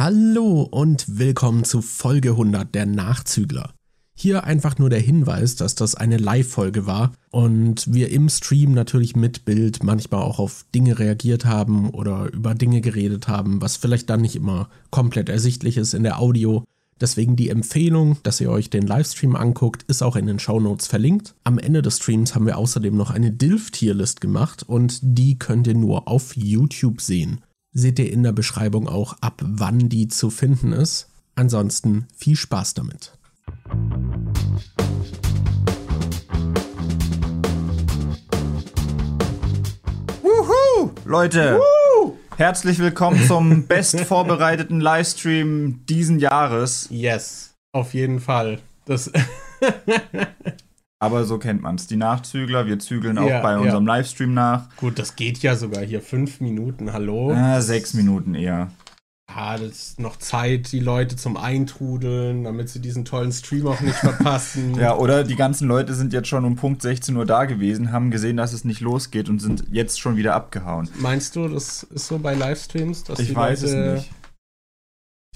Hallo und willkommen zu Folge 100 der Nachzügler. Hier einfach nur der Hinweis, dass das eine Live-Folge war und wir im Stream natürlich mit Bild manchmal auch auf Dinge reagiert haben oder über Dinge geredet haben, was vielleicht dann nicht immer komplett ersichtlich ist in der Audio. Deswegen die Empfehlung, dass ihr euch den Livestream anguckt, ist auch in den Shownotes verlinkt. Am Ende des Streams haben wir außerdem noch eine DILF-Tierlist gemacht und die könnt ihr nur auf YouTube sehen seht ihr in der Beschreibung auch, ab wann die zu finden ist. Ansonsten viel Spaß damit. Wuhu! Leute, Wuhu! herzlich willkommen zum best vorbereiteten Livestream diesen Jahres. Yes, auf jeden Fall. Das Aber so kennt man es. Die Nachzügler, wir zügeln auch ja, bei unserem ja. Livestream nach. Gut, das geht ja sogar hier. Fünf Minuten, hallo? Äh, sechs Minuten eher. Ja, das ist noch Zeit, die Leute zum Eintrudeln, damit sie diesen tollen Stream auch nicht verpassen. ja, oder die ganzen Leute sind jetzt schon um Punkt 16 Uhr da gewesen, haben gesehen, dass es nicht losgeht und sind jetzt schon wieder abgehauen. Meinst du, das ist so bei Livestreams, dass ich die weiß Leute es nicht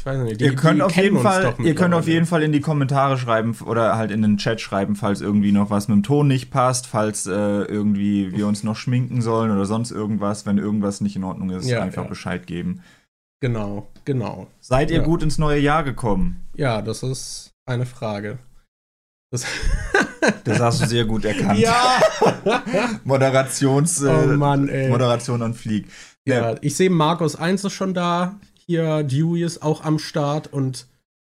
ich weiß nicht. Die, ihr könnt auf jeden Fall, ihr könnt auf jeden Fall in die Kommentare schreiben oder halt in den Chat schreiben, falls irgendwie noch was mit dem Ton nicht passt, falls äh, irgendwie wir uns noch schminken sollen oder sonst irgendwas, wenn irgendwas nicht in Ordnung ist, ja, einfach ja. Bescheid geben. Genau, genau. Seid ihr ja. gut ins neue Jahr gekommen? Ja, das ist eine Frage. Das, das hast du sehr gut erkannt. Ja! Moderations, äh, oh Mann, Moderation an Flieg. Ja, ich sehe Markus 1 ist schon da. Hier, Dewey ist auch am Start und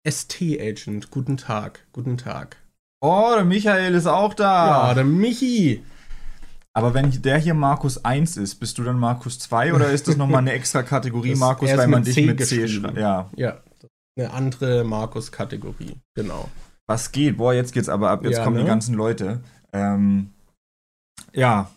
ST-Agent. Guten Tag, guten Tag. Oh, der Michael ist auch da. Ja, der Michi. Aber wenn der hier Markus 1 ist, bist du dann Markus 2 oder ist das nochmal eine extra Kategorie Markus, weil man dich mit C schreibt? Ja. Ja, eine andere Markus-Kategorie, genau. Was geht? Boah, jetzt geht's aber ab. Jetzt ja, kommen ne? die ganzen Leute. Ähm, ja,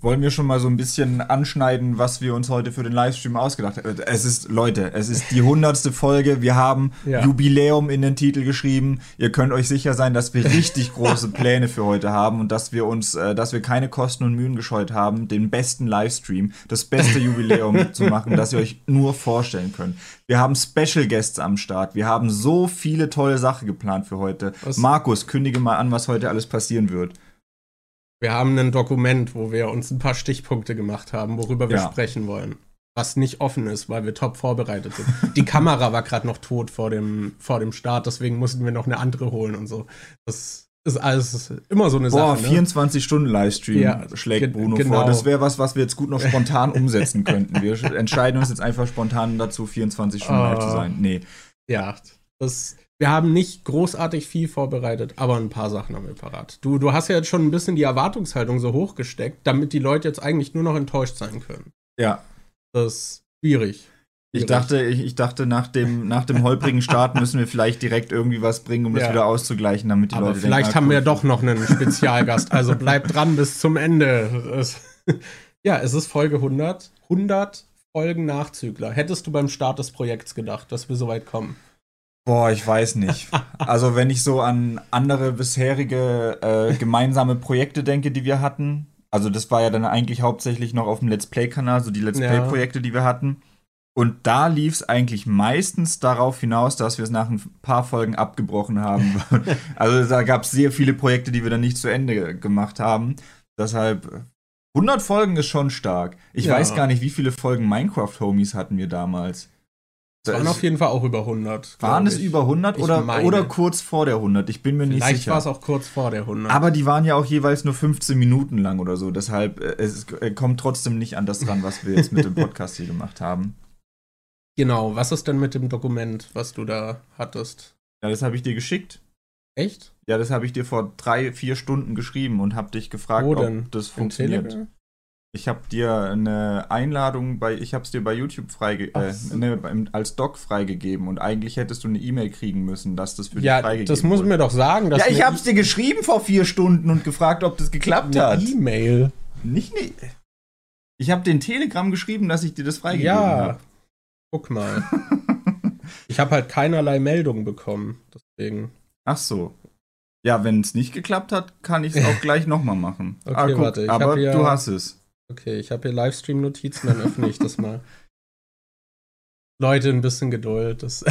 wollen wir schon mal so ein bisschen anschneiden, was wir uns heute für den Livestream ausgedacht haben. Es ist, Leute, es ist die hundertste Folge. Wir haben ja. Jubiläum in den Titel geschrieben. Ihr könnt euch sicher sein, dass wir richtig große Pläne für heute haben und dass wir uns, äh, dass wir keine Kosten und Mühen gescheut haben, den besten Livestream, das beste Jubiläum zu machen, das ihr euch nur vorstellen könnt. Wir haben Special Guests am Start. Wir haben so viele tolle Sachen geplant für heute. Was? Markus, kündige mal an, was heute alles passieren wird. Wir haben ein Dokument, wo wir uns ein paar Stichpunkte gemacht haben, worüber wir ja. sprechen wollen. Was nicht offen ist, weil wir top vorbereitet sind. Die Kamera war gerade noch tot vor dem, vor dem Start, deswegen mussten wir noch eine andere holen und so. Das ist alles immer so eine Boah, Sache. Boah, 24 ne? Stunden Livestream ja, schlägt Bruno genau. vor. Das wäre was, was wir jetzt gut noch spontan umsetzen könnten. Wir entscheiden uns jetzt einfach spontan dazu, 24 Stunden uh, live zu sein. Nee. Ja, das wir haben nicht großartig viel vorbereitet, aber ein paar Sachen haben wir parat. Du, du hast ja jetzt schon ein bisschen die Erwartungshaltung so hochgesteckt, damit die Leute jetzt eigentlich nur noch enttäuscht sein können. Ja. Das ist schwierig. Ich dachte, ich, ich, dachte, nach dem, nach dem holprigen Start müssen wir vielleicht direkt irgendwie was bringen, um ja. das wieder auszugleichen, damit die Aber Leute Vielleicht denken, haben wir ja doch noch einen Spezialgast. also bleibt dran bis zum Ende. Es, ja, es ist Folge 100. 100 Folgen Nachzügler. Hättest du beim Start des Projekts gedacht, dass wir so weit kommen? Boah, ich weiß nicht. Also wenn ich so an andere bisherige äh, gemeinsame Projekte denke, die wir hatten, also das war ja dann eigentlich hauptsächlich noch auf dem Let's Play-Kanal, so die Let's Play-Projekte, die wir hatten. Und da lief es eigentlich meistens darauf hinaus, dass wir es nach ein paar Folgen abgebrochen haben. also da gab es sehr viele Projekte, die wir dann nicht zu Ende gemacht haben. Deshalb 100 Folgen ist schon stark. Ich ja. weiß gar nicht, wie viele Folgen Minecraft Homies hatten wir damals. Es waren auf jeden Fall auch über 100. Waren es über 100 oder, oder kurz vor der 100? Ich bin mir Vielleicht nicht sicher. Vielleicht war es auch kurz vor der 100. Aber die waren ja auch jeweils nur 15 Minuten lang oder so. Deshalb äh, es kommt trotzdem nicht an das dran, was wir jetzt mit dem Podcast hier gemacht haben. Genau. Was ist denn mit dem Dokument, was du da hattest? Ja, das habe ich dir geschickt. Echt? Ja, das habe ich dir vor drei, vier Stunden geschrieben und habe dich gefragt, ob das funktioniert. Ich habe dir eine Einladung bei, ich habe es dir bei YouTube freige, äh, ne, als Doc freigegeben und eigentlich hättest du eine E-Mail kriegen müssen, dass das für ja, dich freigegeben das muss mir doch sagen. Dass ja, ich habe es dir geschrieben vor vier Stunden und gefragt, ob das geklappt eine hat. E-Mail. Nicht ne. Ich habe den Telegram geschrieben, dass ich dir das freigegeben habe. Ja. Hab. Guck mal. ich habe halt keinerlei Meldungen bekommen, deswegen. Ach so. Ja, wenn es nicht geklappt hat, kann ich es auch gleich nochmal machen. Okay, ah, guck, warte. aber du hast es. Okay, ich habe hier Livestream-Notizen, dann öffne ich das mal. Leute, ein bisschen Geduld. Das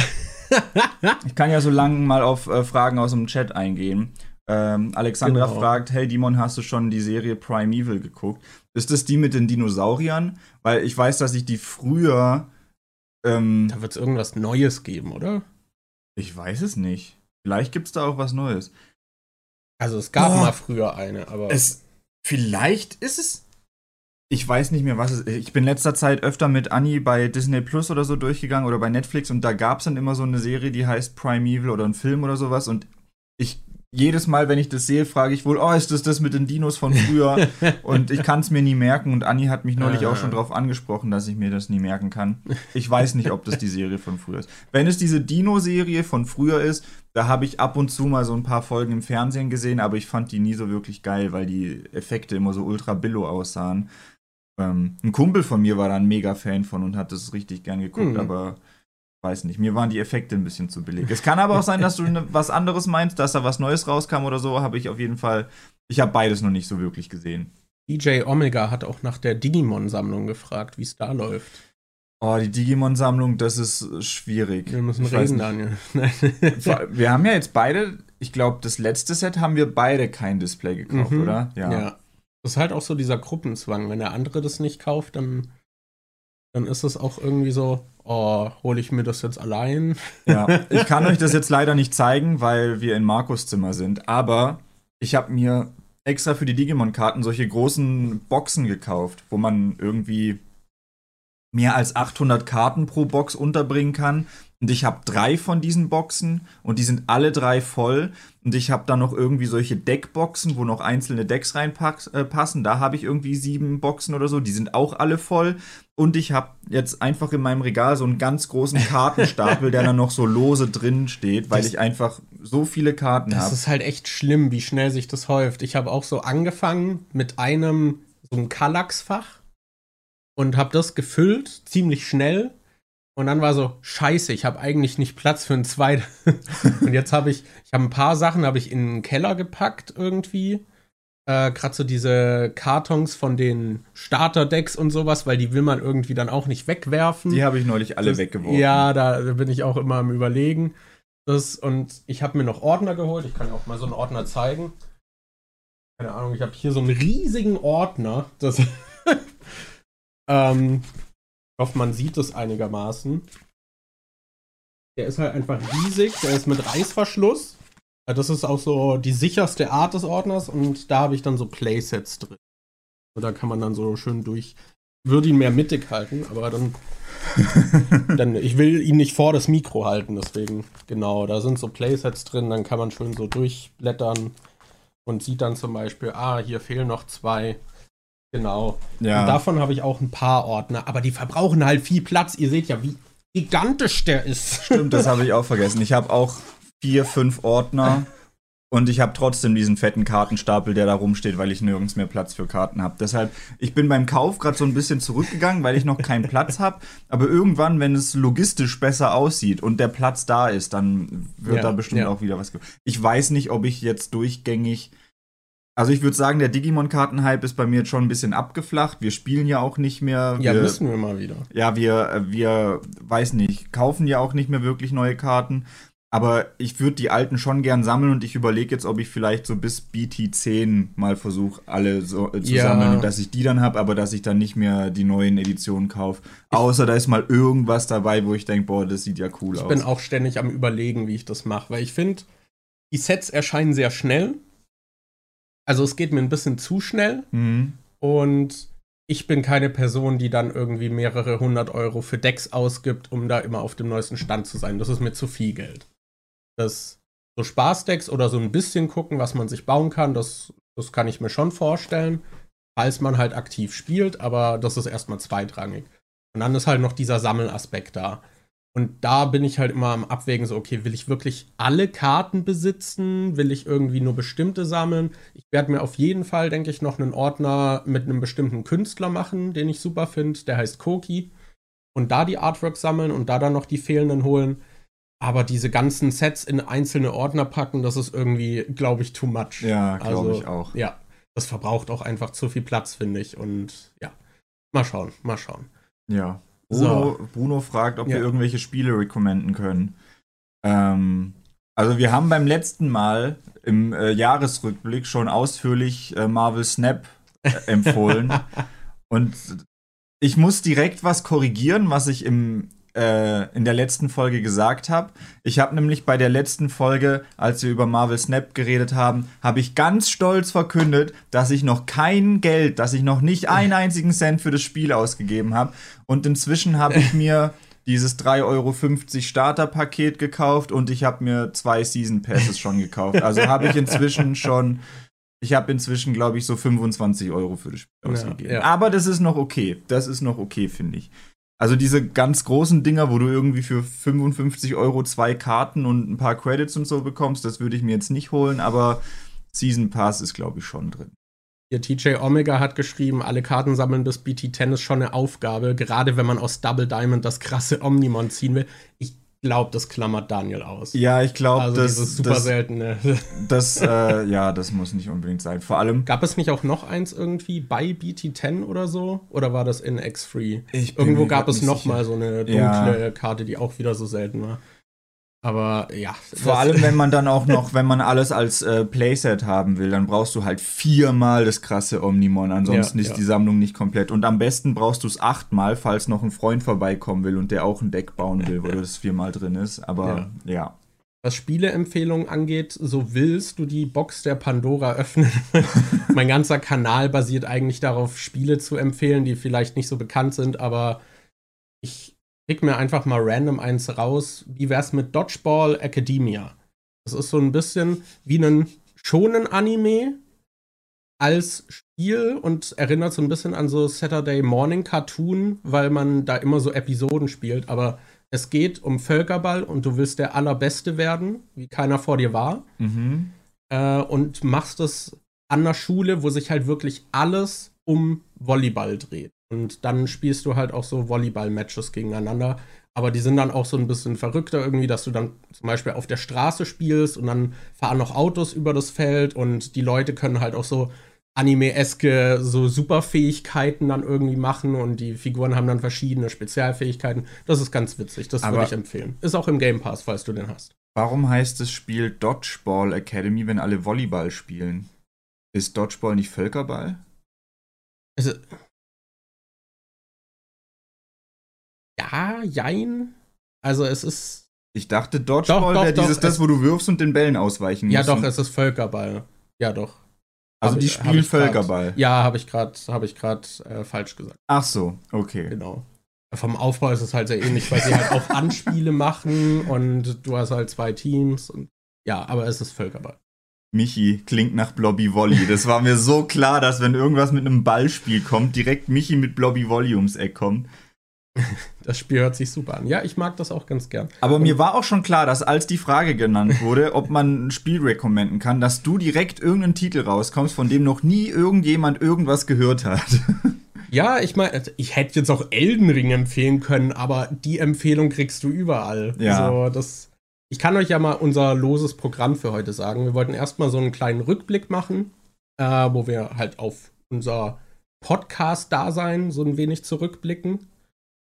ich kann ja so lange mal auf äh, Fragen aus dem Chat eingehen. Ähm, Alexandra genau. fragt: Hey Dimon, hast du schon die Serie Primeval geguckt? Ist das die mit den Dinosauriern? Weil ich weiß, dass ich die früher. Ähm, da wird es irgendwas Neues geben, oder? Ich weiß es nicht. Vielleicht gibt es da auch was Neues. Also es gab oh, mal früher eine, aber. Es, vielleicht ist es. Ich weiß nicht mehr, was es ist. Ich bin letzter Zeit öfter mit Annie bei Disney Plus oder so durchgegangen oder bei Netflix und da gab es dann immer so eine Serie, die heißt Primeval oder ein Film oder sowas und ich jedes Mal, wenn ich das sehe, frage ich wohl, oh, ist das das mit den Dinos von früher? und ich kann es mir nie merken. Und Anni hat mich neulich auch schon darauf angesprochen, dass ich mir das nie merken kann. Ich weiß nicht, ob das die Serie von früher ist. Wenn es diese Dino-Serie von früher ist, da habe ich ab und zu mal so ein paar Folgen im Fernsehen gesehen, aber ich fand die nie so wirklich geil, weil die Effekte immer so ultra billo aussahen. Ähm, ein Kumpel von mir war da ein mega Fan von und hat das richtig gern geguckt, mhm. aber weiß nicht, mir waren die Effekte ein bisschen zu billig. Es kann aber auch sein, dass du ne, was anderes meinst, dass da was Neues rauskam oder so, habe ich auf jeden Fall. Ich habe beides noch nicht so wirklich gesehen. DJ Omega hat auch nach der Digimon-Sammlung gefragt, wie es da läuft. Oh, die Digimon-Sammlung, das ist schwierig. Wir müssen ich reden, Daniel. wir haben ja jetzt beide, ich glaube, das letzte Set haben wir beide kein Display gekauft, mhm. oder? Ja. ja. Das ist halt auch so dieser Gruppenzwang. Wenn der andere das nicht kauft, dann, dann ist es auch irgendwie so, oh, hole ich mir das jetzt allein? Ja, ich kann euch das jetzt leider nicht zeigen, weil wir in Markus Zimmer sind, aber ich habe mir extra für die Digimon-Karten solche großen Boxen gekauft, wo man irgendwie mehr als 800 Karten pro Box unterbringen kann. Und ich habe drei von diesen Boxen und die sind alle drei voll. Und ich habe dann noch irgendwie solche Deckboxen, wo noch einzelne Decks reinpassen. Äh, da habe ich irgendwie sieben Boxen oder so. Die sind auch alle voll. Und ich habe jetzt einfach in meinem Regal so einen ganz großen Kartenstapel, der dann noch so lose drin steht, weil das, ich einfach so viele Karten habe. Das hab. ist halt echt schlimm, wie schnell sich das häuft. Ich habe auch so angefangen mit einem so einem Kallax-Fach und habe das gefüllt, ziemlich schnell und dann war so, scheiße, ich habe eigentlich nicht Platz für ein zweites. und jetzt habe ich, ich habe ein paar Sachen habe ich in den Keller gepackt irgendwie. Äh, Gerade so diese Kartons von den Starterdecks und sowas, weil die will man irgendwie dann auch nicht wegwerfen. Die habe ich neulich alle das, weggeworfen. Ja, da bin ich auch immer am überlegen. Das, und ich habe mir noch Ordner geholt. Ich kann auch mal so einen Ordner zeigen. Keine Ahnung, ich habe hier so einen riesigen Ordner. Das ähm, ich hoffe, man sieht es einigermaßen. Der ist halt einfach riesig. Der ist mit Reißverschluss. Das ist auch so die sicherste Art des Ordners. Und da habe ich dann so Playsets drin. Und da kann man dann so schön durch. Würde ihn mehr mittig halten, aber dann. dann ich will ihn nicht vor das Mikro halten, deswegen. Genau, da sind so Playsets drin. Dann kann man schön so durchblättern und sieht dann zum Beispiel, ah, hier fehlen noch zwei. Genau. Ja. Und davon habe ich auch ein paar Ordner, aber die verbrauchen halt viel Platz. Ihr seht ja, wie gigantisch der ist. Stimmt, das habe ich auch vergessen. Ich habe auch vier, fünf Ordner und ich habe trotzdem diesen fetten Kartenstapel, der da rumsteht, weil ich nirgends mehr Platz für Karten habe. Deshalb, ich bin beim Kauf gerade so ein bisschen zurückgegangen, weil ich noch keinen Platz habe. Aber irgendwann, wenn es logistisch besser aussieht und der Platz da ist, dann wird ja, da bestimmt ja. auch wieder was. Ich weiß nicht, ob ich jetzt durchgängig also ich würde sagen, der Digimon-Karten-Hype ist bei mir jetzt schon ein bisschen abgeflacht. Wir spielen ja auch nicht mehr. Ja, müssen wir mal wieder. Ja, wir, wir, weiß nicht, kaufen ja auch nicht mehr wirklich neue Karten. Aber ich würde die alten schon gern sammeln und ich überlege jetzt, ob ich vielleicht so bis BT10 mal versuche, alle so, äh, zu ja. sammeln und dass ich die dann habe, aber dass ich dann nicht mehr die neuen Editionen kaufe. Außer da ist mal irgendwas dabei, wo ich denke, boah, das sieht ja cool ich aus. Ich bin auch ständig am Überlegen, wie ich das mache, weil ich finde, die Sets erscheinen sehr schnell also es geht mir ein bisschen zu schnell. Mhm. Und ich bin keine Person, die dann irgendwie mehrere hundert Euro für Decks ausgibt, um da immer auf dem neuesten Stand zu sein. Das ist mir zu viel Geld. Das so Spaßdecks oder so ein bisschen gucken, was man sich bauen kann, das, das kann ich mir schon vorstellen, falls man halt aktiv spielt, aber das ist erstmal zweitrangig. Und dann ist halt noch dieser Sammelaspekt da. Und da bin ich halt immer am Abwägen, so, okay, will ich wirklich alle Karten besitzen? Will ich irgendwie nur bestimmte sammeln? Ich werde mir auf jeden Fall, denke ich, noch einen Ordner mit einem bestimmten Künstler machen, den ich super finde. Der heißt Koki. Und da die Artworks sammeln und da dann noch die fehlenden holen. Aber diese ganzen Sets in einzelne Ordner packen, das ist irgendwie, glaube ich, too much. Ja, glaube also, ich auch. Ja, das verbraucht auch einfach zu viel Platz, finde ich. Und ja, mal schauen, mal schauen. Ja, Bruno, so. Bruno fragt, ob ja. wir irgendwelche Spiele recommenden können. Ähm, also wir haben beim letzten Mal im äh, Jahresrückblick schon ausführlich äh, Marvel Snap äh, empfohlen. Und ich muss direkt was korrigieren, was ich im, äh, in der letzten Folge gesagt habe. Ich habe nämlich bei der letzten Folge, als wir über Marvel Snap geredet haben, habe ich ganz stolz verkündet, dass ich noch kein Geld, dass ich noch nicht einen einzigen Cent für das Spiel ausgegeben habe. Und inzwischen habe ich mir dieses 3,50 Euro Starterpaket gekauft und ich habe mir zwei Season Passes schon gekauft. Also habe ich inzwischen schon, ich habe inzwischen, glaube ich, so 25 Euro für das Spiel ja, ausgegeben. Ja. Aber das ist noch okay. Das ist noch okay, finde ich. Also diese ganz großen Dinger, wo du irgendwie für 55 Euro zwei Karten und ein paar Credits und so bekommst, das würde ich mir jetzt nicht holen, aber Season Pass ist, glaube ich, schon drin. Hier TJ Omega hat geschrieben, alle Karten sammeln bis BT10 ist schon eine Aufgabe, gerade wenn man aus Double Diamond das krasse Omnimon ziehen will. Ich glaube, das klammert Daniel aus. Ja, ich glaube, also das ist super das, seltene. Das, äh, ja, das muss nicht unbedingt sein. Vor allem. Gab es nicht auch noch eins irgendwie bei BT10 oder so? Oder war das in X-Free? Irgendwo gab es noch sicher. mal so eine dunkle ja. Karte, die auch wieder so selten war. Aber ja. Vor allem, wenn man dann auch noch, wenn man alles als äh, Playset haben will, dann brauchst du halt viermal das krasse Omnimon. Ansonsten ja, ist ja. die Sammlung nicht komplett. Und am besten brauchst du es achtmal, falls noch ein Freund vorbeikommen will und der auch ein Deck bauen will, wo das viermal drin ist. Aber ja. ja. Was Spieleempfehlungen angeht, so willst du die Box der Pandora öffnen. mein ganzer Kanal basiert eigentlich darauf, Spiele zu empfehlen, die vielleicht nicht so bekannt sind, aber ich pick mir einfach mal random eins raus. Wie wär's mit Dodgeball Academia? Das ist so ein bisschen wie ein schonen Anime als Spiel und erinnert so ein bisschen an so Saturday Morning Cartoon, weil man da immer so Episoden spielt. Aber es geht um Völkerball und du willst der Allerbeste werden, wie keiner vor dir war. Mhm. Äh, und machst es an der Schule, wo sich halt wirklich alles um Volleyball dreht. Und dann spielst du halt auch so Volleyball-Matches gegeneinander. Aber die sind dann auch so ein bisschen verrückter irgendwie, dass du dann zum Beispiel auf der Straße spielst und dann fahren noch Autos über das Feld und die Leute können halt auch so anime-eske so Superfähigkeiten dann irgendwie machen und die Figuren haben dann verschiedene Spezialfähigkeiten. Das ist ganz witzig, das würde ich empfehlen. Ist auch im Game Pass, falls du den hast. Warum heißt das Spiel Dodgeball Academy, wenn alle Volleyball spielen? Ist Dodgeball nicht Völkerball? Also, ja, jein. Also es ist. Ich dachte, Dodgeball wäre dieses, das, wo du wirfst und den Bällen ausweichen musst. Ja, doch, es ist Völkerball. Ja, doch. Also hab die spielen Völkerball. Grad, ja, habe ich gerade hab äh, falsch gesagt. Ach so, okay. Genau. Vom Aufbau ist es halt sehr ähnlich, weil sie halt auch Anspiele machen und du hast halt zwei Teams. Und, ja, aber es ist Völkerball. Michi klingt nach Blobby Volley. Das war mir so klar, dass wenn irgendwas mit einem Ballspiel kommt, direkt Michi mit Blobby Volley ums Eck kommt. Das Spiel hört sich super an. Ja, ich mag das auch ganz gern. Aber Und mir war auch schon klar, dass als die Frage genannt wurde, ob man ein Spiel rekommenden kann, dass du direkt irgendeinen Titel rauskommst, von dem noch nie irgendjemand irgendwas gehört hat. Ja, ich meine, ich hätte jetzt auch Elden Ring empfehlen können, aber die Empfehlung kriegst du überall. Ja. Also das, ich kann euch ja mal unser loses Programm für heute sagen. Wir wollten erstmal so einen kleinen Rückblick machen, äh, wo wir halt auf unser Podcast-Dasein so ein wenig zurückblicken.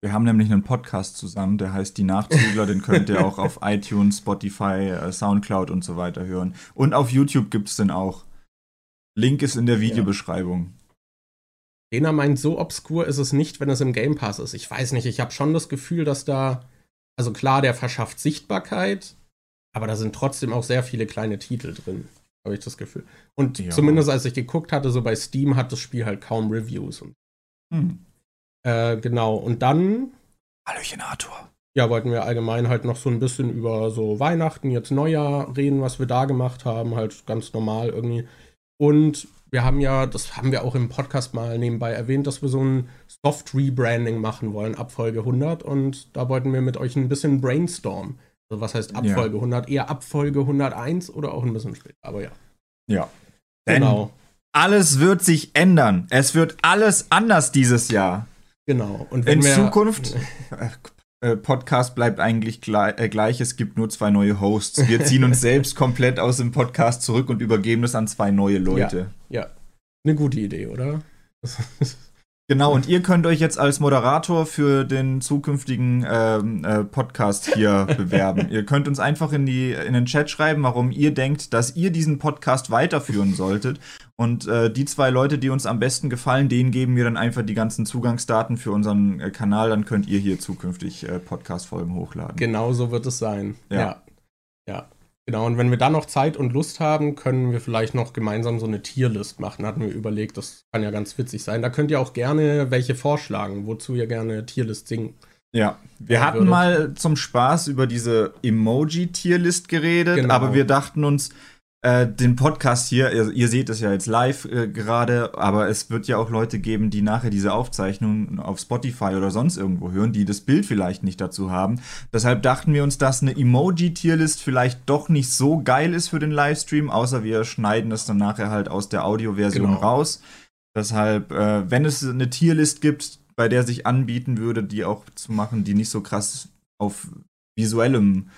Wir haben nämlich einen Podcast zusammen, der heißt Die Nachzügler. den könnt ihr auch auf iTunes, Spotify, äh, Soundcloud und so weiter hören. Und auf YouTube gibt es den auch. Link ist in der Videobeschreibung. Lena meint, so obskur ist es nicht, wenn es im Game Pass ist. Ich weiß nicht, ich habe schon das Gefühl, dass da, also klar, der verschafft Sichtbarkeit, aber da sind trotzdem auch sehr viele kleine Titel drin, habe ich das Gefühl. Und ja. zumindest als ich geguckt hatte, so bei Steam hat das Spiel halt kaum Reviews. Hm. Äh, genau, und dann. Hallöchen, Arthur. Ja, wollten wir allgemein halt noch so ein bisschen über so Weihnachten, jetzt Neujahr reden, was wir da gemacht haben, halt ganz normal irgendwie. Und wir haben ja, das haben wir auch im Podcast mal nebenbei erwähnt, dass wir so ein Soft Rebranding machen wollen ab Folge 100 und da wollten wir mit euch ein bisschen brainstormen. Also was heißt ab Folge ja. 100? Eher ab Folge 101 oder auch ein bisschen später, aber ja. Ja. Genau. Denn alles wird sich ändern. Es wird alles anders dieses Jahr. Genau. Und in Zukunft, äh, Podcast bleibt eigentlich gleich, äh, gleich, es gibt nur zwei neue Hosts. Wir ziehen uns selbst komplett aus dem Podcast zurück und übergeben es an zwei neue Leute. Ja, ja. eine gute Idee, oder? Genau, und ihr könnt euch jetzt als Moderator für den zukünftigen ähm, äh, Podcast hier bewerben. ihr könnt uns einfach in, die, in den Chat schreiben, warum ihr denkt, dass ihr diesen Podcast weiterführen solltet. Und äh, die zwei Leute, die uns am besten gefallen, denen geben wir dann einfach die ganzen Zugangsdaten für unseren äh, Kanal. Dann könnt ihr hier zukünftig äh, Podcast-Folgen hochladen. Genau so wird es sein. ja. ja. Ja, Genau, und wenn wir dann noch Zeit und Lust haben, können wir vielleicht noch gemeinsam so eine Tierlist machen. Hatten wir überlegt, das kann ja ganz witzig sein. Da könnt ihr auch gerne welche vorschlagen, wozu ihr gerne Tierlist singen. Ja, wir hatten würdet. mal zum Spaß über diese Emoji-Tierlist geredet, genau. aber wir dachten uns, äh, den Podcast hier, ihr, ihr, seht es ja jetzt live äh, gerade, aber es wird ja auch Leute geben, die nachher diese Aufzeichnung auf Spotify oder sonst irgendwo hören, die das Bild vielleicht nicht dazu haben. Deshalb dachten wir uns, dass eine Emoji-Tierlist vielleicht doch nicht so geil ist für den Livestream, außer wir schneiden das dann nachher halt aus der Audioversion genau. raus. Deshalb, äh, wenn es eine Tierlist gibt, bei der sich anbieten würde, die auch zu machen, die nicht so krass auf visuellem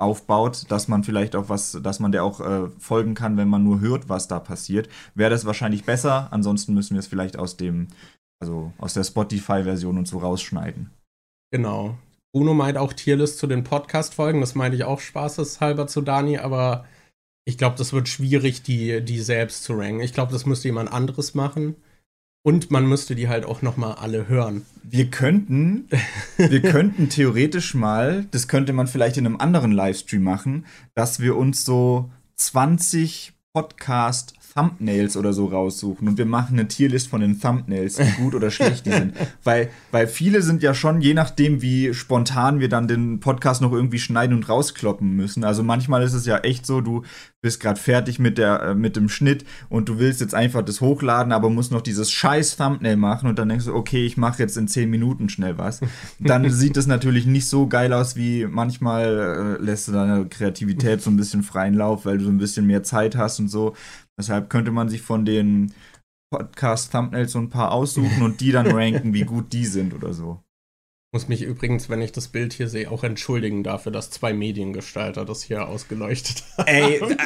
aufbaut, dass man vielleicht auch was, dass man der auch äh, folgen kann, wenn man nur hört, was da passiert, wäre das wahrscheinlich besser. Ansonsten müssen wir es vielleicht aus dem, also aus der Spotify-Version und so rausschneiden. Genau. Bruno meint auch Tierlist zu den Podcast-Folgen. Das meinte ich auch spaßeshalber zu Dani, aber ich glaube, das wird schwierig, die, die selbst zu ranken. Ich glaube, das müsste jemand anderes machen. Und man müsste die halt auch noch mal alle hören. Wir könnten, wir könnten theoretisch mal, das könnte man vielleicht in einem anderen Livestream machen, dass wir uns so 20 Podcast Thumbnails oder so raussuchen und wir machen eine Tierlist von den Thumbnails, wie gut oder schlecht die sind. Weil, weil viele sind ja schon, je nachdem, wie spontan wir dann den Podcast noch irgendwie schneiden und rauskloppen müssen. Also manchmal ist es ja echt so, du bist gerade fertig mit, der, äh, mit dem Schnitt und du willst jetzt einfach das hochladen, aber musst noch dieses scheiß Thumbnail machen und dann denkst du, okay, ich mache jetzt in 10 Minuten schnell was. Dann sieht das natürlich nicht so geil aus, wie manchmal äh, lässt du deine Kreativität so ein bisschen freien Lauf, weil du so ein bisschen mehr Zeit hast und so. Deshalb könnte man sich von den Podcast-Thumbnails so ein paar aussuchen und die dann ranken, wie gut die sind oder so. Muss mich übrigens, wenn ich das Bild hier sehe, auch entschuldigen dafür, dass zwei Mediengestalter das hier ausgeleuchtet haben. Ey, äh, äh,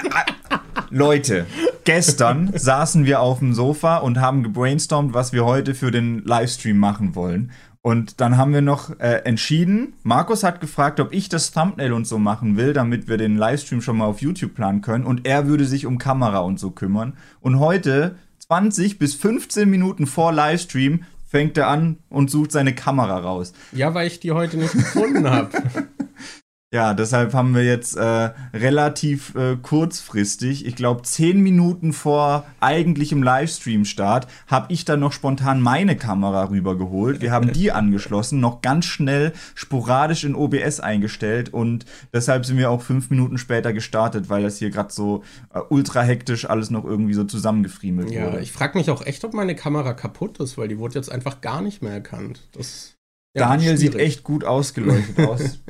Leute, gestern saßen wir auf dem Sofa und haben gebrainstormt, was wir heute für den Livestream machen wollen. Und dann haben wir noch äh, entschieden, Markus hat gefragt, ob ich das Thumbnail und so machen will, damit wir den Livestream schon mal auf YouTube planen können. Und er würde sich um Kamera und so kümmern. Und heute, 20 bis 15 Minuten vor Livestream, fängt er an und sucht seine Kamera raus. Ja, weil ich die heute nicht gefunden habe. Ja, deshalb haben wir jetzt äh, relativ äh, kurzfristig, ich glaube zehn Minuten vor eigentlichem Livestream-Start, habe ich dann noch spontan meine Kamera rübergeholt. Wir haben die angeschlossen, noch ganz schnell sporadisch in OBS eingestellt und deshalb sind wir auch fünf Minuten später gestartet, weil das hier gerade so äh, ultra hektisch alles noch irgendwie so zusammengefriemelt ja, wurde. Ich frage mich auch echt, ob meine Kamera kaputt ist, weil die wurde jetzt einfach gar nicht mehr erkannt. Das ja, Daniel sieht echt gut ausgeleuchtet aus.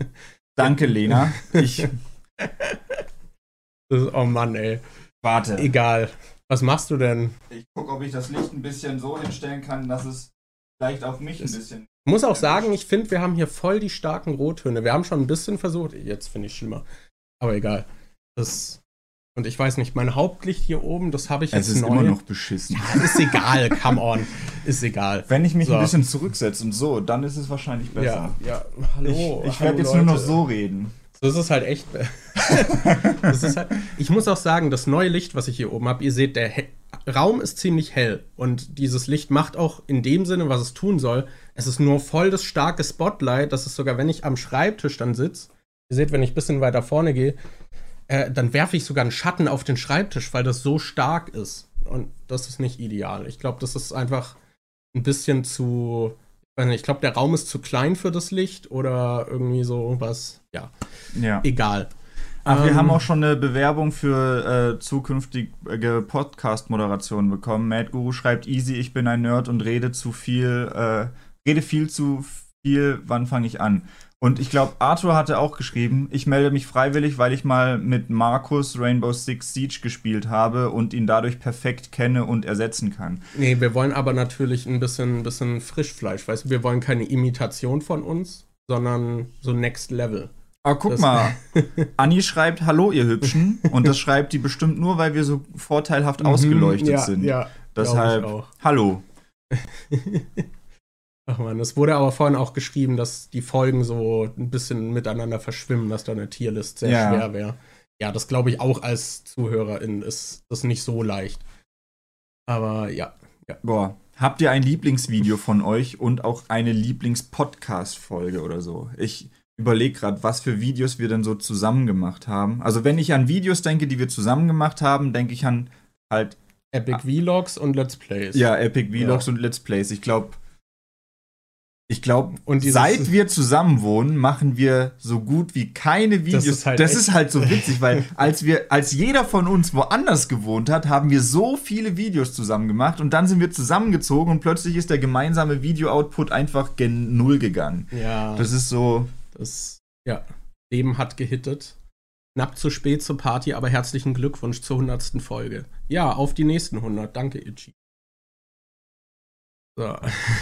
Danke, Lena. Ich. Ist, oh Mann, ey. Warte. Egal. Was machst du denn? Ich gucke, ob ich das Licht ein bisschen so hinstellen kann, dass es vielleicht auf mich ein bisschen. Ich muss auch sagen, ich finde, wir haben hier voll die starken Rottöne. Wir haben schon ein bisschen versucht. Jetzt finde ich schlimmer. Aber egal. Das und ich weiß nicht, mein Hauptlicht hier oben, das habe ich jetzt Es ist neu. immer noch beschissen. Ja, ist egal, come on. Ist egal. Wenn ich mich so. ein bisschen zurücksetze und so, dann ist es wahrscheinlich besser. Ja, ja. hallo. Ich, ich werde jetzt Leute. nur noch so reden. Das ist halt echt. das ist halt, ich muss auch sagen, das neue Licht, was ich hier oben habe, ihr seht, der He Raum ist ziemlich hell. Und dieses Licht macht auch in dem Sinne, was es tun soll. Es ist nur voll das starke Spotlight. Das ist sogar, wenn ich am Schreibtisch dann sitze. Ihr seht, wenn ich ein bisschen weiter vorne gehe, äh, dann werfe ich sogar einen Schatten auf den Schreibtisch, weil das so stark ist. Und das ist nicht ideal. Ich glaube, das ist einfach ein bisschen zu. Ich glaube, der Raum ist zu klein für das Licht oder irgendwie so was. Ja. ja. Egal. Ach, wir ähm, haben auch schon eine Bewerbung für äh, zukünftige Podcast-Moderationen bekommen. Mad Guru schreibt easy, ich bin ein Nerd und rede zu viel, äh, rede viel zu viel, wann fange ich an? Und ich glaube, Arthur hatte auch geschrieben, ich melde mich freiwillig, weil ich mal mit Markus Rainbow Six Siege gespielt habe und ihn dadurch perfekt kenne und ersetzen kann. Nee, wir wollen aber natürlich ein bisschen, ein bisschen Frischfleisch, weißt du, wir wollen keine Imitation von uns, sondern so Next Level. Aber guck das mal, Anni schreibt Hallo, ihr Hübschen. und das schreibt die bestimmt nur, weil wir so vorteilhaft mhm, ausgeleuchtet ja, sind. Ja, Deshalb, Hallo. Ach man, es wurde aber vorhin auch geschrieben, dass die Folgen so ein bisschen miteinander verschwimmen, dass da eine Tierlist sehr ja. schwer wäre. Ja, das glaube ich auch als Zuhörerin ist das nicht so leicht. Aber ja, ja. Boah, habt ihr ein Lieblingsvideo von euch und auch eine Lieblingspodcast-Folge oder so? Ich überlege gerade, was für Videos wir denn so zusammen gemacht haben. Also wenn ich an Videos denke, die wir zusammen gemacht haben, denke ich an halt Epic Vlogs und Let's Plays. Ja, Epic Vlogs ja. und Let's Plays. Ich glaube, ich glaube, seit wir zusammen wohnen, machen wir so gut wie keine Videos. Das ist halt, das ist halt so witzig, weil als wir, als jeder von uns woanders gewohnt hat, haben wir so viele Videos zusammen gemacht und dann sind wir zusammengezogen und plötzlich ist der gemeinsame Video-Output einfach gen Null gegangen. Ja. Das ist so. Das, ja. Leben hat gehittet. Knapp zu spät zur Party, aber herzlichen Glückwunsch zur 100. Folge. Ja, auf die nächsten 100. Danke, Itchy. So.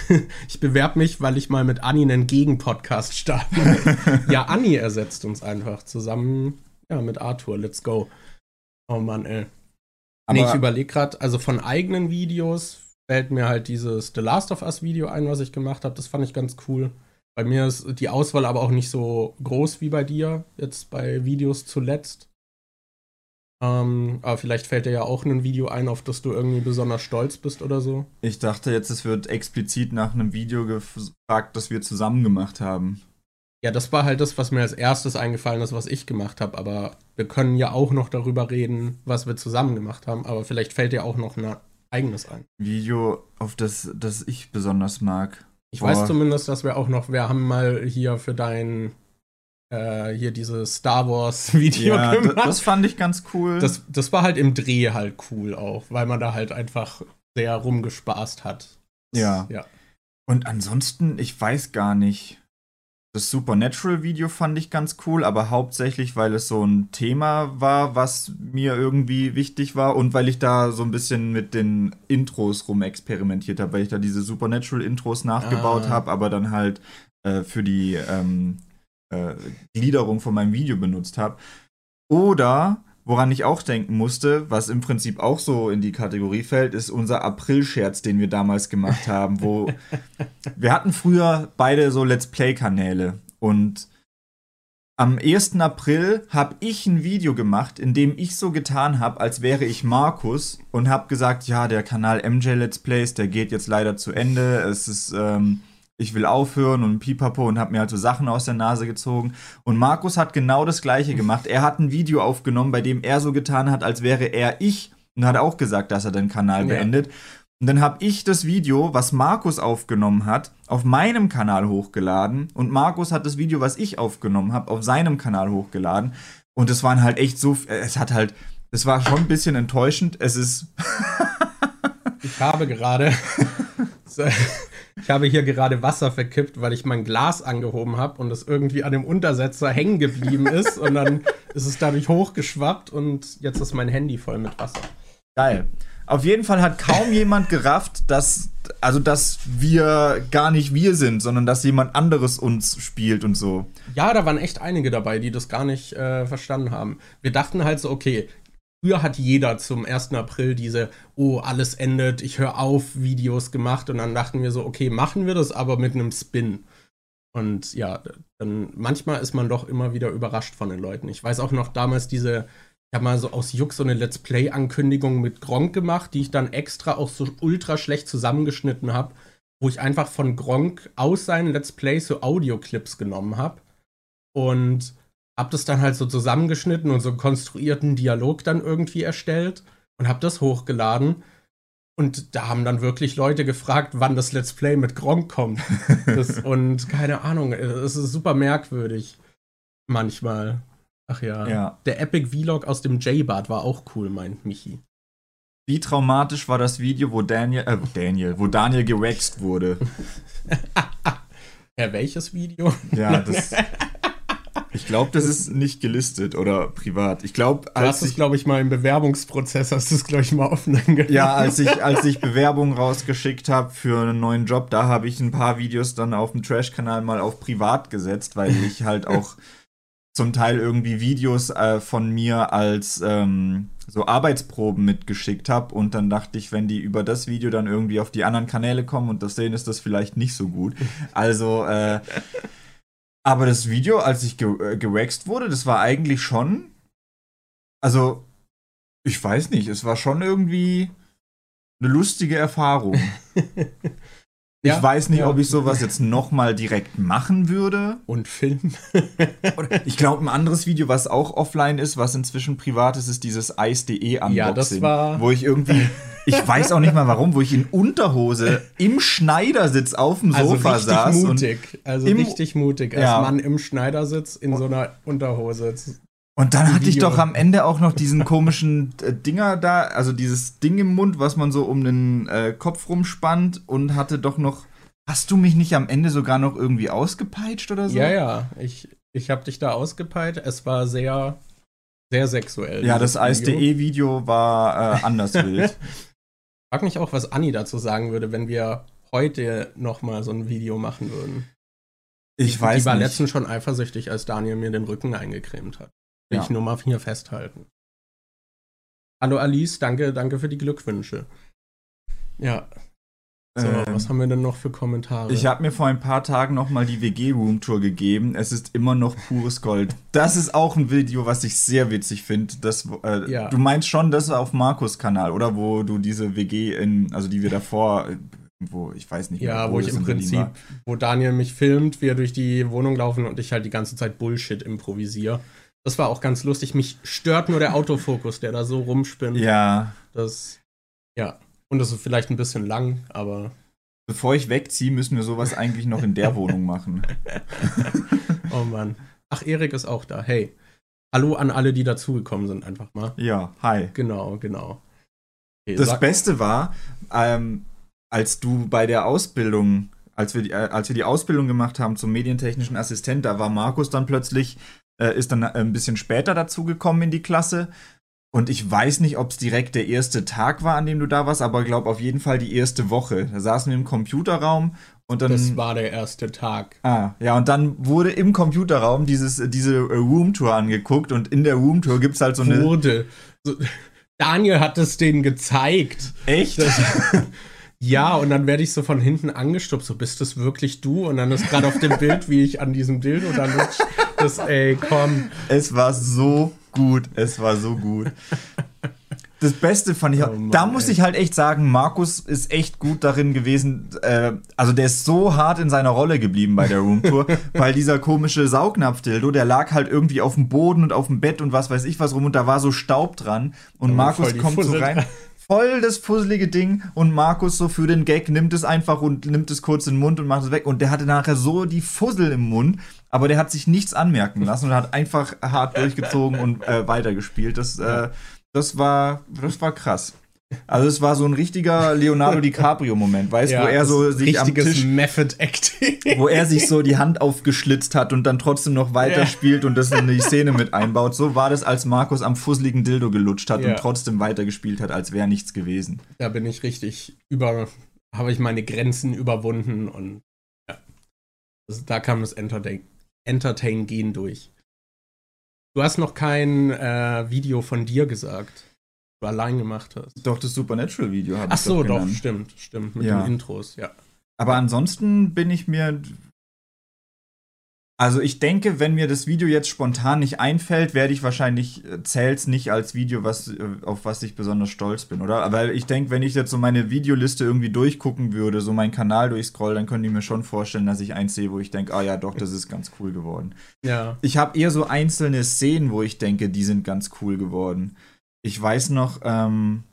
Ich bewerbe mich, weil ich mal mit Anni einen Gegenpodcast starten will. ja, Anni ersetzt uns einfach zusammen ja, mit Arthur. Let's go. Oh Mann, ey. Aber nee, ich überlege gerade, also von eigenen Videos fällt mir halt dieses The Last of Us Video ein, was ich gemacht habe. Das fand ich ganz cool. Bei mir ist die Auswahl aber auch nicht so groß wie bei dir, jetzt bei Videos zuletzt. Ähm, aber vielleicht fällt dir ja auch ein Video ein, auf das du irgendwie besonders stolz bist oder so. Ich dachte jetzt, es wird explizit nach einem Video gefragt, das wir zusammen gemacht haben. Ja, das war halt das, was mir als erstes eingefallen ist, was ich gemacht habe. Aber wir können ja auch noch darüber reden, was wir zusammen gemacht haben. Aber vielleicht fällt dir auch noch ein eigenes ein. Video, auf das, das ich besonders mag. Ich Boah. weiß zumindest, dass wir auch noch, wir haben mal hier für dein äh, hier dieses Star Wars Video ja, gemacht. Das fand ich ganz cool. Das, das war halt im Dreh halt cool auch, weil man da halt einfach sehr rumgespaßt hat. Ja. ja. Und ansonsten, ich weiß gar nicht. Das Supernatural-Video fand ich ganz cool, aber hauptsächlich, weil es so ein Thema war, was mir irgendwie wichtig war und weil ich da so ein bisschen mit den Intros rumexperimentiert habe, weil ich da diese Supernatural-Intros nachgebaut ah. habe, aber dann halt äh, für die ähm, äh, Gliederung von meinem Video benutzt habe. Oder woran ich auch denken musste, was im Prinzip auch so in die Kategorie fällt, ist unser April-Scherz, den wir damals gemacht haben, wo wir hatten früher beide so Let's Play-Kanäle und am 1. April habe ich ein Video gemacht, in dem ich so getan habe, als wäre ich Markus und habe gesagt, ja, der Kanal MJ Let's Plays, der geht jetzt leider zu Ende. Es ist ähm, ich will aufhören und pipapo und habe mir halt so Sachen aus der Nase gezogen. Und Markus hat genau das gleiche gemacht. Er hat ein Video aufgenommen, bei dem er so getan hat, als wäre er ich und hat auch gesagt, dass er den Kanal ja. beendet. Und dann habe ich das Video, was Markus aufgenommen hat, auf meinem Kanal hochgeladen und Markus hat das Video, was ich aufgenommen habe, auf seinem Kanal hochgeladen. Und es waren halt echt so, es hat halt, es war schon ein bisschen enttäuschend. Es ist. ich habe gerade Ich habe hier gerade Wasser verkippt, weil ich mein Glas angehoben habe und es irgendwie an dem Untersetzer hängen geblieben ist. und dann ist es dadurch hochgeschwappt und jetzt ist mein Handy voll mit Wasser. Geil. Auf jeden Fall hat kaum jemand gerafft, dass, also dass wir gar nicht wir sind, sondern dass jemand anderes uns spielt und so. Ja, da waren echt einige dabei, die das gar nicht äh, verstanden haben. Wir dachten halt so, okay, Früher hat jeder zum 1. April diese, oh, alles endet, ich höre auf, Videos gemacht und dann dachten wir so, okay, machen wir das aber mit einem Spin. Und ja, dann manchmal ist man doch immer wieder überrascht von den Leuten. Ich weiß auch noch damals diese, ich habe mal so aus Juck so eine Let's Play-Ankündigung mit Gronk gemacht, die ich dann extra auch so ultra schlecht zusammengeschnitten habe, wo ich einfach von Gronk aus seinen Let's Plays so Audioclips genommen habe. Und hab das dann halt so zusammengeschnitten und so einen konstruierten Dialog dann irgendwie erstellt und hab das hochgeladen. Und da haben dann wirklich Leute gefragt, wann das Let's Play mit Gronk kommt. Das, und keine Ahnung, es ist super merkwürdig. Manchmal. Ach ja. ja. Der Epic Vlog aus dem J-Bad war auch cool, meint Michi. Wie traumatisch war das Video, wo Daniel, äh, Daniel, wo Daniel gewaxt wurde? ja, welches Video? Ja, das. Ich glaube, das ist nicht gelistet oder privat. Ich glaube, als du hast es, glaube ich, mal im Bewerbungsprozess hast du es, glaube ich, mal offline gemacht. Ja, als ich, als ich Bewerbungen rausgeschickt habe für einen neuen Job, da habe ich ein paar Videos dann auf dem Trash-Kanal mal auf privat gesetzt, weil ich halt auch zum Teil irgendwie Videos äh, von mir als ähm, so Arbeitsproben mitgeschickt habe und dann dachte ich, wenn die über das Video dann irgendwie auf die anderen Kanäle kommen und das sehen, ist das vielleicht nicht so gut. Also, äh, aber das Video, als ich ge äh, gewaxt wurde, das war eigentlich schon, also, ich weiß nicht, es war schon irgendwie eine lustige Erfahrung. Ja, ich weiß nicht, ja. ob ich sowas jetzt nochmal direkt machen würde. Und filmen. ich glaube, ein anderes Video, was auch offline ist, was inzwischen privat ist, ist dieses Ice.de Unboxing. Ja, das war. Wo ich irgendwie, ich weiß auch nicht mal warum, wo ich in Unterhose im Schneidersitz auf dem also Sofa also saß. Mutig. also richtig mutig, als ja. Mann im Schneidersitz in so einer Unterhose. Und dann hatte ich doch am Ende auch noch diesen komischen äh, Dinger da, also dieses Ding im Mund, was man so um den äh, Kopf rumspannt und hatte doch noch. Hast du mich nicht am Ende sogar noch irgendwie ausgepeitscht oder so? Ja, ja, ich, ich habe dich da ausgepeitscht. Es war sehr, sehr sexuell. Ja, das Ice.de-Video war äh, anders wild. Frag mich auch, was Anni dazu sagen würde, wenn wir heute noch mal so ein Video machen würden. Ich, ich weiß nicht. Die war nicht. letztens schon eifersüchtig, als Daniel mir den Rücken eingecremt hat. Will ja. ich nur mal hier festhalten. Hallo Alice, danke, danke für die Glückwünsche. Ja. So, ähm, was haben wir denn noch für Kommentare? Ich habe mir vor ein paar Tagen noch mal die WG Room Tour gegeben. Es ist immer noch pures Gold. Das ist auch ein Video, was ich sehr witzig finde. Äh, ja. Du meinst schon, das auf Markus Kanal, oder wo du diese WG in, also die wir davor wo ich weiß nicht mehr, ja, wo, wo ich im Prinzip, wo Daniel mich filmt, wir durch die Wohnung laufen und ich halt die ganze Zeit Bullshit improvisiere. Das war auch ganz lustig. Mich stört nur der Autofokus, der da so rumspinnt. Ja. Das, ja. Und das ist vielleicht ein bisschen lang, aber. Bevor ich wegziehe, müssen wir sowas eigentlich noch in der Wohnung machen. oh Mann. Ach, Erik ist auch da. Hey. Hallo an alle, die dazugekommen sind, einfach mal. Ja, hi. Genau, genau. Okay, das Beste war, ähm, als du bei der Ausbildung, als wir, die, äh, als wir die Ausbildung gemacht haben zum medientechnischen Assistent, da war Markus dann plötzlich äh, ist dann äh, ein bisschen später dazugekommen in die Klasse. Und ich weiß nicht, ob es direkt der erste Tag war, an dem du da warst, aber ich glaube auf jeden Fall die erste Woche. Da saßen wir im Computerraum und dann. Das war der erste Tag. Ah, ja, und dann wurde im Computerraum dieses, diese äh, Roomtour angeguckt und in der Roomtour gibt es halt so eine. Wurde. So, Daniel hat es denen gezeigt. Echt? Das, ja, und dann werde ich so von hinten angestupst, so bist das wirklich du? Und dann ist gerade auf dem Bild, wie ich an diesem Dildo da lutsch. Das, ey, komm. Es war so gut, es war so gut. Das Beste fand ich, oh Mann, da muss ey. ich halt echt sagen, Markus ist echt gut darin gewesen. Äh, also der ist so hart in seiner Rolle geblieben bei der Roomtour, weil dieser komische Saugnapf-Dildo, der lag halt irgendwie auf dem Boden und auf dem Bett und was weiß ich was rum und da war so Staub dran und oh, Markus kommt so rein voll das fusselige Ding und Markus so für den Gag nimmt es einfach und nimmt es kurz in den Mund und macht es weg und der hatte nachher so die Fussel im Mund, aber der hat sich nichts anmerken lassen und hat einfach hart durchgezogen und äh, weitergespielt. Das, äh, das war, das war krass. Also es war so ein richtiger Leonardo DiCaprio-Moment, weißt du, ja, wo er so sich am Tisch, Method Acting, wo er sich so die Hand aufgeschlitzt hat und dann trotzdem noch weiterspielt ja. und das in die Szene mit einbaut. So war das, als Markus am fusseligen Dildo gelutscht hat ja. und trotzdem weitergespielt hat, als wäre nichts gewesen. Da bin ich richtig über, habe ich meine Grenzen überwunden und ja, also da kam das Entertain, Entertain-Gehen durch. Du hast noch kein äh, Video von dir gesagt du allein gemacht hast. Doch, das Supernatural-Video habe ich Ach so, doch, stimmt, stimmt, mit ja. den Intros, ja. Aber ansonsten bin ich mir. Also ich denke, wenn mir das Video jetzt spontan nicht einfällt, werde ich wahrscheinlich äh, zählt's nicht als Video, was, äh, auf was ich besonders stolz bin, oder? Aber ich denke, wenn ich jetzt so meine Videoliste irgendwie durchgucken würde, so meinen Kanal durchscroll, dann könnte ich mir schon vorstellen, dass ich eins sehe, wo ich denke, ah ja, doch, das ist ganz cool geworden. Ja. Ich habe eher so einzelne Szenen, wo ich denke, die sind ganz cool geworden ich weiß noch, ähm,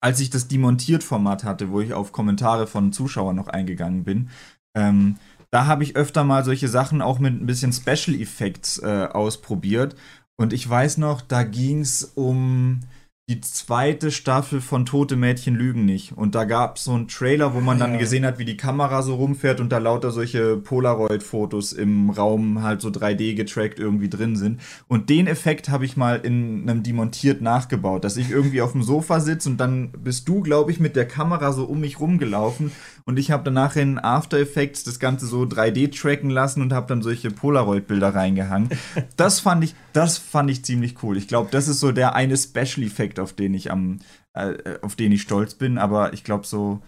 als ich das Demontiert-Format hatte, wo ich auf Kommentare von Zuschauern noch eingegangen bin, ähm, da habe ich öfter mal solche Sachen auch mit ein bisschen Special Effects äh, ausprobiert. Und ich weiß noch, da ging es um die zweite Staffel von Tote Mädchen lügen nicht. Und da gab es so einen Trailer, wo man dann ja. gesehen hat, wie die Kamera so rumfährt und da lauter solche Polaroid-Fotos im Raum halt so 3D getrackt irgendwie drin sind. Und den Effekt habe ich mal in einem Demontiert nachgebaut, dass ich irgendwie auf dem Sofa sitze und dann bist du, glaube ich, mit der Kamera so um mich rumgelaufen und ich habe danach in After Effects das Ganze so 3D tracken lassen und habe dann solche Polaroid-Bilder reingehangen. das fand ich, das fand ich ziemlich cool. Ich glaube, das ist so der eine Special-Effekt, auf den ich am, äh, auf den ich stolz bin. Aber ich glaube, so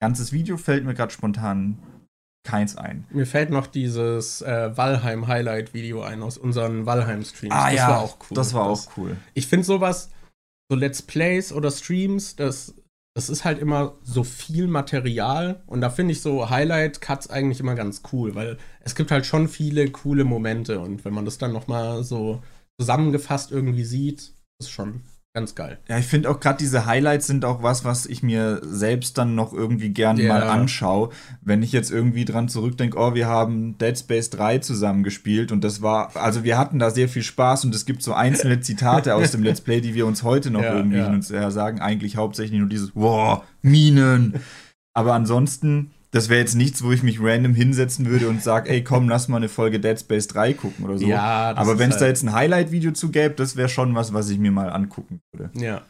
ganzes Video fällt mir gerade spontan keins ein. Mir fällt noch dieses äh, Valheim-Highlight-Video ein aus unseren Valheim-Streams. Ah, das ja, war auch cool. Das war das, auch cool. Ich finde sowas, so Let's Plays oder Streams, das, das ist halt immer so viel Material und da finde ich so Highlight-Cuts eigentlich immer ganz cool, weil es gibt halt schon viele coole Momente und wenn man das dann nochmal so zusammengefasst irgendwie sieht, ist schon Ganz geil. Ja, ich finde auch gerade diese Highlights sind auch was, was ich mir selbst dann noch irgendwie gern yeah. mal anschaue. Wenn ich jetzt irgendwie dran zurückdenke, oh, wir haben Dead Space 3 zusammengespielt und das war, also wir hatten da sehr viel Spaß und es gibt so einzelne Zitate aus dem Let's Play, die wir uns heute noch ja, irgendwie ja. Uns, ja, sagen. Eigentlich hauptsächlich nur dieses, wow, Minen. Aber ansonsten das wäre jetzt nichts, wo ich mich random hinsetzen würde und sage, ey, komm, lass mal eine Folge Dead Space 3 gucken oder so. Ja, Aber wenn es halt da jetzt ein Highlight-Video zu gäbe, das wäre schon was, was ich mir mal angucken würde. Ja.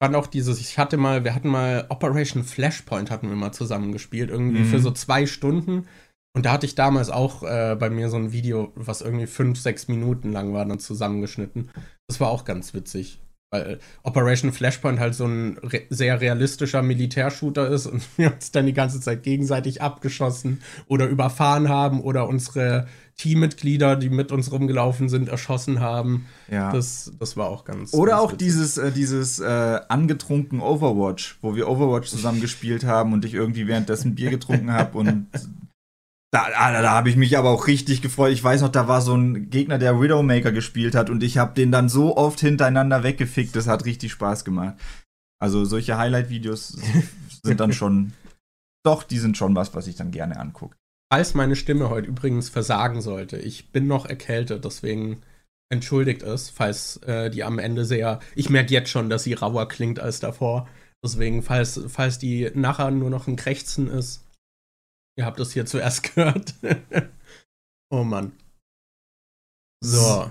Dann auch dieses, ich hatte mal, wir hatten mal Operation Flashpoint hatten wir mal zusammengespielt, irgendwie mhm. für so zwei Stunden. Und da hatte ich damals auch äh, bei mir so ein Video, was irgendwie fünf, sechs Minuten lang war, dann zusammengeschnitten. Das war auch ganz witzig weil Operation Flashpoint halt so ein re sehr realistischer Militärshooter ist und wir uns dann die ganze Zeit gegenseitig abgeschossen oder überfahren haben oder unsere Teammitglieder, die mit uns rumgelaufen sind, erschossen haben. Ja. Das, das war auch ganz. Oder ganz auch witzig. dieses, äh, dieses äh, angetrunken Overwatch, wo wir Overwatch zusammen gespielt haben und ich irgendwie währenddessen Bier getrunken habe und Da, da, da habe ich mich aber auch richtig gefreut. Ich weiß noch, da war so ein Gegner, der Widowmaker gespielt hat und ich habe den dann so oft hintereinander weggefickt. Das hat richtig Spaß gemacht. Also solche Highlight-Videos sind dann schon, doch, die sind schon was, was ich dann gerne angucke. Falls meine Stimme heute übrigens versagen sollte, ich bin noch erkältet, deswegen entschuldigt es, falls äh, die am Ende sehr, ich merke jetzt schon, dass sie rauer klingt als davor. Deswegen, falls, falls die nachher nur noch ein Krächzen ist, Ihr habt das hier zuerst gehört. oh Mann. So.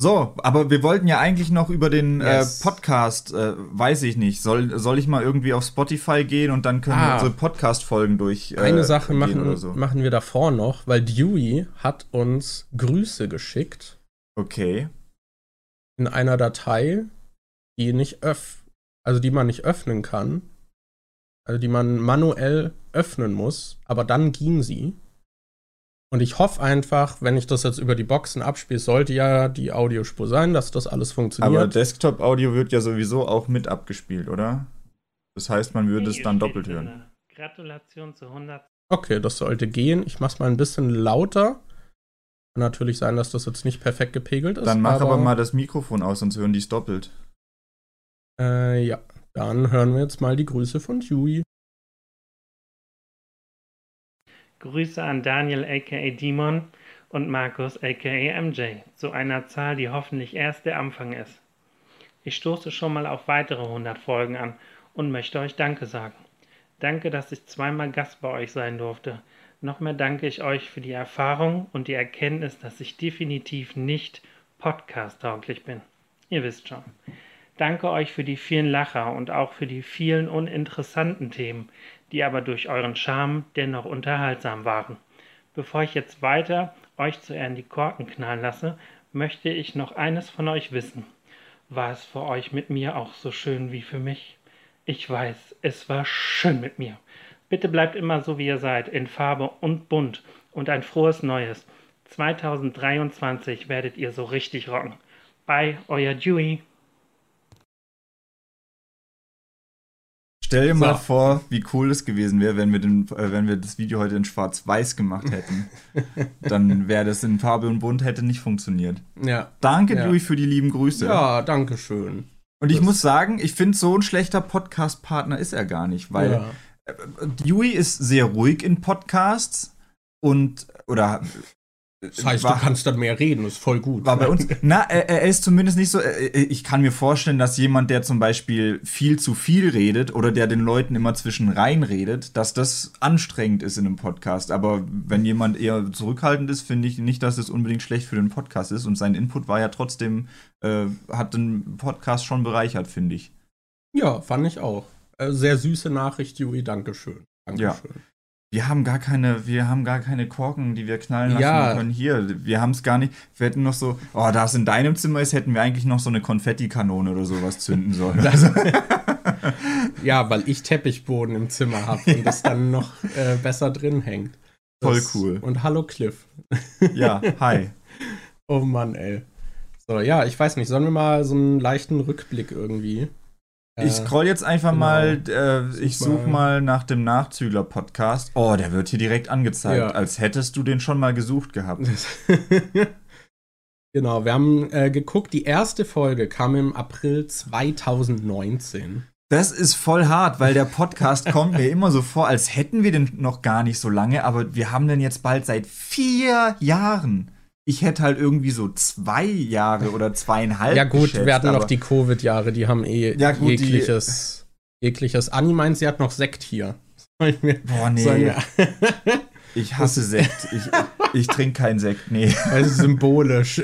So, aber wir wollten ja eigentlich noch über den äh, yes. äh, Podcast, äh, weiß ich nicht. Soll, soll ich mal irgendwie auf Spotify gehen und dann können ah. wir unsere Podcast-Folgen durch. Äh, Eine Sache machen, so. machen wir davor noch, weil Dewey hat uns Grüße geschickt. Okay. In einer Datei, die nicht öff also die man nicht öffnen kann also die man manuell öffnen muss, aber dann ging sie. Und ich hoffe einfach, wenn ich das jetzt über die Boxen abspiele, sollte ja die Audiospur sein, dass das alles funktioniert. Aber Desktop-Audio wird ja sowieso auch mit abgespielt, oder? Das heißt, man würde es dann doppelt hören. Gratulation zu 100. Okay, das sollte gehen. Ich mache es mal ein bisschen lauter. Kann natürlich sein, dass das jetzt nicht perfekt gepegelt ist. Dann mach aber, aber mal das Mikrofon aus, sonst hören die es doppelt. Äh, ja. Dann hören wir jetzt mal die Grüße von Dewey. Grüße an Daniel aka Demon und Markus aka MJ zu einer Zahl, die hoffentlich erst der Anfang ist. Ich stoße schon mal auf weitere 100 Folgen an und möchte euch Danke sagen. Danke, dass ich zweimal Gast bei euch sein durfte. Noch mehr danke ich euch für die Erfahrung und die Erkenntnis, dass ich definitiv nicht podcast-tauglich bin. Ihr wisst schon. Danke euch für die vielen Lacher und auch für die vielen uninteressanten Themen, die aber durch euren Charme dennoch unterhaltsam waren. Bevor ich jetzt weiter euch zu Ehren die Korken knallen lasse, möchte ich noch eines von euch wissen. War es für euch mit mir auch so schön wie für mich? Ich weiß, es war schön mit mir. Bitte bleibt immer so, wie ihr seid, in Farbe und bunt und ein frohes Neues. 2023 werdet ihr so richtig rocken. Bye, euer Dewey. Stell dir so. mal vor, wie cool es gewesen wäre, wenn wir, den, äh, wenn wir das Video heute in Schwarz-Weiß gemacht hätten. Dann wäre das in Farbe und Bunt hätte nicht funktioniert. Ja. Danke, ja. Louis, für die lieben Grüße. Ja, danke schön. Und ich das muss sagen, ich finde, so ein schlechter Podcast-Partner ist er gar nicht, weil ja. Dewey ist sehr ruhig in Podcasts und oder das heißt, war, du kannst dann mehr reden, ist voll gut. War bei uns. Na, er, er, ist zumindest nicht so. Ich kann mir vorstellen, dass jemand, der zum Beispiel viel zu viel redet oder der den Leuten immer zwischen rein redet, dass das anstrengend ist in einem Podcast. Aber wenn jemand eher zurückhaltend ist, finde ich nicht, dass es unbedingt schlecht für den Podcast ist. Und sein Input war ja trotzdem, äh, hat den Podcast schon bereichert, finde ich. Ja, fand ich auch. Äh, sehr süße Nachricht, Juri, Dankeschön. Dankeschön. Ja. Wir haben gar keine, wir haben gar keine Korken, die wir knallen lassen Ja. können. Hier, wir haben es gar nicht. Wir hätten noch so, oh, da es in deinem Zimmer ist, hätten wir eigentlich noch so eine Konfettikanone oder sowas zünden sollen. Das, ja, weil ich Teppichboden im Zimmer habe und das dann noch äh, besser drin hängt. Voll Das- cool. Und hallo Cliff. ja, hi. Oh Mann, ey. So, ja, ich weiß nicht, sollen wir mal so einen leichten Rückblick irgendwie? Ich Äh, scroll jetzt einfach genau. mal, äh, ich Such suche mal. mal nach dem Nachzügler-Podcast. Oh, der wird hier direkt angezeigt, Ja. als hättest du den schon mal gesucht gehabt. genau, wir haben äh, geguckt, die erste Folge kam im April 2019. Das ist voll hart, weil der Podcast kommt mir immer so vor, als hätten wir den noch gar nicht so lange, aber wir haben den jetzt bald seit vier Jahren. Ich hätte halt irgendwie so zwei Jahre oder zweieinhalb. ja, gut, geschätzt, wir hatten noch die Covid-Jahre, die haben eh Ja, gut, die- jegliches. jegliches. Anni meint, sie hat noch Sekt hier. Wir, Boah, sollen nee, wir ich hasse Sekt. Ich, ich trinke keinen Sekt, nee. also symbolisch.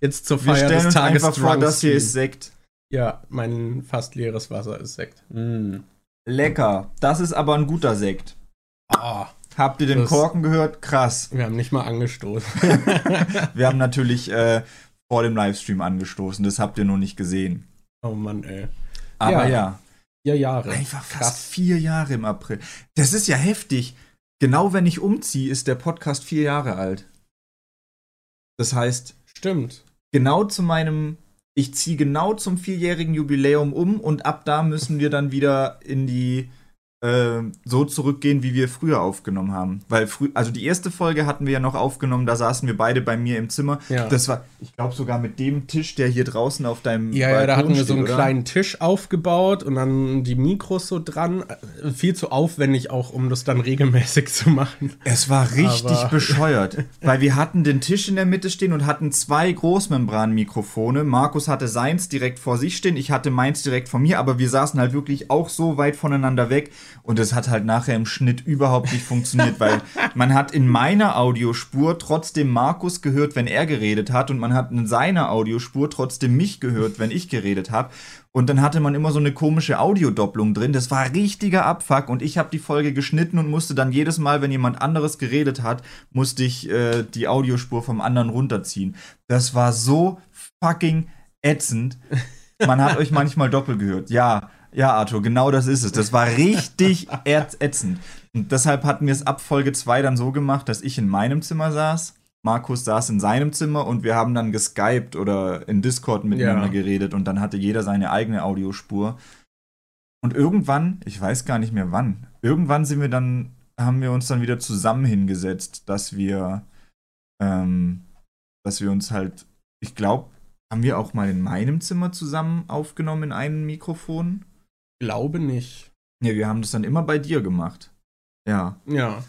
Jetzt zur Wir Feier stellen des uns Tages einfach vor, das hier ist Sekt. Ja, mein fast leeres Wasser ist Sekt. Mm. Lecker. Das ist aber ein guter Sekt. Ah, Habt ihr den Das- Korken gehört? Krass. wir haben nicht mal angestoßen. Wir haben natürlich äh, vor dem Livestream angestoßen. Das habt ihr noch nicht gesehen. oh Mann, ey. Aber Ja. ja. Vier Jahre. Einfach fast Krass. vier Jahre im April. Das ist ja heftig. Genau wenn ich umziehe, ist der Podcast vier Jahre alt. Das heißt, Stimmt. genau zu meinem, ich ziehe genau zum vierjährigen Jubiläum um und ab da müssen wir dann wieder in die äh, so zurückgehen, wie wir früher aufgenommen haben. Weil früh, also die erste Folge hatten wir ja noch aufgenommen, da saßen wir beide bei mir im Zimmer. Ja. Das war, ich glaube sogar mit dem Tisch, der hier draußen auf deinem Ja, ja, da hatten wir so einen oder? kleinen Tisch aufgebaut und dann die Mikros so dran. Viel zu aufwendig auch, um das dann regelmäßig zu machen. Es war richtig Aber- bescheuert, weil wir hatten den Tisch in der Mitte stehen und hatten zwei Großmembranmikrofone. Markus hatte seins direkt vor sich stehen, ich hatte meins direkt vor mir, aber wir saßen halt wirklich auch so weit voneinander weg und es hat halt nachher im Schnitt überhaupt nicht funktioniert, weil man hat in meiner Audiospur trotzdem Markus gehört, wenn er geredet hat und man hat in seiner Audiospur trotzdem mich gehört, wenn ich geredet habe. Und dann hatte man immer so eine komische Audiodopplung drin. Das war richtiger Abfuck. Und ich habe die Folge geschnitten und musste dann jedes Mal, wenn jemand anderes geredet hat, musste ich äh, die Audiospur vom anderen runterziehen. Das war so fucking ätzend. Man hat euch manchmal doppelt gehört. Ja, ja, Arthur, genau das ist es. Das war richtig ätz- ätzend. Und deshalb hatten wir es ab Folge 2 dann so gemacht, dass ich in meinem Zimmer saß. Markus saß in seinem Zimmer und wir haben dann geskypt oder in Discord miteinander Ja. geredet und dann hatte jeder seine eigene Audiospur. Und irgendwann, ich weiß gar nicht mehr wann, irgendwann sind wir dann, haben wir uns dann wieder zusammen hingesetzt, dass wir, ähm, dass wir uns halt, ich glaube, haben wir auch mal in meinem Zimmer zusammen aufgenommen in einem Mikrofon? Glaube nicht. Ne, wir haben das dann immer bei dir gemacht. Ja. Ja,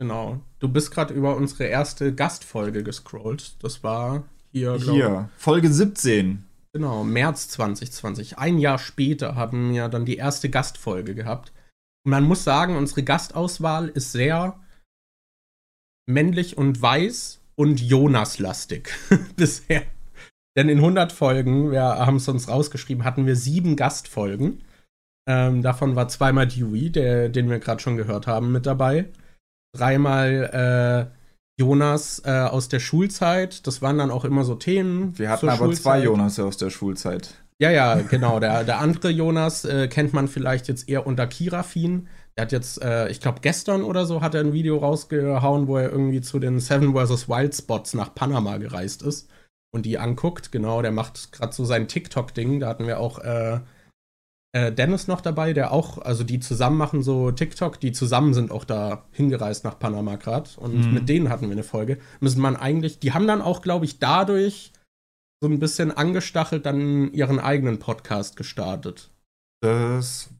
genau. Du bist gerade über unsere erste Gastfolge gescrollt. Das war hier, glaub- Hier, Folge 17. Genau, März 2020. Ein Jahr später haben wir dann die erste Gastfolge gehabt. Und man muss sagen, unsere Gastauswahl ist sehr männlich und weiß und Jonas-lastig bisher. Denn in 100 Folgen, wir haben es uns rausgeschrieben, hatten wir sieben Gastfolgen. Ähm, davon war zweimal Dewey, der, den wir gerade schon gehört haben, mit dabei. Dreimal äh, Jonas äh, aus der Schulzeit. Das waren dann auch immer so Themen. Wir hatten aber zwei Schulzeit. Jonas aus der Schulzeit. Ja, ja, genau. Der, der andere Jonas äh, kennt man vielleicht jetzt eher unter Kirafin. Der hat jetzt, äh, ich glaube, gestern oder so hat er ein Video rausgehauen, wo er irgendwie zu den Seven vs. Wild Spots nach Panama gereist ist und die anguckt. Genau, der macht gerade so sein TikTok-Ding. Da hatten wir auch äh, Dennis noch dabei, der auch, also die zusammen machen so TikTok, die zusammen sind auch da hingereist nach Panama gerade. Und Mhm. mit denen hatten wir eine Folge. Müssen man eigentlich, die haben dann auch, glaube ich, dadurch so ein bisschen angestachelt dann ihren eigenen Podcast gestartet. Das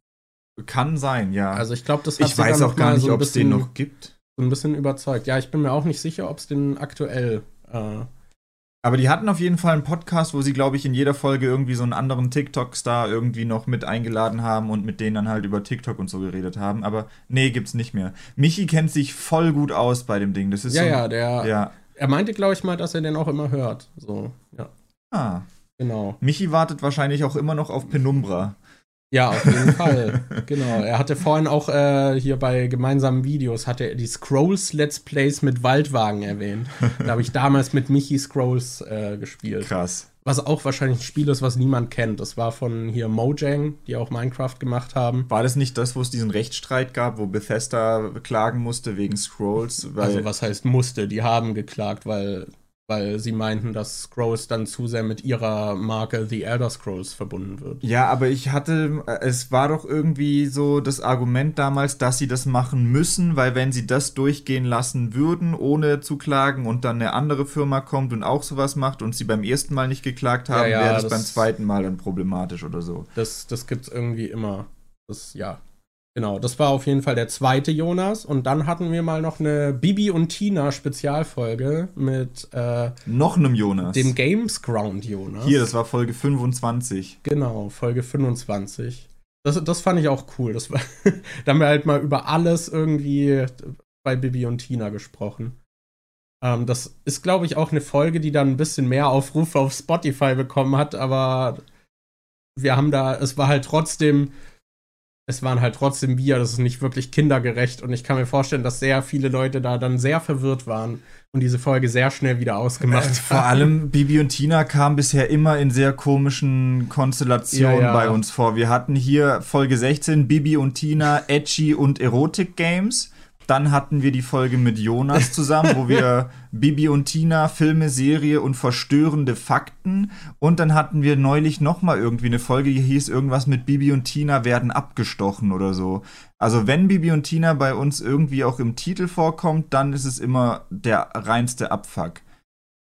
kann sein, ja. Also ich glaube, das hat ich weiß auch gar nicht, so ob es den noch gibt. so ein bisschen überzeugt. Ja, ich bin mir auch nicht sicher, ob es den aktuell äh, Aber die hatten auf jeden Fall einen Podcast, wo sie, glaube ich, in jeder Folge irgendwie so einen anderen TikTok-Star irgendwie noch mit eingeladen haben und mit denen dann halt über TikTok und so geredet haben. Aber nee, gibt's nicht mehr. Michi kennt sich voll gut aus bei dem Ding. Das ist Ja, so, ja, der ja. er meinte, glaube ich mal, dass er den auch immer hört. So, ja, Ah. genau. Michi wartet wahrscheinlich auch immer noch auf Penumbra. Ja, auf jeden Fall. Genau. Er hatte vorhin auch äh, hier bei gemeinsamen Videos hatte er die Scrolls Let's Plays mit Waldwagen erwähnt. Da habe ich damals mit Michi Scrolls äh, gespielt. Krass. Was auch wahrscheinlich ein Spiel ist, was niemand kennt. Das war von hier Mojang, die auch Minecraft gemacht haben. War das nicht das, wo es diesen Rechtsstreit gab, wo Bethesda klagen musste wegen Scrolls? also was heißt musste? Die haben geklagt, weil weil sie meinten, dass Scrolls dann zu sehr mit ihrer Marke The Elder Scrolls verbunden wird. Ja, aber ich hatte, es war doch irgendwie so das Argument damals, dass sie das machen müssen, weil wenn sie das durchgehen lassen würden, ohne zu klagen und dann eine andere Firma kommt und auch sowas macht und sie beim ersten Mal nicht geklagt haben, ja, ja, wäre das, das, beim zweiten Mal dann problematisch oder so. Das, das gibt's irgendwie immer. Das, ja, Genau, das war auf jeden Fall der zweite Jonas. Und dann hatten wir mal noch eine Bibi und Tina Spezialfolge mit äh, noch einem Jonas. Dem Games Ground Jonas. Hier, das war Folge 25. Genau, Folge 25. Das, das fand ich auch cool. Das war, da haben wir halt mal über alles irgendwie bei Bibi und Tina gesprochen. Ähm, das ist, glaube ich, auch eine Folge, die dann ein bisschen mehr Aufrufe auf Spotify bekommen hat, aber wir haben da, es war halt trotzdem es waren halt trotzdem wir, das ist nicht wirklich kindergerecht und ich kann mir vorstellen, dass sehr viele Leute da dann sehr verwirrt waren und diese Folge sehr schnell wieder ausgemacht äh, Vor allem Bibi und Tina kamen bisher immer in sehr komischen Konstellationen ja, ja. bei uns vor. Wir hatten hier Folge 16 Bibi und Tina, Edgy und Erotik Games. Dann hatten wir die Folge mit Jonas zusammen, wo wir Bibi und Tina, Filme, Serie und verstörende Fakten. Und dann hatten wir neulich nochmal irgendwie eine Folge, die hieß irgendwas mit Bibi und Tina werden abgestochen oder so. Also wenn Bibi und Tina bei uns irgendwie auch im Titel vorkommt, dann ist es immer der reinste Abfuck.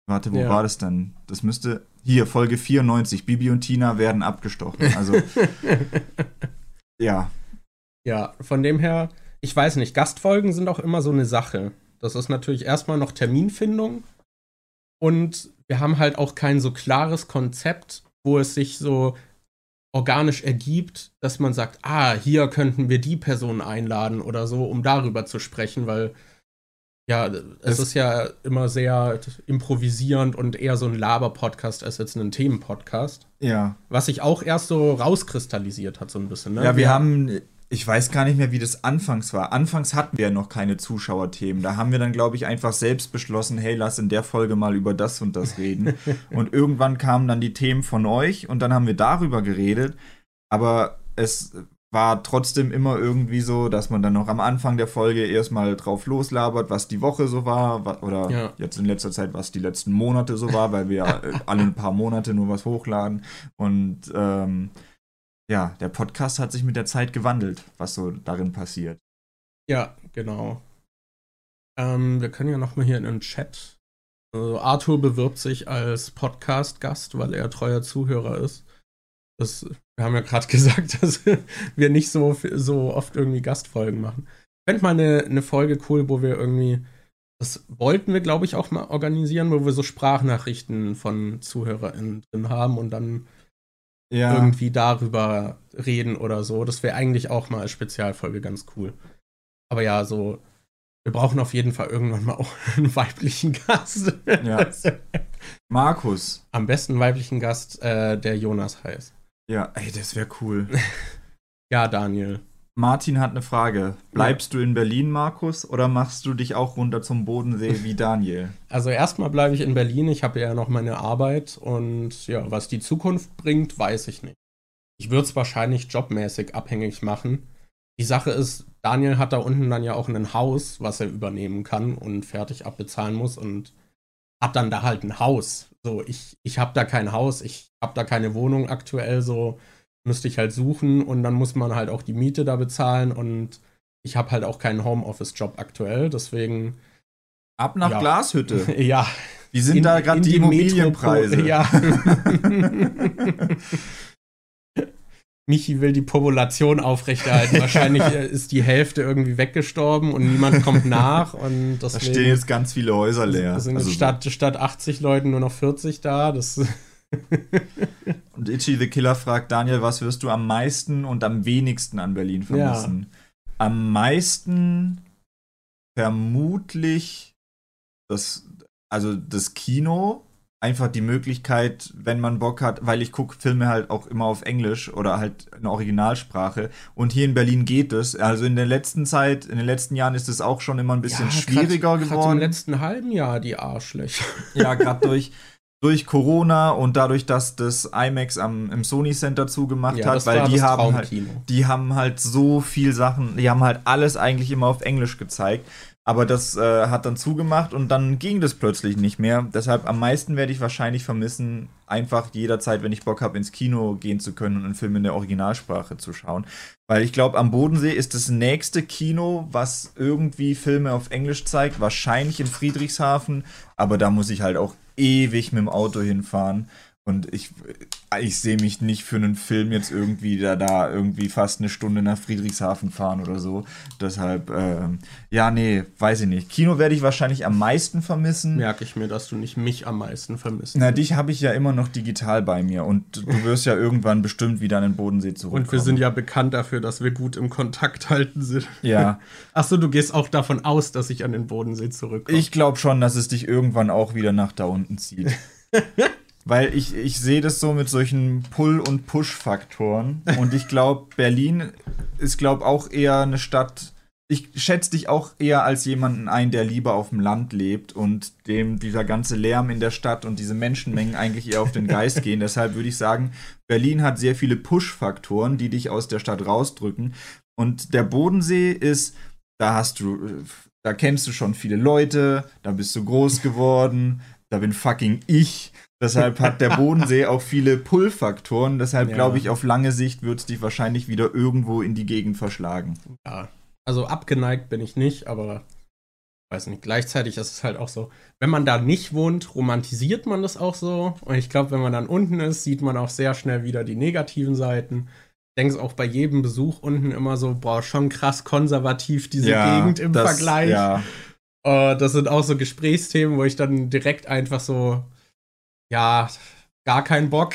Warte, wo ja. war das denn? Das müsste. Hier, Folge 94. Bibi und Tina werden abgestochen. Also. ja. Ja, von dem her ich weiß nicht, Gastfolgen sind auch immer so eine Sache. Das ist natürlich erstmal noch Terminfindung. Und wir haben halt auch kein so klares Konzept, wo es sich so organisch ergibt, dass man sagt, ah, hier könnten wir die Person einladen oder so, um darüber zu sprechen, weil ja, es das ist ja immer sehr improvisierend und eher so ein Laber-Podcast als jetzt ein Themen-Podcast. Ja. Was sich auch erst so rauskristallisiert hat, so ein bisschen. Ne? Ja, wir, wir haben ich weiß gar nicht mehr, wie das anfangs war. Anfangs hatten wir ja noch keine Zuschauerthemen. Da haben wir dann, glaube ich, einfach selbst beschlossen, hey, lass in der Folge mal über das und das reden. und irgendwann kamen dann die Themen von euch und dann haben wir darüber geredet. Aber es war trotzdem immer irgendwie so, dass man dann noch am Anfang der Folge erstmal drauf loslabert, was die Woche so war, oder ja. jetzt in letzter Zeit, was die letzten Monate so war, weil wir ja alle ein paar Monate nur was hochladen. Und ähm, ja, der Podcast hat sich mit der Zeit gewandelt, was so darin passiert. Ja, genau. Ähm, wir können ja noch mal hier in den Chat. Also Arthur bewirbt sich als Podcast-Gast, weil er treuer Zuhörer ist. Das, wir haben ja gerade gesagt, dass wir nicht so, so oft irgendwie Gastfolgen machen. Fände mal eine, eine Folge cool, wo wir irgendwie, das wollten wir, glaube ich, auch mal organisieren, wo wir so Sprachnachrichten von ZuhörerInnen drin haben und dann ja. irgendwie darüber reden oder so. Das wäre eigentlich auch mal als Spezialfolge ganz cool. Aber ja, so, wir brauchen auf jeden Fall irgendwann mal auch einen weiblichen Gast. Ja. Markus. Am besten weiblichen Gast, äh, der Jonas heißt. Ja, ey, das wäre cool. ja, Daniel. Martin hat eine Frage. Bleibst ja. du in Berlin, Markus, oder machst du dich auch runter zum Bodensee wie Daniel? Also erstmal bleibe ich in Berlin. Ich habe ja noch meine Arbeit und ja, was die Zukunft bringt, weiß ich nicht. Ich würde es wahrscheinlich jobmäßig abhängig machen. Die Sache ist, Daniel hat da unten dann ja auch ein Haus, was er übernehmen kann und fertig abbezahlen muss und hat dann da halt ein Haus. So, ich, ich habe da kein Haus, ich habe da keine Wohnung aktuell so müsste ich halt suchen und dann muss man halt auch die Miete da bezahlen und ich habe halt auch keinen Homeoffice-Job aktuell, deswegen. Ab nach ja. Glashütte. ja. Wie sind in, da gerade die, die Immobilienpreise? Metropol ja. Michi will die Population aufrechterhalten. Wahrscheinlich äh, ist die Hälfte irgendwie weggestorben und niemand kommt nach. Und da stehen jetzt ganz viele Häuser leer. Sind also statt, statt 80 Leuten nur noch 40 da. Das und Itchy the Killer fragt Daniel, was wirst du am meisten und am wenigsten an Berlin vermissen? Ja. Am meisten vermutlich das, also das Kino. einfach die Möglichkeit, wenn man Bock hat, weil ich gucke Filme halt auch immer auf Englisch oder halt in Originalsprache. Und hier in Berlin geht es. Also in der letzten Zeit, in den letzten Jahren ist es auch schon immer ein bisschen ja, schwieriger grad, geworden. Grad Im letzten halben Jahr die Arschlöcher. Ja, gerade durch durch Corona und dadurch, dass das IMAX am, im Sony Center zugemacht ja, hat, weil die haben halt, die haben halt so viel Sachen, die haben halt alles eigentlich immer auf Englisch gezeigt. Aber das äh, hat dann zugemacht und dann ging das plötzlich nicht mehr. Deshalb am meisten werde ich wahrscheinlich vermissen, einfach jederzeit, wenn ich Bock habe, ins Kino gehen zu können und einen Film in der Originalsprache zu schauen. Weil ich glaube, am Bodensee ist das nächste Kino, was irgendwie Filme auf Englisch zeigt, wahrscheinlich in Friedrichshafen. Aber da muss ich halt auch ewig mit dem Auto hinfahren. Und ich, ich sehe mich nicht für einen Film jetzt irgendwie da, da irgendwie fast eine Stunde nach Friedrichshafen fahren oder so. Deshalb, ähm, ja, nee, weiß ich nicht. Kino werde ich wahrscheinlich am meisten vermissen. Merke ich mir, dass du nicht mich am meisten vermisst. Na, dich habe ich ja immer noch digital bei mir und du wirst ja irgendwann bestimmt wieder an den Bodensee zurückkommen. Und wir sind ja bekannt dafür, dass wir gut im Kontakt halten sind. Ja. Achso, du gehst auch davon aus, dass ich an den Bodensee zurückkomme. Ich glaube schon, dass es dich irgendwann auch wieder nach da unten zieht. Weil ich, ich sehe das so mit solchen Pull- und Push-Faktoren. Und ich glaube, Berlin ist, glaube auch eher eine Stadt. Ich schätze dich auch eher als jemanden ein, der lieber auf dem Land lebt und dem dieser ganze Lärm in der Stadt und diese Menschenmengen eigentlich eher auf den Geist gehen. Deshalb würde ich sagen, Berlin hat sehr viele Push-Faktoren, die dich aus der Stadt rausdrücken. Und der Bodensee ist, da hast du, da kennst du schon viele Leute, da bist du groß geworden, da bin fucking ich Deshalb hat der Bodensee auch viele Pull-Faktoren. Deshalb ja. glaube ich, auf lange Sicht wird es dich wahrscheinlich wieder irgendwo in die Gegend verschlagen. Ja, also abgeneigt bin ich nicht, aber weiß nicht. Gleichzeitig ist es halt auch so, wenn man da nicht wohnt, romantisiert man das auch so. Und ich glaube, wenn man dann unten ist, sieht man auch sehr schnell wieder die negativen Seiten. Ich denke auch bei jedem Besuch unten immer so, boah, schon krass konservativ diese ja, Gegend im das, Vergleich. Ja. Uh, das sind auch so Gesprächsthemen, wo ich dann direkt einfach so ja, gar keinen Bock.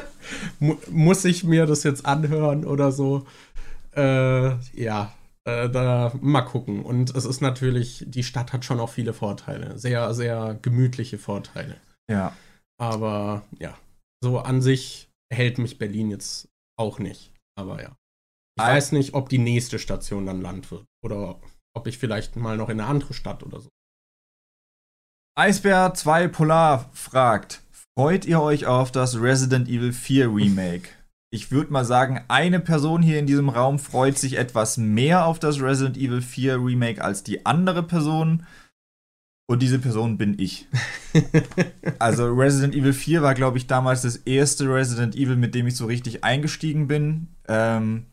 Muss ich mir das jetzt anhören oder so? Äh, ja, äh, da mal gucken. Und es ist natürlich, die Stadt hat schon auch viele Vorteile. Sehr, sehr gemütliche Vorteile. Ja. Aber ja, so an sich hält mich Berlin jetzt auch nicht. Aber ja. Ich Al weiß nicht, ob die nächste Station dann Land wird. Oder ob ich vielleicht mal noch in eine andere Stadt oder so. Eisbär 2 Polar fragt, freut ihr euch auf das Resident Evil 4 Remake? Ich würde mal sagen, eine Person hier in diesem Raum freut sich etwas mehr auf das Resident Evil 4 Remake als die andere Person. Und diese Person bin ich. also Resident Evil 4 war, glaube ich, damals das erste Resident Evil, mit dem ich so richtig eingestiegen bin. Ähm,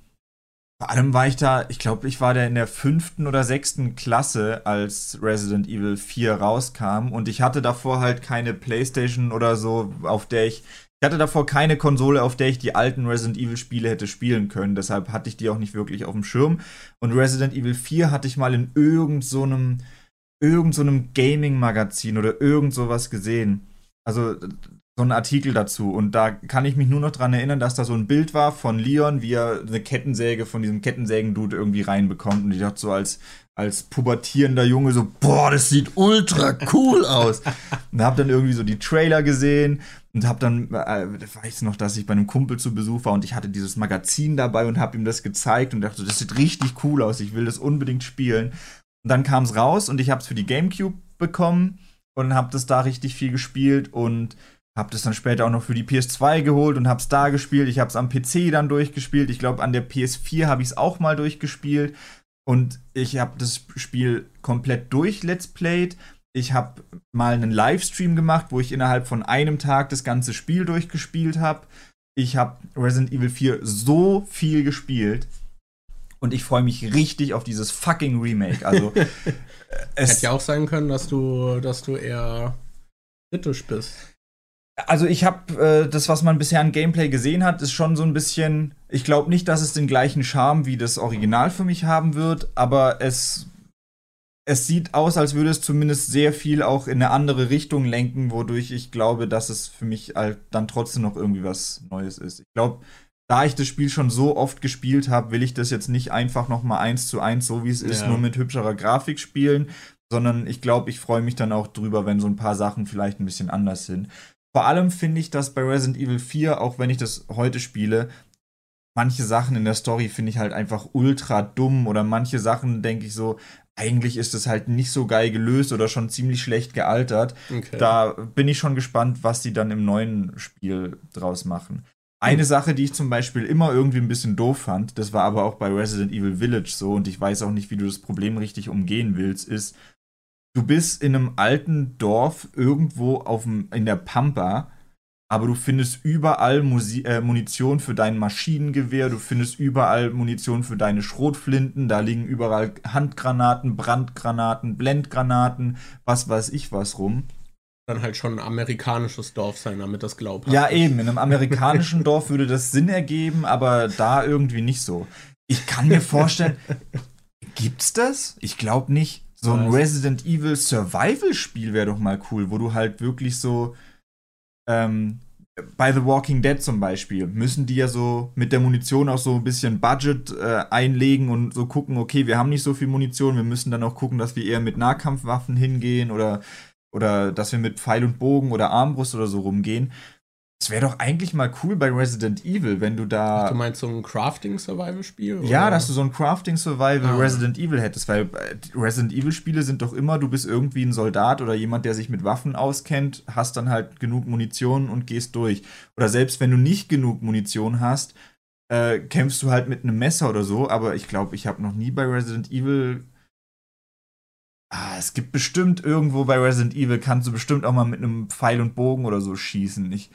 vor allem war ich da, ich glaube, ich war da in der fünften oder sechsten Klasse, als Resident Evil 4 rauskam. Und ich hatte davor halt keine Playstation oder so, auf der ich. Ich hatte davor keine Konsole, auf der ich die alten Resident Evil Spiele hätte spielen können. Deshalb hatte ich die auch nicht wirklich auf dem Schirm. Und Resident Evil 4 hatte ich mal in irgendeinem so irgend so Gaming-Magazin oder irgend sowas gesehen. Also so einen Artikel dazu. Und da kann ich mich nur noch dran erinnern, dass da so ein Bild war von Leon, wie er eine Kettensäge von diesem Kettensägen-Dude irgendwie reinbekommt. Und ich dachte so als, als pubertierender Junge so, boah, das sieht ultra cool aus. und hab dann irgendwie so die Trailer gesehen und hab dann, äh, weiß noch, dass ich bei einem Kumpel zu Besuch war und ich hatte dieses Magazin dabei und hab ihm das gezeigt und dachte so, das sieht richtig cool aus, ich will das unbedingt spielen. Und dann kam es raus und ich hab's für die Gamecube bekommen und hab das da richtig viel gespielt und hab das dann später auch noch für die PS2 geholt und hab's da gespielt. Ich hab's am PC dann durchgespielt. Ich glaube, an der PS4 habe ich es auch mal durchgespielt. Und ich habe das Spiel komplett durch Let's Played. Ich habe mal einen Livestream gemacht, wo ich innerhalb von einem Tag das ganze Spiel durchgespielt habe. Ich habe Resident Evil 4 so viel gespielt. Und ich freue mich richtig auf dieses fucking Remake. Also, es hätte ja auch sein können, dass du, dass du eher kritisch bist. Also ich habe äh, das, was man bisher an Gameplay gesehen hat, ist schon so ein bisschen. Ich glaube nicht, dass es den gleichen Charme wie das Original für mich haben wird, aber es es sieht aus, als würde es zumindest sehr viel auch in eine andere Richtung lenken, wodurch ich glaube, dass es für mich halt dann trotzdem noch irgendwie was Neues ist. Ich glaube, da ich das Spiel schon so oft gespielt habe, will ich das jetzt nicht einfach noch mal eins zu eins, so wie es ist, nur mit hübscherer Grafik spielen. sondern ich glaube, ich freue mich dann auch drüber, wenn so ein paar Sachen vielleicht ein bisschen anders sind. Vor allem finde ich, dass bei Resident Evil 4, auch wenn ich das heute spiele, manche Sachen in der Story finde ich halt einfach ultra dumm oder manche Sachen denke ich so, eigentlich ist es halt nicht so geil gelöst oder schon ziemlich schlecht gealtert. Okay. Da bin ich schon gespannt, was sie dann im neuen Spiel draus machen. Eine hm. Sache, die ich zum Beispiel immer irgendwie ein bisschen doof fand, das war aber auch bei Resident Evil Village so und ich weiß auch nicht, wie du das Problem richtig umgehen willst, ist, du bist in einem alten Dorf irgendwo aufm, in der Pampa aber du findest überall Musi äh, Munition für dein Maschinengewehr, du findest überall Munition für deine Schrotflinten, da liegen überall Handgranaten, Brandgranaten, Blendgranaten, was weiß ich was rum. Dann halt schon ein amerikanisches Dorf sein, damit das glaubhaft Ja, eben, in einem amerikanischen Dorf würde das Sinn ergeben, aber da irgendwie nicht so. Ich kann mir vorstellen, gibt's das? Ich glaube nicht. So ein Resident Evil Survival Spiel wäre doch mal cool, wo du halt wirklich so ähm, bei The Walking Dead zum Beispiel müssen die ja so mit der Munition auch so ein bisschen Budget äh, einlegen und so gucken, okay, wir haben nicht so viel Munition, wir müssen dann auch gucken, dass wir eher mit Nahkampfwaffen hingehen oder, oder dass wir mit Pfeil und Bogen oder Armbrust oder so rumgehen. Es wäre doch eigentlich mal cool bei Resident Evil, wenn du da. Ach, du meinst so ein Crafting-Survival-Spiel? Ja, dass du so ein Crafting-Survival ah. Resident Evil hättest, weil äh, Resident Evil-Spiele sind doch immer, du bist irgendwie ein Soldat oder jemand, der sich mit Waffen auskennt, hast dann halt genug Munition und gehst durch. Oder selbst wenn du nicht genug Munition hast, äh, kämpfst du halt mit einem Messer oder so, aber ich glaube, ich habe noch nie bei Resident Evil. Ah, es gibt bestimmt irgendwo bei Resident Evil, kannst du bestimmt auch mal mit einem Pfeil und Bogen oder so schießen. Ich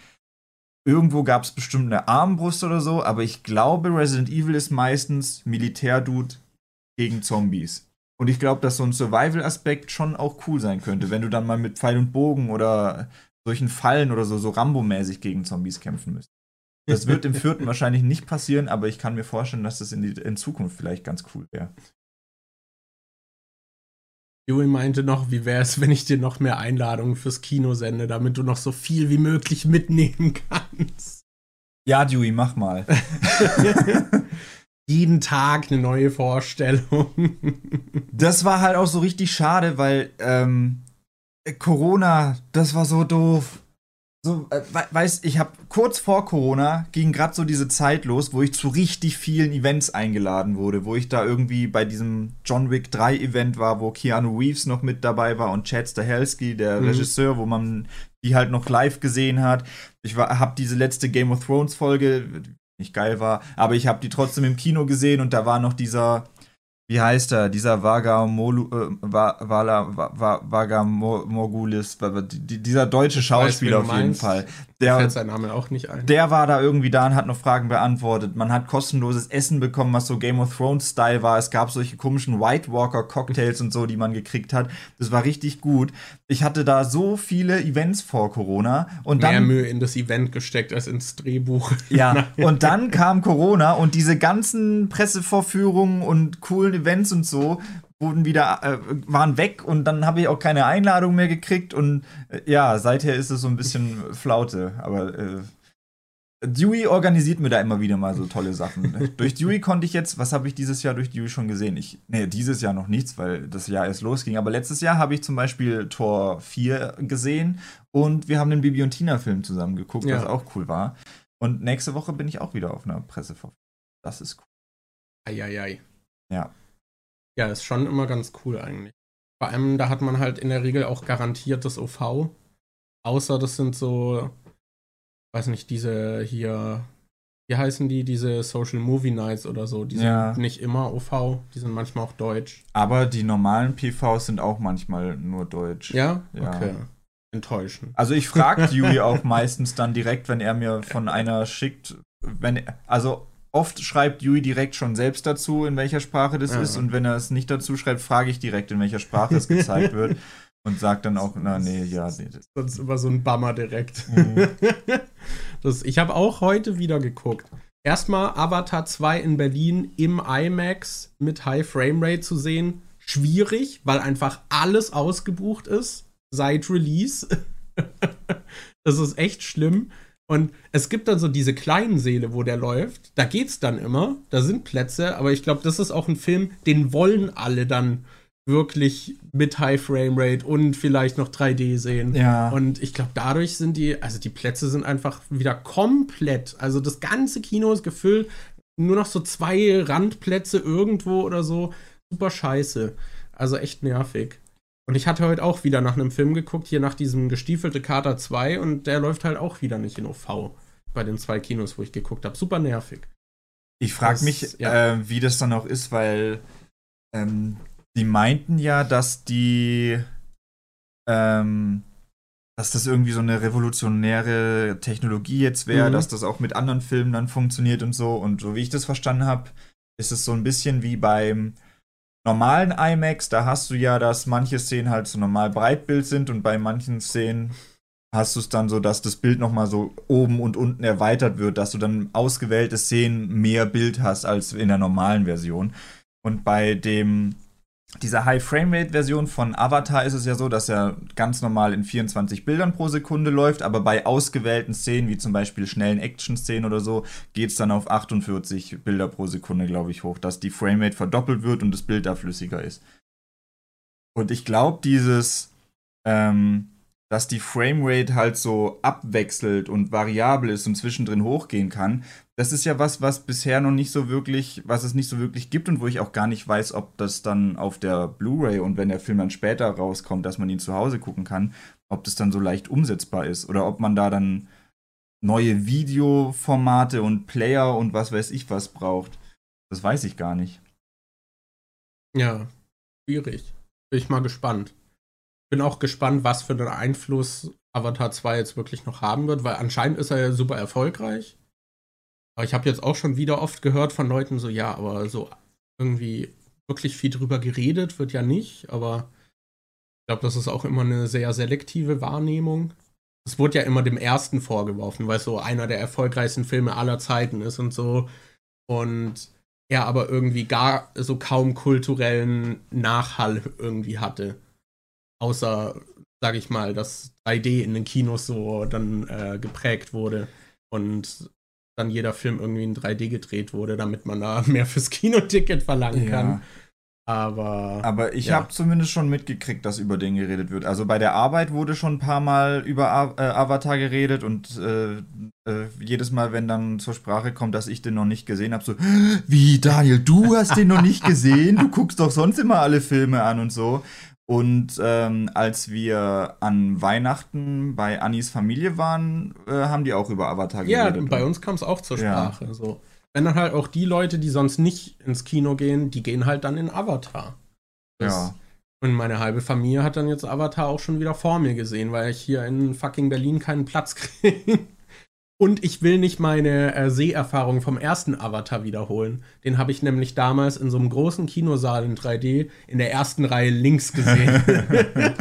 Irgendwo gab es bestimmt eine Armbrust oder so, aber ich glaube, Resident Evil ist meistens Militärdude gegen Zombies. Und ich glaube, dass so ein Survival-Aspekt schon auch cool sein könnte, wenn du dann mal mit Pfeil und Bogen oder solchen Fallen oder so, so Rambo-mäßig gegen Zombies kämpfen müsst. Das wird im vierten wahrscheinlich nicht passieren, aber ich kann mir vorstellen, dass das in, die, in Zukunft vielleicht ganz cool wäre. Joey meinte noch, wie wäre es, wenn ich dir noch mehr Einladungen fürs Kino sende, damit du noch so viel wie möglich mitnehmen kannst. Ja, Dewey, mach mal. Jeden Tag eine neue Vorstellung. das war halt auch so richtig schade, weil ähm, Corona, das war so doof so, äh, weißt, ich habe kurz vor Corona ging gerade so diese Zeit los, wo ich zu richtig vielen Events eingeladen wurde, wo ich da irgendwie bei diesem John Wick 3 Event war, wo Keanu Reeves noch mit dabei war und Chad Stahelski, der mhm. Regisseur, wo man die halt noch live gesehen hat. Ich habe diese letzte Game of Thrones Folge, nicht geil war, aber ich habe die trotzdem im Kino gesehen und da war noch dieser wie heißt er, dieser Vagamolu, äh, Vagamorgulis, dieser deutsche Schauspieler auf jeden Fall. Der, fällt sein Name auch nicht ein. Der war da irgendwie da und hat noch Fragen beantwortet. Man hat kostenloses Essen bekommen, was so Game of Thrones Style war. Es gab solche komischen White Walker Cocktails und so, die man gekriegt hat. Das war richtig gut. Ich hatte da so viele Events vor Corona und Mehr dann Mühe in das Event gesteckt als ins Drehbuch. Ja, und dann kam Corona und diese ganzen Pressevorführungen und coolen Events und so wurden wieder, äh, waren weg und dann habe ich auch keine Einladung mehr gekriegt und äh, ja, seither ist es so ein bisschen Flaute, aber äh, Dewey organisiert mir da immer wieder mal so tolle Sachen. durch Dewey konnte ich jetzt, was habe ich dieses Jahr durch Dewey schon gesehen? Ich, nee, dieses Jahr noch nichts, weil das Jahr erst losging. Aber letztes Jahr habe ich zum Beispiel Tor 4 gesehen und wir haben den Bibi und Tina-Film zusammen geguckt, ja. was auch cool war. Und nächste Woche bin ich auch wieder auf einer Pressevorführung. Das ist cool. Eieiei. Ja. Ja, ist schon immer ganz cool eigentlich. Vor allem, da hat man halt in der Regel auch garantiertes OV. Außer das sind so, weiß nicht, diese hier, wie heißen die, diese Social Movie Nights oder so. Die ja. sind nicht immer OV, die sind manchmal auch deutsch. Aber die normalen PVs sind auch manchmal nur deutsch. Ja? ja. Okay. Enttäuschend. Also ich frage Yui auch meistens dann direkt, wenn er mir von einer schickt, wenn, also oft schreibt Yui direkt schon selbst dazu, in welcher Sprache das ja. ist. Und wenn er es nicht dazu schreibt, frage ich direkt, in welcher Sprache es gezeigt wird. Und sagt dann auch, na nee, ja, nee. Das Sonst immer so ein Bummer direkt. Mhm. das, ich habe auch heute wieder geguckt. Erstmal Avatar 2 in Berlin im IMAX mit High Framerate zu sehen. Schwierig, weil einfach alles ausgebucht ist seit Release. das ist echt schlimm. Und es gibt dann so diese kleinen Säle, wo der läuft. Da geht's dann immer. Da sind Plätze. Aber ich glaube, das ist auch ein Film, den wollen alle dann wirklich mit High Frame Rate und vielleicht noch 3D sehen. Ja. Und ich glaube, dadurch sind die, also die Plätze sind einfach wieder komplett, also das ganze Kino ist gefüllt, nur noch so zwei Randplätze irgendwo oder so. Super scheiße. Also echt nervig. Und ich hatte heute auch wieder nach einem Film geguckt, hier nach diesem gestiefelte Kater 2 und der läuft halt auch wieder nicht in OV bei den zwei Kinos, wo ich geguckt habe. Super nervig. Ich frage mich, ja. äh, wie das dann auch ist, weil ähm, die meinten ja, dass die, ähm, dass das irgendwie so eine revolutionäre Technologie jetzt wäre, mhm. dass das auch mit anderen Filmen dann funktioniert und so. Und so wie ich das verstanden habe, ist es so ein bisschen wie beim normalen IMAX. Da hast du ja, dass manche Szenen halt so normal Breitbild sind und bei manchen Szenen hast du es dann so, dass das Bild nochmal so oben und unten erweitert wird, dass du dann ausgewählte Szenen mehr Bild hast als in der normalen Version. Und bei dem dieser High Framerate Version von Avatar ist es ja so, dass er ganz normal in 24 Bildern pro Sekunde läuft, aber bei ausgewählten Szenen, wie zum Beispiel schnellen Action-Szenen oder so, geht es dann auf 48 Bilder pro Sekunde, glaube ich, hoch, dass die Framerate verdoppelt wird und das Bild da flüssiger ist. Und ich glaube, dieses ähm, dass die Framerate halt so abwechselt und variabel ist und zwischendrin hochgehen kann. Das ist ja was, was bisher noch nicht so wirklich, was es nicht so wirklich gibt und wo ich auch gar nicht weiß, ob das dann auf der Blu-ray und wenn der Film dann später rauskommt, dass man ihn zu Hause gucken kann, ob das dann so leicht umsetzbar ist oder ob man da dann neue Videoformate und Player und was weiß ich was braucht. Das weiß ich gar nicht. Ja, schwierig. Bin ich mal gespannt bin auch gespannt, was für einen Einfluss Avatar 2 jetzt wirklich noch haben wird, weil anscheinend ist er ja super erfolgreich. Aber ich habe jetzt auch schon wieder oft gehört von Leuten so, ja, aber so irgendwie wirklich viel drüber geredet wird ja nicht, aber ich glaube, das ist auch immer eine sehr selektive Wahrnehmung. Es wurde ja immer dem ersten vorgeworfen, weil es so einer der erfolgreichsten Filme aller Zeiten ist und so. Und er aber irgendwie gar so kaum kulturellen Nachhall irgendwie hatte. Außer, sag ich mal, dass 3D in den Kinos so dann äh, geprägt wurde und dann jeder Film irgendwie in 3D gedreht wurde, damit man da mehr fürs Kinoticket verlangen ja. kann. Aber. Aber ich ja. habe zumindest schon mitgekriegt, dass über den geredet wird. Also bei der Arbeit wurde schon ein paar Mal über A äh, Avatar geredet und äh, äh, jedes Mal, wenn dann zur Sprache kommt, dass ich den noch nicht gesehen habe, so, wie Daniel, du hast den noch nicht gesehen? Du guckst doch sonst immer alle Filme an und so. Und ähm, als wir an Weihnachten bei Annis Familie waren, äh, haben die auch über Avatar geredet. Ja, bei uns kam es auch zur Sprache. Ja. So. Wenn dann halt auch die Leute, die sonst nicht ins Kino gehen, die gehen halt dann in Avatar. Das, ja. Und meine halbe Familie hat dann jetzt Avatar auch schon wieder vor mir gesehen, weil ich hier in fucking Berlin keinen Platz kriege. Und ich will nicht meine äh, Seherfahrung vom ersten Avatar wiederholen. Den habe ich nämlich damals in so einem großen Kinosaal in 3D in der ersten Reihe links gesehen.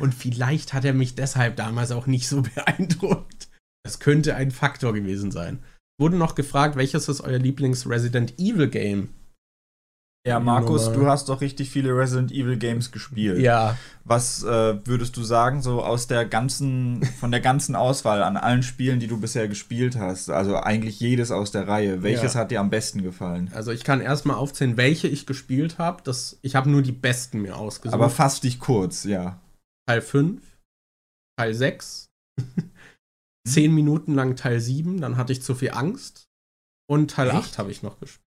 Und vielleicht hat er mich deshalb damals auch nicht so beeindruckt. Das könnte ein Faktor gewesen sein. Wurde noch gefragt, welches ist euer Lieblings-Resident Evil Game? Ja, Markus, du hast doch richtig viele Resident Evil Games gespielt. Ja. Was äh, würdest du sagen, so aus der ganzen, von der ganzen Auswahl an allen Spielen, die du bisher gespielt hast, also eigentlich jedes aus der Reihe, welches ja. hat dir am besten gefallen? Also ich kann erstmal aufzählen, welche ich gespielt habe. Ich habe nur die besten mir ausgesucht. Aber fass dich kurz, ja. Teil 5, Teil 6, 10 Minuten lang Teil 7, dann hatte ich zu viel Angst. Und Teil Echt? 8 habe ich noch gespielt.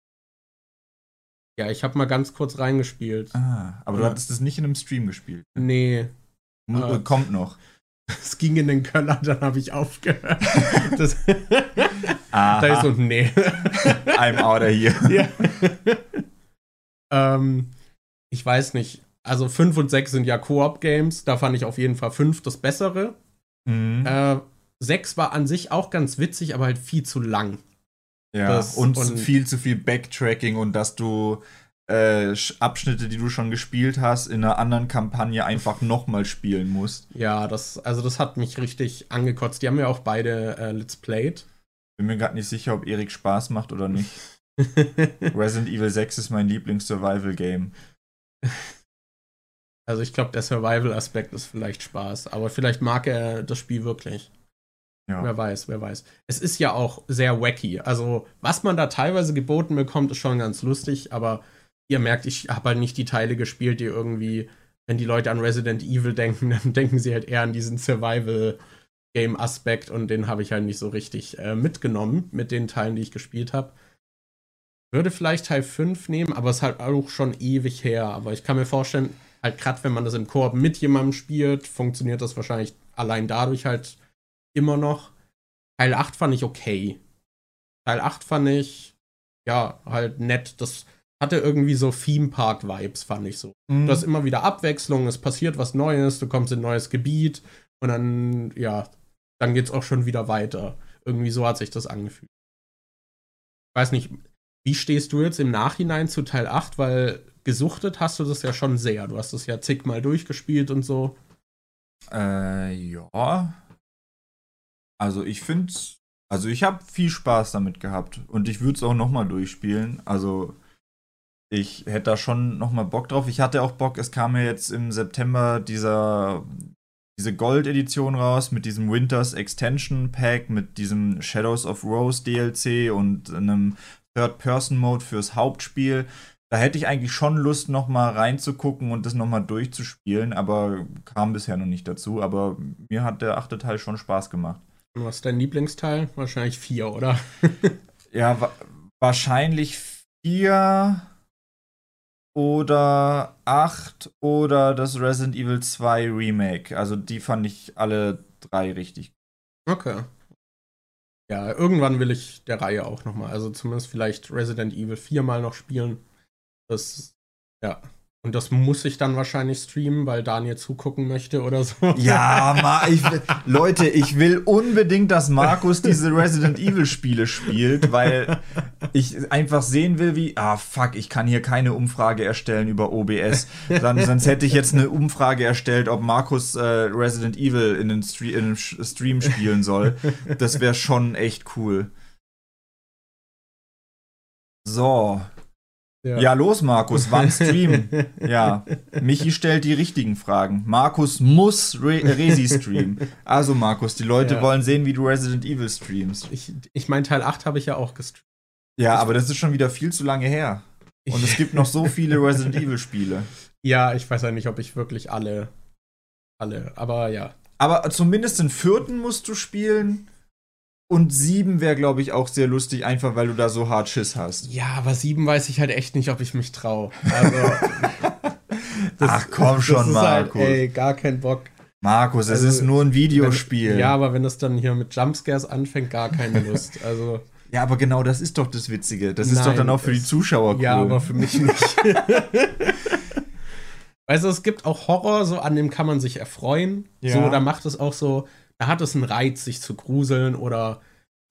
Ja, ich habe mal ganz kurz reingespielt. Ah, aber ja. du hattest das nicht in einem Stream gespielt. Nee. Äh, kommt noch. Es ging in den Kölner, dann habe ich aufgehört. Das, da ist so, nee. I'm out of here. Ja. ähm, ich weiß nicht. Also 5 und 6 sind ja Koop-Games. Da fand ich auf jeden Fall 5 das Bessere. Mhm. Äh, 6 war an sich auch ganz witzig, aber halt viel zu lang. Ja, das, und, und, viel zu viel Backtracking und dass du äh, Abschnitte, die du schon gespielt hast, in einer anderen Kampagne einfach nochmal spielen musst. Ja, das, also das hat mich richtig angekotzt. Die haben ja auch beide äh, Let's Played. Bin mir gerade nicht sicher, ob Erik Spaß macht oder nicht. Resident Evil 6 ist mein Lieblings-Survival-Game. Also ich glaube, der Survival-Aspekt ist vielleicht Spaß, aber vielleicht mag er das Spiel wirklich. Ja. Wer weiß, wer weiß. Es ist ja auch sehr wacky. Also, was man da teilweise geboten bekommt, ist schon ganz lustig, aber ihr merkt, ich habe halt nicht die Teile gespielt, die irgendwie, wenn die Leute an Resident Evil denken, dann denken sie halt eher an diesen Survival-Game-Aspekt und den habe ich halt nicht so richtig äh, mitgenommen mit den Teilen, die ich gespielt habe. Würde vielleicht Teil 5 nehmen, aber es ist halt auch schon ewig her. Aber ich kann mir vorstellen, halt gerade wenn man das im Koop mit jemandem spielt, funktioniert das wahrscheinlich allein dadurch halt immer noch. Teil 8 fand ich okay. Teil 8 fand ich, ja, halt nett. Das hatte irgendwie so Theme Park Vibes, fand ich so. Mhm. Du hast immer wieder Abwechslung, es passiert was Neues, du kommst in ein neues Gebiet und dann, ja, dann geht's auch schon wieder weiter. Irgendwie so hat sich das angefühlt. Ich weiß nicht, wie stehst du jetzt im Nachhinein zu Teil 8? Weil gesuchtet hast du das ja schon sehr. Du hast das ja zigmal durchgespielt und so. Äh, ja. Also ich finde, also ich habe viel Spaß damit gehabt und ich würde es auch nochmal durchspielen. Also ich hätte da schon nochmal Bock drauf. Ich hatte auch Bock, es kam ja jetzt im September dieser diese Gold-Edition raus mit diesem Winters Extension Pack, mit diesem Shadows of Rose DLC und einem Third-Person-Mode fürs Hauptspiel. Da hätte ich eigentlich schon Lust, noch mal reinzugucken und das noch mal durchzuspielen, aber kam bisher noch nicht dazu. Aber mir hat der achte Teil schon Spaß gemacht. Was ist dein Lieblingsteil? Wahrscheinlich vier, oder? ja, wa wahrscheinlich vier oder acht oder das Resident Evil 2 Remake. Also die fand ich alle drei richtig. Okay. Ja, irgendwann will ich der Reihe auch nochmal, also zumindest vielleicht Resident Evil 4 mal noch spielen. Das, ja. Und das muss ich dann wahrscheinlich streamen, weil Daniel zugucken möchte oder so. Ja, Ma ich, Leute, ich will unbedingt, dass Markus diese Resident Evil Spiele spielt, weil ich einfach sehen will, wie, ah fuck, ich kann hier keine Umfrage erstellen über OBS. Dann, sonst hätte ich jetzt eine Umfrage erstellt, ob Markus äh, Resident Evil in den, Stre in den Stream spielen soll. Das wäre schon echt cool. So, ja. ja. los, Markus, wann streamen? ja, Michi stellt die richtigen Fragen. Markus muss Re Resi streamen. Also, Markus, die Leute ja. wollen sehen, wie du Resident Evil streamst. Ich, ich meine, Teil 8 habe ich ja auch gestreamt. Ja, aber das ist schon wieder viel zu lange her. Und es gibt noch so viele Resident Evil Spiele. Ja, ich weiß ja nicht, ob ich wirklich alle. Alle, aber ja. Aber zumindest den vierten musst du spielen. Und sieben wäre, glaube ich, auch sehr lustig, einfach weil du da so hart Schiss hast. Ja, aber sieben weiß ich halt echt nicht, ob ich mich traue. Also, Ach komm schon, halt, Markus. Halt, ey, gar kein Bock. Markus, es also, ist nur ein Videospiel. Wenn, ja, aber wenn es dann hier mit Jumpscares anfängt, gar keine Lust. Also. Ja, aber genau das ist doch das Witzige. Das Nein, ist doch dann auch für die Zuschauer cool. Ja, aber für mich nicht. weißt du, es gibt auch Horror, so an dem kann man sich erfreuen. Ja. So, da macht es auch so, da hat es einen Reiz, sich zu gruseln oder,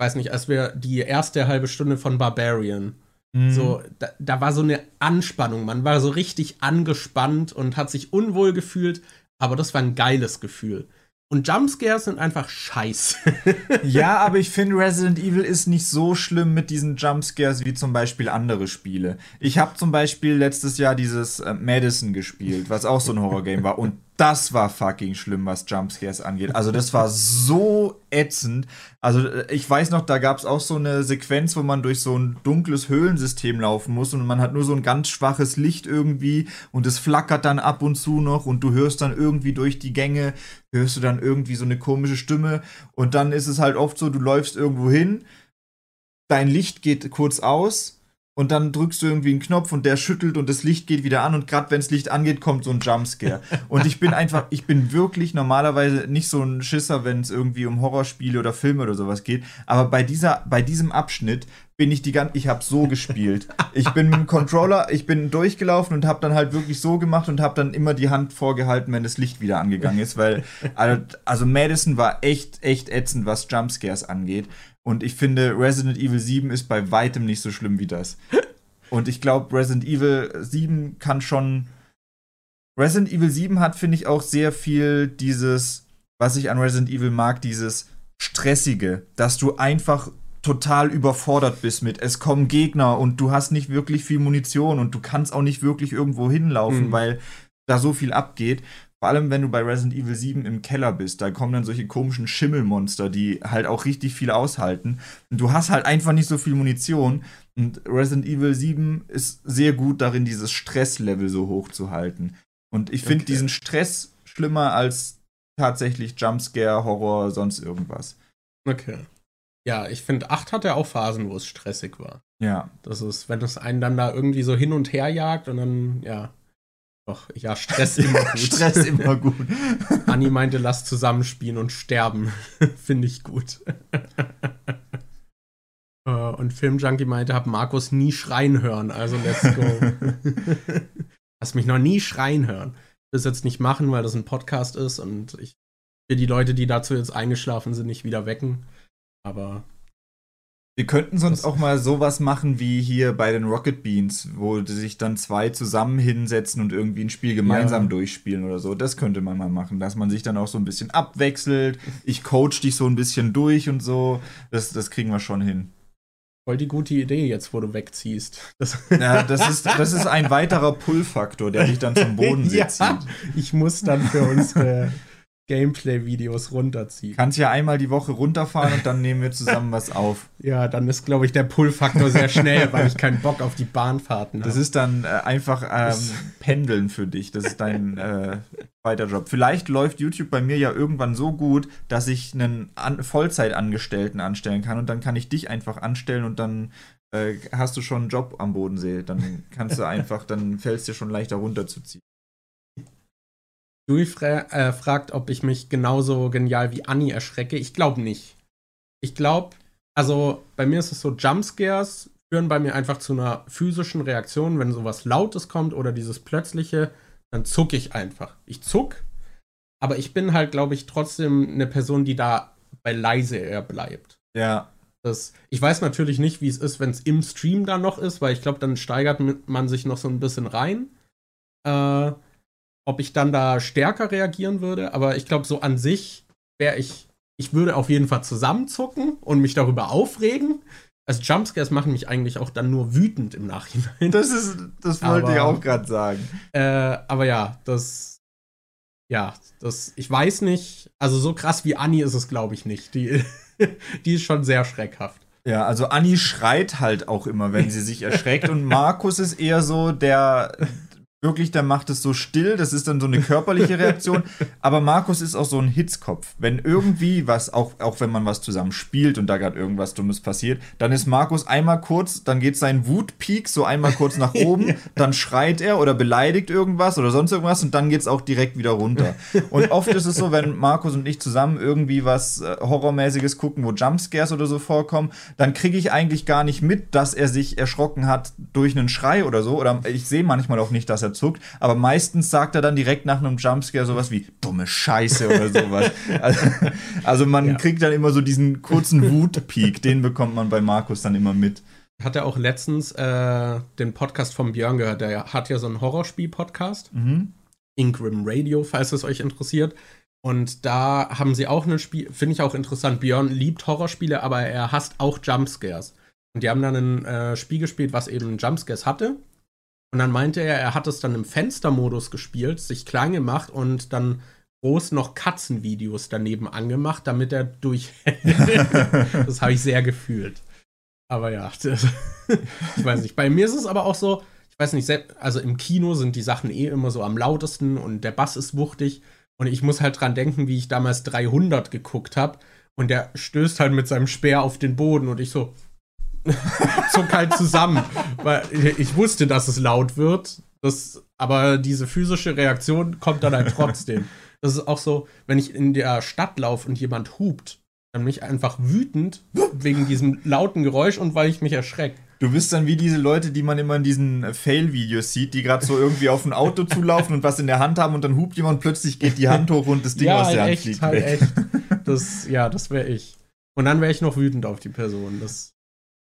weiß nicht, als wir die erste halbe Stunde von Barbarian, mhm. so, da, da war so eine Anspannung. Man war so richtig angespannt und hat sich unwohl gefühlt, aber das war ein geiles Gefühl. Und Jumpscares sind einfach scheiße. ja, aber ich finde, Resident Evil ist nicht so schlimm mit diesen Jumpscares wie zum Beispiel andere Spiele. Ich habe zum Beispiel letztes Jahr dieses äh, Madison gespielt, was auch so ein Horrorgame war. Und das war fucking schlimm, was Jumpscares angeht. Also das war so ätzend. Also ich weiß noch, da gab es auch so eine Sequenz, wo man durch so ein dunkles Höhlensystem laufen muss und man hat nur so ein ganz schwaches Licht irgendwie und es flackert dann ab und zu noch und du hörst dann irgendwie durch die Gänge, hörst du dann irgendwie so eine komische Stimme und dann ist es halt oft so, du läufst irgendwo hin, dein Licht geht kurz aus und dann drückst du irgendwie einen Knopf und der schüttelt und das Licht geht wieder an und gerade wenn das Licht angeht, kommt so ein Jumpscare. und ich bin einfach, ich bin wirklich normalerweise nicht so ein Schisser, wenn es irgendwie um Horrorspiele oder Filme oder sowas geht, aber bei dieser, bei diesem Abschnitt bin ich die ganze, ich habe so gespielt. Ich bin mit dem Controller, ich bin durchgelaufen und habe dann halt wirklich so gemacht und habe dann immer die Hand vorgehalten, wenn das Licht wieder angegangen ist, weil also Madison war echt, echt ätzend, was Jumpscares angeht. Und ich finde, Resident Evil 7 ist bei weitem nicht so schlimm wie das. Und ich glaube, Resident Evil 7 kann schon. Resident Evil 7 hat, finde ich, auch sehr viel dieses, was ich an Resident Evil mag, dieses Stressige, dass du einfach total überfordert bist mit, es kommen Gegner und du hast nicht wirklich viel Munition und du kannst auch nicht wirklich irgendwo hinlaufen, mhm. weil da so viel abgeht. Vor allem wenn du bei Resident Evil 7 im Keller bist, da kommen dann solche komischen Schimmelmonster, die halt auch richtig viel aushalten. Und du hast halt einfach nicht so viel Munition. Und Resident Evil 7 ist sehr gut darin, dieses Stresslevel so hoch zu halten. Und ich finde okay. diesen Stress schlimmer als tatsächlich Jumpscare, Horror, sonst irgendwas. Okay. Ja, ich finde, 8 hat ja auch Phasen, wo es stressig war. Ja. Das ist, wenn es einen dann da irgendwie so hin und her jagt und dann, ja. Doch, ja, Stress immer gut. Stress immer gut. Anni meinte, lass zusammenspielen und sterben. finde ich gut. Äh, und Filmjunkie meinte, hab Markus nie schreien hören, also let's go. Hast mich noch nie schreien hören. Das jetzt nicht machen, weil das ein Podcast ist und ich will die Leute, die dazu jetzt eingeschlafen sind, nicht wieder wecken. Aber. Wir könnten sonst auch mal sowas machen wie hier bei den Rocket Beans, wo sich dann zwei zusammen hinsetzen und irgendwie ein Spiel gemeinsam ja. durchspielen oder so. Das könnte man mal machen, dass man sich dann auch so ein bisschen abwechselt. Ich coach dich so ein bisschen durch und so. Das, das kriegen wir schon hin. Voll die gute Idee jetzt, wo du wegziehst. Das ja, das ist, das ist ein weiterer Pull-Faktor, der dich dann zum Boden ja, zieht. Ich muss dann für unsere Gameplay-Videos runterziehen. Kannst ja einmal die Woche runterfahren und dann nehmen wir zusammen was auf. Ja, dann ist, glaube ich, der Pull-Faktor sehr schnell, weil ich keinen Bock auf die Bahnfahrten habe. Das ist dann äh, einfach ähm, Pendeln für dich. Das ist dein äh, weiter Job. Vielleicht läuft YouTube bei mir ja irgendwann so gut, dass ich einen An Vollzeitangestellten anstellen kann und dann kann ich dich einfach anstellen und dann äh, hast du schon einen Job am Bodensee. Dann kannst du einfach, dann fällt es dir schon leichter runterzuziehen. Dewey fra äh, fragt, ob ich mich genauso genial wie Annie erschrecke. Ich glaube nicht. Ich glaube, also bei mir ist es so, Jumpscares führen bei mir einfach zu einer physischen Reaktion. Wenn sowas Lautes kommt oder dieses plötzliche, dann zucke ich einfach. Ich zuck, aber ich bin halt, glaube ich, trotzdem eine Person, die da bei leise eher bleibt. Ja. Das, ich weiß natürlich nicht, wie es ist, wenn es im Stream dann noch ist, weil ich glaube, dann steigert man sich noch so ein bisschen rein. Äh, ob ich dann da stärker reagieren würde, aber ich glaube, so an sich wäre ich, ich würde auf jeden Fall zusammenzucken und mich darüber aufregen. Also Jumpscares machen mich eigentlich auch dann nur wütend im Nachhinein. Das ist, das wollte aber, ich auch gerade sagen. Äh, aber ja, das, ja, das, ich weiß nicht, also so krass wie Annie ist es, glaube ich, nicht. Die, die ist schon sehr schreckhaft. Ja, also Annie schreit halt auch immer, wenn sie sich erschreckt und Markus ist eher so der wirklich, der macht es so still, das ist dann so eine körperliche Reaktion. Aber Markus ist auch so ein Hitzkopf. Wenn irgendwie was, auch, auch wenn man was zusammen spielt und da gerade irgendwas Dummes passiert, dann ist Markus einmal kurz, dann geht sein Wutpeak so einmal kurz nach oben, dann schreit er oder beleidigt irgendwas oder sonst irgendwas und dann geht es auch direkt wieder runter. Und oft ist es so, wenn Markus und ich zusammen irgendwie was äh, Horrormäßiges gucken, wo Jumpscares oder so vorkommen, dann kriege ich eigentlich gar nicht mit, dass er sich erschrocken hat durch einen Schrei oder so. Oder ich sehe manchmal auch nicht, dass er zuckt, aber meistens sagt er dann direkt nach einem Jumpscare sowas wie dumme Scheiße oder sowas. also, also, man ja. kriegt dann immer so diesen kurzen Wutpeak, den bekommt man bei Markus dann immer mit. Hat er auch letztens äh, den Podcast von Björn gehört, der hat ja so einen Horrorspiel-Podcast. Mhm. Ingram Radio, falls es euch interessiert. Und da haben sie auch ein Spiel, finde ich auch interessant. Björn liebt Horrorspiele, aber er hasst auch Jumpscares. Und die haben dann ein äh, Spiel gespielt, was eben Jumpscares hatte. Und dann meinte er, er hat es dann im Fenstermodus gespielt, sich klein gemacht und dann groß noch Katzenvideos daneben angemacht, damit er durchhält. das habe ich sehr gefühlt. Aber ja, das, ich weiß nicht. Bei mir ist es aber auch so, ich weiß nicht, also im Kino sind die Sachen eh immer so am lautesten und der Bass ist wuchtig. Und ich muss halt dran denken, wie ich damals 300 geguckt habe. Und der stößt halt mit seinem Speer auf den Boden und ich so, zuck halt zusammen. Weil ich wusste, dass es laut wird. Das, aber diese physische Reaktion kommt dann halt trotzdem. Das ist auch so, wenn ich in der Stadt laufe und jemand hupt, dann bin ich einfach wütend wegen diesem lauten Geräusch und weil ich mich erschrecke. Du bist dann wie diese Leute, die man immer in diesen Fail-Videos sieht, die gerade so irgendwie auf ein Auto zulaufen und was in der Hand haben und dann hupt jemand plötzlich geht die Hand hoch und das Ding ja, aus der Hand echt, fliegt halt weg. Echt. Das, ja, das wäre ich. Und dann wäre ich noch wütend auf die Person. Das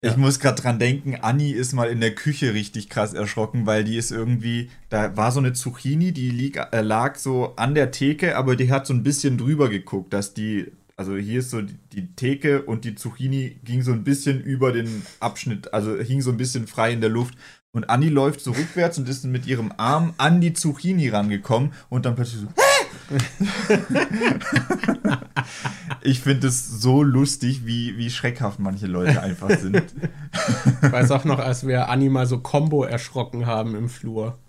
ich ja. muss gerade dran denken, Anni ist mal in der Küche richtig krass erschrocken, weil die ist irgendwie, da war so eine Zucchini, die lieg, äh, lag so an der Theke, aber die hat so ein bisschen drüber geguckt, dass die, also hier ist so die, die Theke und die Zucchini ging so ein bisschen über den Abschnitt, also hing so ein bisschen frei in der Luft. Und Anni läuft so rückwärts und ist mit ihrem Arm an die Zucchini rangekommen und dann plötzlich so? Ich finde es so lustig, wie, wie schreckhaft manche Leute einfach sind. ich weiß auch noch, als wir Anni mal so Combo erschrocken haben im Flur.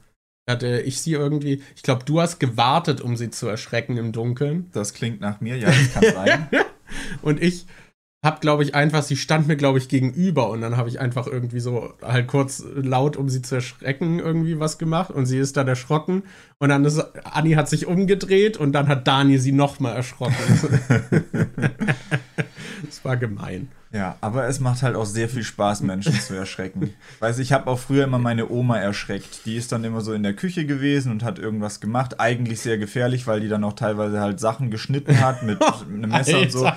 Hatte ich sie irgendwie, ich glaube, du hast gewartet, um sie zu erschrecken im Dunkeln. Das klingt nach mir, ja, das kann sein. Und ich hab, glaube ich, einfach, sie stand mir, glaube ich, gegenüber und dann habe ich einfach irgendwie so halt kurz laut, um sie zu erschrecken, irgendwie was gemacht und sie ist dann erschrocken und dann ist, Anni hat sich umgedreht und dann hat Dani sie nochmal erschrocken. das war gemein. Ja, aber es macht halt auch sehr viel Spaß, Menschen zu erschrecken. Weiß ich habe auch früher immer meine Oma erschreckt. Die ist dann immer so in der Küche gewesen und hat irgendwas gemacht. Eigentlich sehr gefährlich, weil die dann auch teilweise halt Sachen geschnitten hat mit einem Messer und so.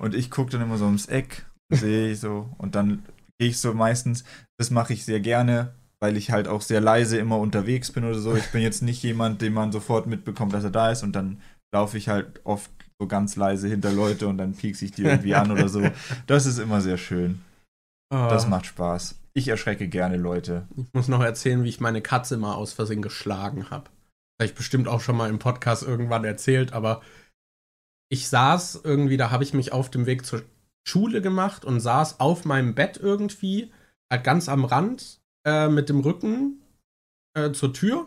Und ich gucke dann immer so ums Eck, sehe ich so. Und dann gehe ich so meistens, das mache ich sehr gerne, weil ich halt auch sehr leise immer unterwegs bin oder so. Ich bin jetzt nicht jemand, den man sofort mitbekommt, dass er da ist. Und dann laufe ich halt oft so ganz leise hinter Leute und dann piekse ich die irgendwie an oder so. Das ist immer sehr schön. Oh. Das macht Spaß. Ich erschrecke gerne Leute. Ich muss noch erzählen, wie ich meine Katze mal aus Versehen geschlagen habe. Habe ich bestimmt auch schon mal im Podcast irgendwann erzählt, aber ich saß irgendwie, da habe ich mich auf dem Weg zur Schule gemacht und saß auf meinem Bett irgendwie, halt ganz am Rand, äh, mit dem Rücken äh, zur Tür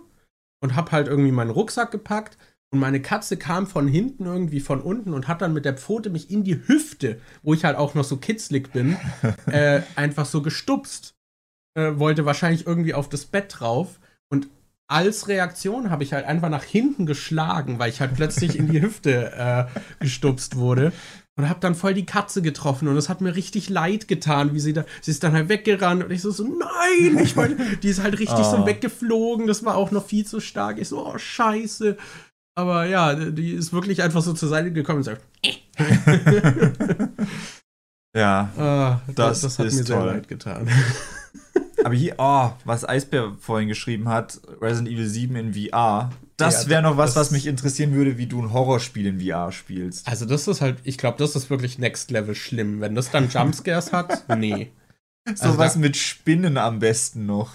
und habe halt irgendwie meinen Rucksack gepackt und meine Katze kam von hinten irgendwie von unten und hat dann mit der Pfote mich in die Hüfte, wo ich halt auch noch so kitzlig bin, äh, einfach so gestupst. Äh, wollte wahrscheinlich irgendwie auf das Bett drauf. Und als Reaktion habe ich halt einfach nach hinten geschlagen, weil ich halt plötzlich in die Hüfte äh, gestupst wurde. Und habe dann voll die Katze getroffen und es hat mir richtig leid getan, wie sie da, sie ist dann halt weggerannt und ich so, so nein, ich wollte, die ist halt richtig oh. so ah. weggeflogen, das war auch noch viel zu stark. Ich so, oh scheiße. Aber ja, die ist wirklich einfach so zur Seite gekommen und sagt. ja, ah, das, das, hat mir toll. sehr leid getan. Aber hier, oh, was Eisbär vorhin geschrieben hat, Resident Evil 7 in VR, das ja, wäre noch was, was mich interessieren würde, wie du ein Horrorspiel in VR spielst. Also das ist halt, ich glaube, das ist wirklich Next Level schlimm. Wenn das dann Jumpscares hat, nee. So also was mit Spinnen am besten noch.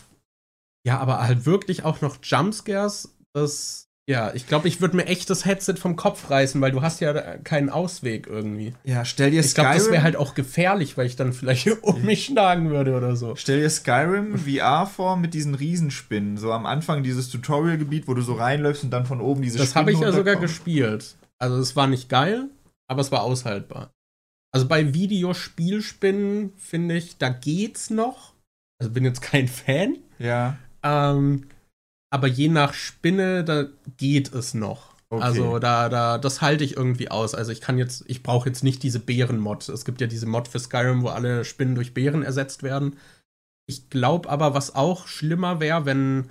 Ja, aber halt wirklich auch noch Jumpscares, das ja, ich glaube, ich würde mir echt das Headset vom Kopf reißen, weil du hast ja keinen Ausweg irgendwie. Ja, stell dir ich Skyrim. Ich glaube, das wäre halt auch gefährlich, weil ich dann vielleicht um mich schlagen würde oder so. Stell dir Skyrim VR vor mit diesen Riesenspinnen. So am Anfang dieses Tutorial-Gebiet, wo du so reinläufst und dann von oben diese das Spinnen. Das habe ich ja sogar gespielt. Also, es war nicht geil, aber es war aushaltbar. Also, bei Videospielspinnen finde ich, da geht's noch. Also, bin jetzt kein Fan. Ja. Ähm, aber je nach Spinne, da geht es noch. Okay. Also da, da, das halte ich irgendwie aus. Also ich kann jetzt, ich brauche jetzt nicht diese Bären-Mod. Es gibt ja diese Mod für Skyrim, wo alle Spinnen durch Bären ersetzt werden. Ich glaube aber, was auch schlimmer wäre, wenn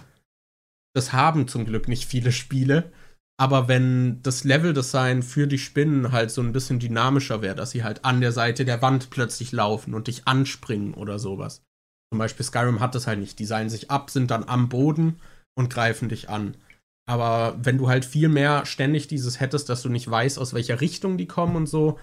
das haben zum Glück nicht viele Spiele, aber wenn das Leveldesign für die Spinnen halt so ein bisschen dynamischer wäre, dass sie halt an der Seite der Wand plötzlich laufen und dich anspringen oder sowas. Zum Beispiel Skyrim hat das halt nicht. Die seilen sich ab, sind dann am Boden und greifen dich an. Aber wenn du halt viel mehr ständig dieses hättest, dass du nicht weißt, aus welcher Richtung die kommen und so,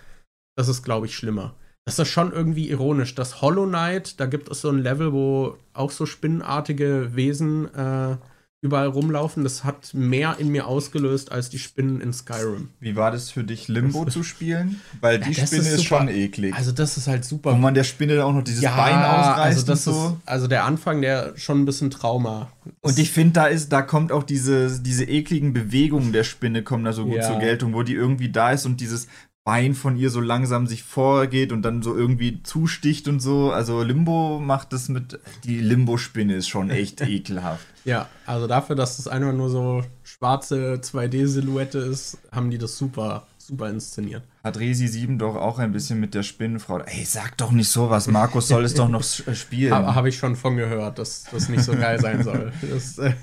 das ist, glaube ich, schlimmer. Das ist schon irgendwie ironisch. Das Hollow Knight, da gibt es so ein Level, wo auch so spinnenartige Wesen äh, überall rumlaufen. Das hat mehr in mir ausgelöst als die Spinnen in Skyrim. Wie war das für dich, Limbo zu spielen? Weil die ja, Spinne ist, ist, schon eklig. Also das ist halt super. Wo man der Spinne auch noch dieses ja, Bein ausreißt also das und so. Ist, also der Anfang, der schon ein bisschen Trauma. Und ich finde, da ist, da kommt auch diese, diese ekligen Bewegungen der Spinne kommen da so gut ja. zur Geltung, wo die irgendwie da ist und dieses Bein von ihr so langsam sich vorgeht und dann so irgendwie zusticht und so. Also Limbo macht das mit. Die Limbo-Spinne ist schon echt ekelhaft. Ja, also dafür, dass das einfach nur so schwarze 2D-Silhouette ist, haben die das super, super inszeniert. Hat Resi 7 doch auch ein bisschen mit der Spinnenfrau. Ey, sag doch nicht sowas. Markus soll es doch noch äh, spielen. Habe hab ich schon von gehört, dass das nicht so geil sein soll. Das, äh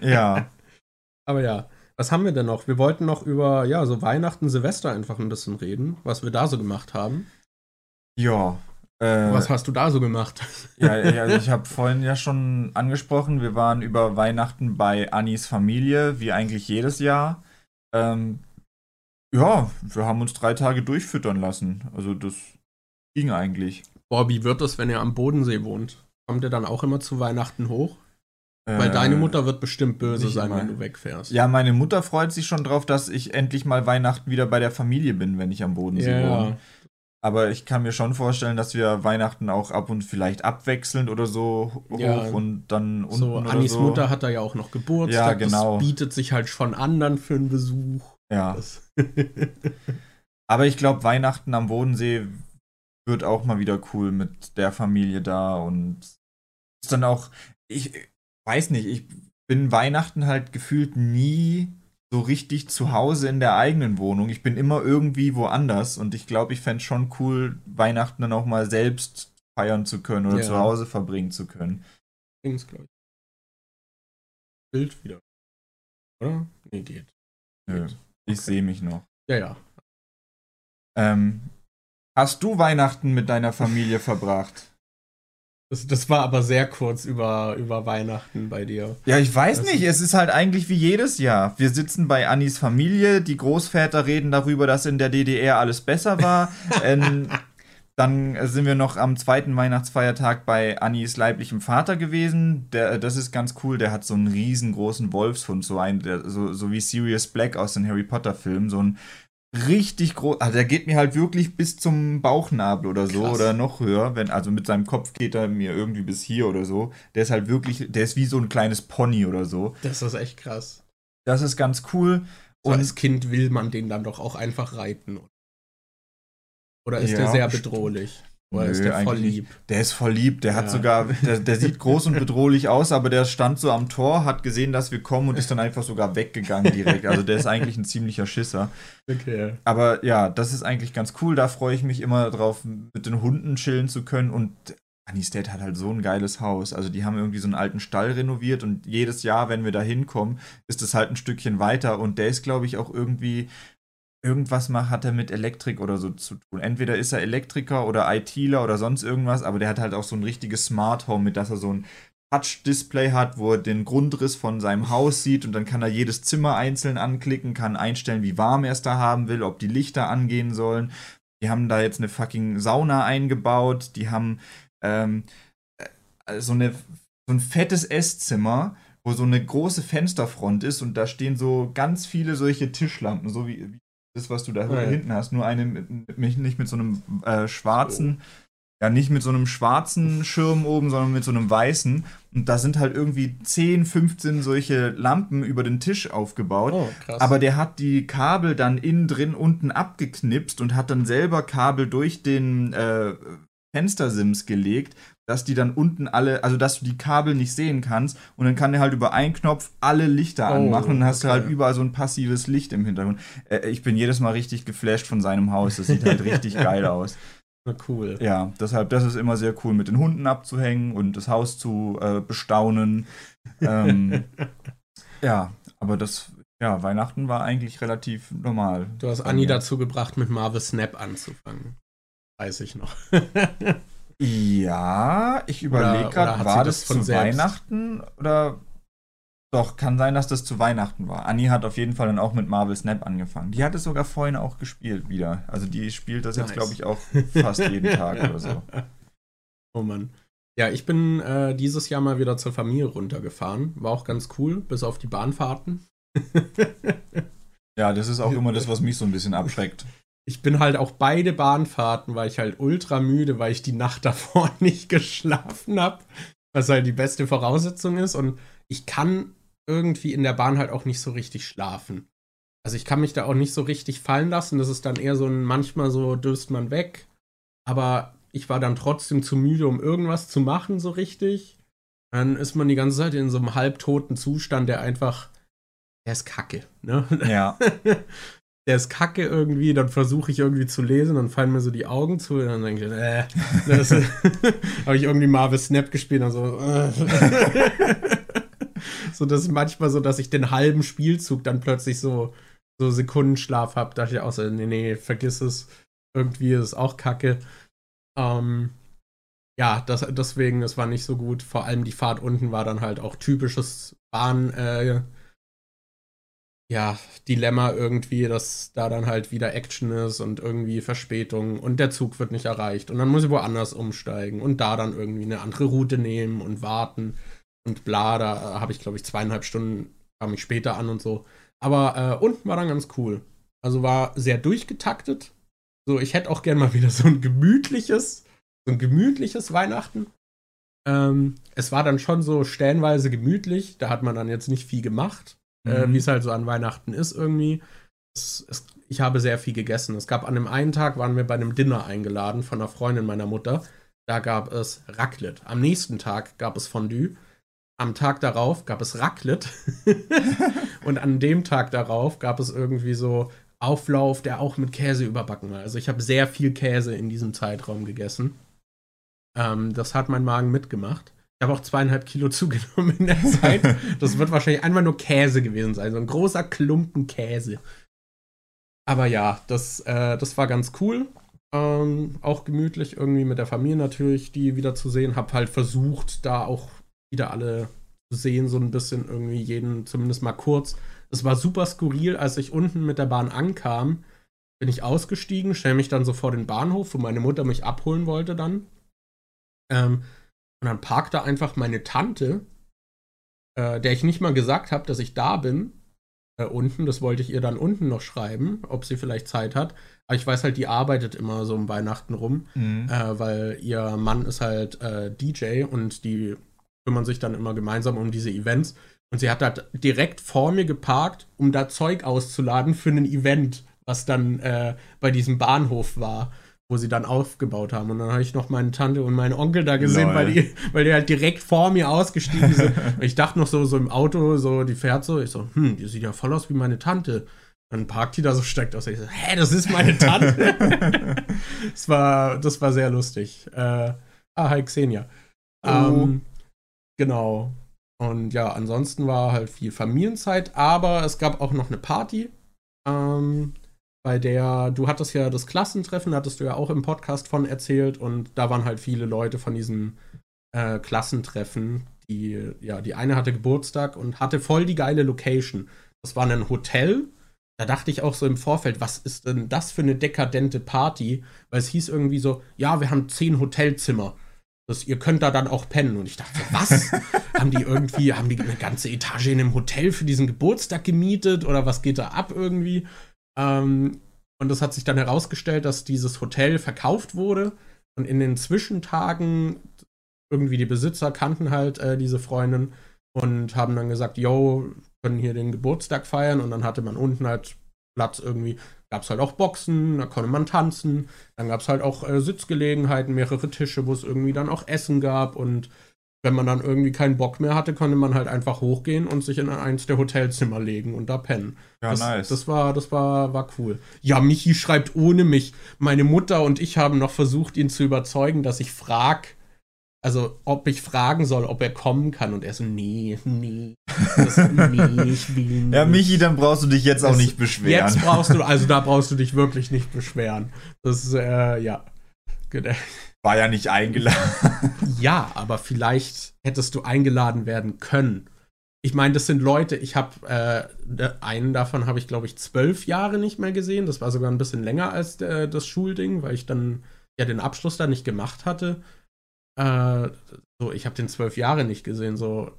ja. Aber ja. Was haben wir denn noch? Wir wollten noch über, ja, so Weihnachten, Silvester einfach ein bisschen reden, was wir da so gemacht haben. Ja. Äh, was hast du da so gemacht? Ja, also ich habe vorhin ja schon angesprochen, wir waren über Weihnachten bei Annis Familie, wie eigentlich jedes Jahr. Ähm, ja, wir haben uns drei Tage durchfüttern lassen. Also das ging eigentlich. Boah, wie wird das, wenn ihr am Bodensee wohnt? Kommt ihr dann auch immer zu Weihnachten hoch? Weil äh, deine Mutter wird bestimmt böse sein, immer. wenn du wegfährst. Ja, meine Mutter freut sich schon drauf, dass ich endlich mal Weihnachten wieder bei der Familie bin, wenn ich am Bodensee ja. wohne. Aber ich kann mir schon vorstellen, dass wir Weihnachten auch ab und vielleicht abwechselnd oder so hoch ja, und dann unten so, Annis so. Mutter hat da ja auch noch Geburtstag. Ja, genau. Das bietet sich halt von anderen für einen Besuch. Ja. Aber ich glaube, Weihnachten am Bodensee wird auch mal wieder cool mit der Familie da und ist dann auch, ich weiß nicht, ich bin Weihnachten halt gefühlt nie so richtig zu Hause in der eigenen Wohnung. Ich bin immer irgendwie woanders und ich glaube, ich fände es schon cool, Weihnachten dann auch mal selbst feiern zu können oder ja. zu Hause verbringen zu können. Dings, glaube ich. Bild wieder. Oder? Nee, geht. Nö, geht. ich okay. sehe mich noch. Ja, ja. Ähm, hast du Weihnachten mit deiner Familie verbracht? Das, das, war aber sehr kurz über, über Weihnachten bei dir. Ja, ich weiß das nicht. Es ist halt eigentlich wie jedes Jahr. Wir sitzen bei Annis Familie, die Großväter reden darüber, dass in der DDR alles besser war. ähm, dann sind wir noch am zweiten Weihnachtsfeiertag bei Annis leiblichem Vater gewesen. Der, das ist ganz cool. Der hat so einen riesengroßen Wolfshund, so, ein, der, so, so wie Sirius Black aus den Harry Potter-Filmen. So ein richtig groß. Also der geht mir halt wirklich bis zum Bauchnabel oder so Krass. oder noch höher. Wenn, also mit seinem Kopf geht er mir irgendwie bis hier oder so. Der ist halt wirklich, der ist wie so ein kleines Pony oder so. Das ist echt krass. Das ist ganz cool. So Und als Kind will man den dann doch auch einfach reiten. Oder ist ja, der sehr bedrohlich? Oder Nö, ist der voll lieb? Nicht. Der ist voll lieb. Der ja. hat sogar, der, der, sieht groß und bedrohlich aus, aber der stand so am Tor, hat gesehen, dass wir kommen und ist dann einfach sogar weggegangen direkt. Also der ist eigentlich ein ziemlicher Schisser. Okay. Aber ja, das ist eigentlich ganz cool. Da freue ich mich immer drauf, mit den Hunden chillen zu können. Und Anistate hat halt so ein geiles Haus. Also die haben irgendwie so einen alten Stall renoviert und jedes Jahr, wenn wir da hinkommen, ist es halt ein Stückchen weiter. Und der ist, glaube ich, auch irgendwie irgendwas macht, hat er mit Elektrik oder so zu tun. Entweder ist er Elektriker oder ITler oder sonst irgendwas, aber der hat halt auch so ein richtiges Smart Home, mit das er so ein Touch-Display hat, wo er den Grundriss von seinem Haus sieht und dann kann er jedes Zimmer einzeln anklicken, kann einstellen, wie warm er es da haben will, ob die Lichter angehen sollen. Die haben da jetzt eine fucking Sauna eingebaut, die haben ähm, äh, so, eine, so ein fettes Esszimmer, wo so eine große Fensterfront ist und da stehen so ganz viele solche Tischlampen, so wie, wie das, was du da ja, hinten hast, nur eine mit, nicht mit so einem äh, schwarzen, oh. ja, nicht mit so einem schwarzen Schirm oben, sondern mit so einem weißen. Und da sind halt irgendwie 10, 15 solche Lampen über den Tisch aufgebaut. Oh, krass. Aber der hat die Kabel dann innen drin unten abgeknipst und hat dann selber Kabel durch den äh, Fenstersims gelegt dass die dann unten alle, also dass du die Kabel nicht sehen kannst und dann kann der halt über einen Knopf alle Lichter oh, anmachen und dann hast okay. du halt überall so ein passives Licht im Hintergrund. Äh, ich bin jedes Mal richtig geflasht von seinem Haus. Das sieht halt richtig geil aus. Na cool. Ja, deshalb, das ist immer sehr cool, mit den Hunden abzuhängen und das Haus zu äh, bestaunen. Ähm, ja, aber das, ja, Weihnachten war eigentlich relativ normal. Du hast Anni dazu gebracht, mit Marvel Snap anzufangen. Weiß ich noch. Ja, ich überlege gerade, war das, das zu selbst? Weihnachten oder doch, kann sein, dass das zu Weihnachten war. Annie hat auf jeden Fall dann auch mit Marvel Snap angefangen. Die hat es sogar vorhin auch gespielt wieder. Also die spielt das nice. jetzt, glaube ich, auch fast jeden Tag oder so. Oh Mann. Ja, ich bin äh, dieses Jahr mal wieder zur Familie runtergefahren. War auch ganz cool, bis auf die Bahnfahrten. ja, das ist auch immer das, was mich so ein bisschen abschreckt ich bin halt auch beide Bahnfahrten, weil ich halt ultra müde, weil ich die Nacht davor nicht geschlafen habe, was halt die beste Voraussetzung ist. Und ich kann irgendwie in der Bahn halt auch nicht so richtig schlafen. Also ich kann mich da auch nicht so richtig fallen lassen. Das ist dann eher so ein, manchmal so döst man weg. Aber ich war dann trotzdem zu müde, um irgendwas zu machen, so richtig. Dann ist man die ganze Zeit in so einem halbtoten Zustand, der einfach, der ist kacke, ne? Ja. der ist kacke irgendwie, dann versuche ich irgendwie zu lesen, dann fallen mir so die Augen zu, und dann denke ich, äh, habe ich irgendwie Marvel Snap gespielt und so. Äh. so, das ist manchmal so, dass ich den halben Spielzug dann plötzlich so, so Sekundenschlaf habe. Da dachte ich auch so, nee, nee, vergiss es. Irgendwie ist es auch kacke. Ähm, ja, das, deswegen, das war nicht so gut. Vor allem die Fahrt unten war dann halt auch typisches Bahn, äh, ja, Dilemma irgendwie, dass da dann halt wieder Action ist und irgendwie Verspätung und der Zug wird nicht erreicht und dann muss ich woanders umsteigen und da dann irgendwie eine andere Route nehmen und warten. und bla, da habe ich, glaube ich, zweieinhalb Stunden, kam ich später an und so. Aber äh, unten war dann ganz cool. Also war sehr durchgetaktet. So, ich hätte auch gern mal wieder so ein gemütliches, so ein gemütliches Weihnachten. Ähm, es war dann schon so stellenweise gemütlich. Da hat man dann jetzt nicht viel gemacht, äh, mhm. äh, wie es halt so an Weihnachten ist irgendwie. Es, es, ich habe sehr viel gegessen. Es gab an dem einen Tag, waren wir bei einem Dinner eingeladen von einer Freundin meiner Mutter. Da gab es Raclette. Am nächsten Tag gab es Fondue. Am Tag darauf gab es Raclette. und an dem Tag darauf gab es irgendwie so Auflauf, der auch mit Käse überbacken war. Also ich habe sehr viel Käse in diesem Zeitraum gegessen. Ähm, das hat mein Magen mitgemacht. Ich habe auch zweieinhalb Kilo zugenommen in der Zeit. Das wird wahrscheinlich einmal nur Käse gewesen sein. So ein großer Klumpen Käse. Aber ja, das, äh, das war ganz cool. Ähm, auch gemütlich irgendwie mit der Familie natürlich, die wieder zu sehen. Hab halt versucht, da auch wieder alle zu sehen, so ein bisschen irgendwie jeden, zumindest mal kurz. Es war super skurril, als ich unten mit der Bahn ankam, bin ich ausgestiegen, stelle mich dann so vor den Bahnhof, wo meine Mutter mich abholen wollte dann. Ähm, und dann parkte einfach meine Tante, äh, der ich nicht mal gesagt habe, dass ich da bin, äh, unten. Das wollte ich ihr dann unten noch schreiben, ob sie vielleicht Zeit hat. Aber ich weiß halt, die arbeitet immer so um Weihnachten rum, mhm. äh, weil ihr Mann ist halt äh, DJ und die kümmern sich dann immer gemeinsam um diese Events. Und sie hat da direkt vor mir geparkt, um da Zeug auszuladen für ein Event, was dann äh, bei diesem Bahnhof war, wo sie dann aufgebaut haben. Und dann habe ich noch meine Tante und meinen Onkel da gesehen, weil die, weil die halt direkt vor mir ausgestiegen sind. ich dachte noch so, so im Auto, so, die fährt so. Ich so, hm, die sieht ja voll aus wie meine Tante. Dann parkt die da so, steigt aus. Ich so, hä, das ist meine Tante. das, war, das war sehr lustig. Äh, ah, hi Xenia. Oh. Ähm, genau. Und ja, ansonsten war halt viel Familienzeit, aber es gab auch noch eine Party, ähm, bei der du hattest ja das Klassentreffen, hattest du ja auch im Podcast von erzählt und da waren halt viele Leute von diesem äh, Klassentreffen. Die, ja, die eine hatte Geburtstag und hatte voll die geile Location. Das war ein Hotel. Da dachte ich auch so im Vorfeld, was ist denn das für eine dekadente Party? Weil es hieß irgendwie so, ja, wir haben zehn Hotelzimmer. Das, ihr könnt da dann auch pennen. Und ich dachte, was? haben die irgendwie, haben die eine ganze Etage in einem Hotel für diesen Geburtstag gemietet oder was geht da ab irgendwie? Ähm, und das hat sich dann herausgestellt, dass dieses Hotel verkauft wurde und in den Zwischentagen irgendwie die Besitzer kannten halt äh, diese Freundin und haben dann gesagt, yo, können hier den Geburtstag feiern und dann hatte man unten halt Platz irgendwie gab es halt auch Boxen, da konnte man tanzen. Dann gab es halt auch äh, Sitzgelegenheiten, mehrere Tische, wo es irgendwie dann auch Essen gab. Und wenn man dann irgendwie keinen Bock mehr hatte, konnte man halt einfach hochgehen und sich in eins der Hotelzimmer legen und da pennen. Ja, das, nice. Das war, das war, war cool. Ja, Michi schreibt ohne mich. Meine Mutter und ich haben noch versucht, ihn zu überzeugen, dass ich frag, also ob ich fragen soll, ob er kommen kann. Und er so, nee, nee, das, nee, ich will nicht. Ja, Michi, dann brauchst du dich jetzt das, auch nicht beschweren. Jetzt brauchst du, also da brauchst du dich wirklich nicht beschweren. Das ist, äh, ja. War ja nicht eingeladen. Ja, aber vielleicht hättest du eingeladen werden können. Ich meine, das sind Leute, ich habe äh, einen davon habe ich, glaube ich, zwölf Jahre nicht mehr gesehen. Das war sogar ein bisschen länger als äh, das Schulding, weil ich dann ja den Abschluss da nicht gemacht hatte. Äh, so, ich habe den zwölf Jahre nicht gesehen. So,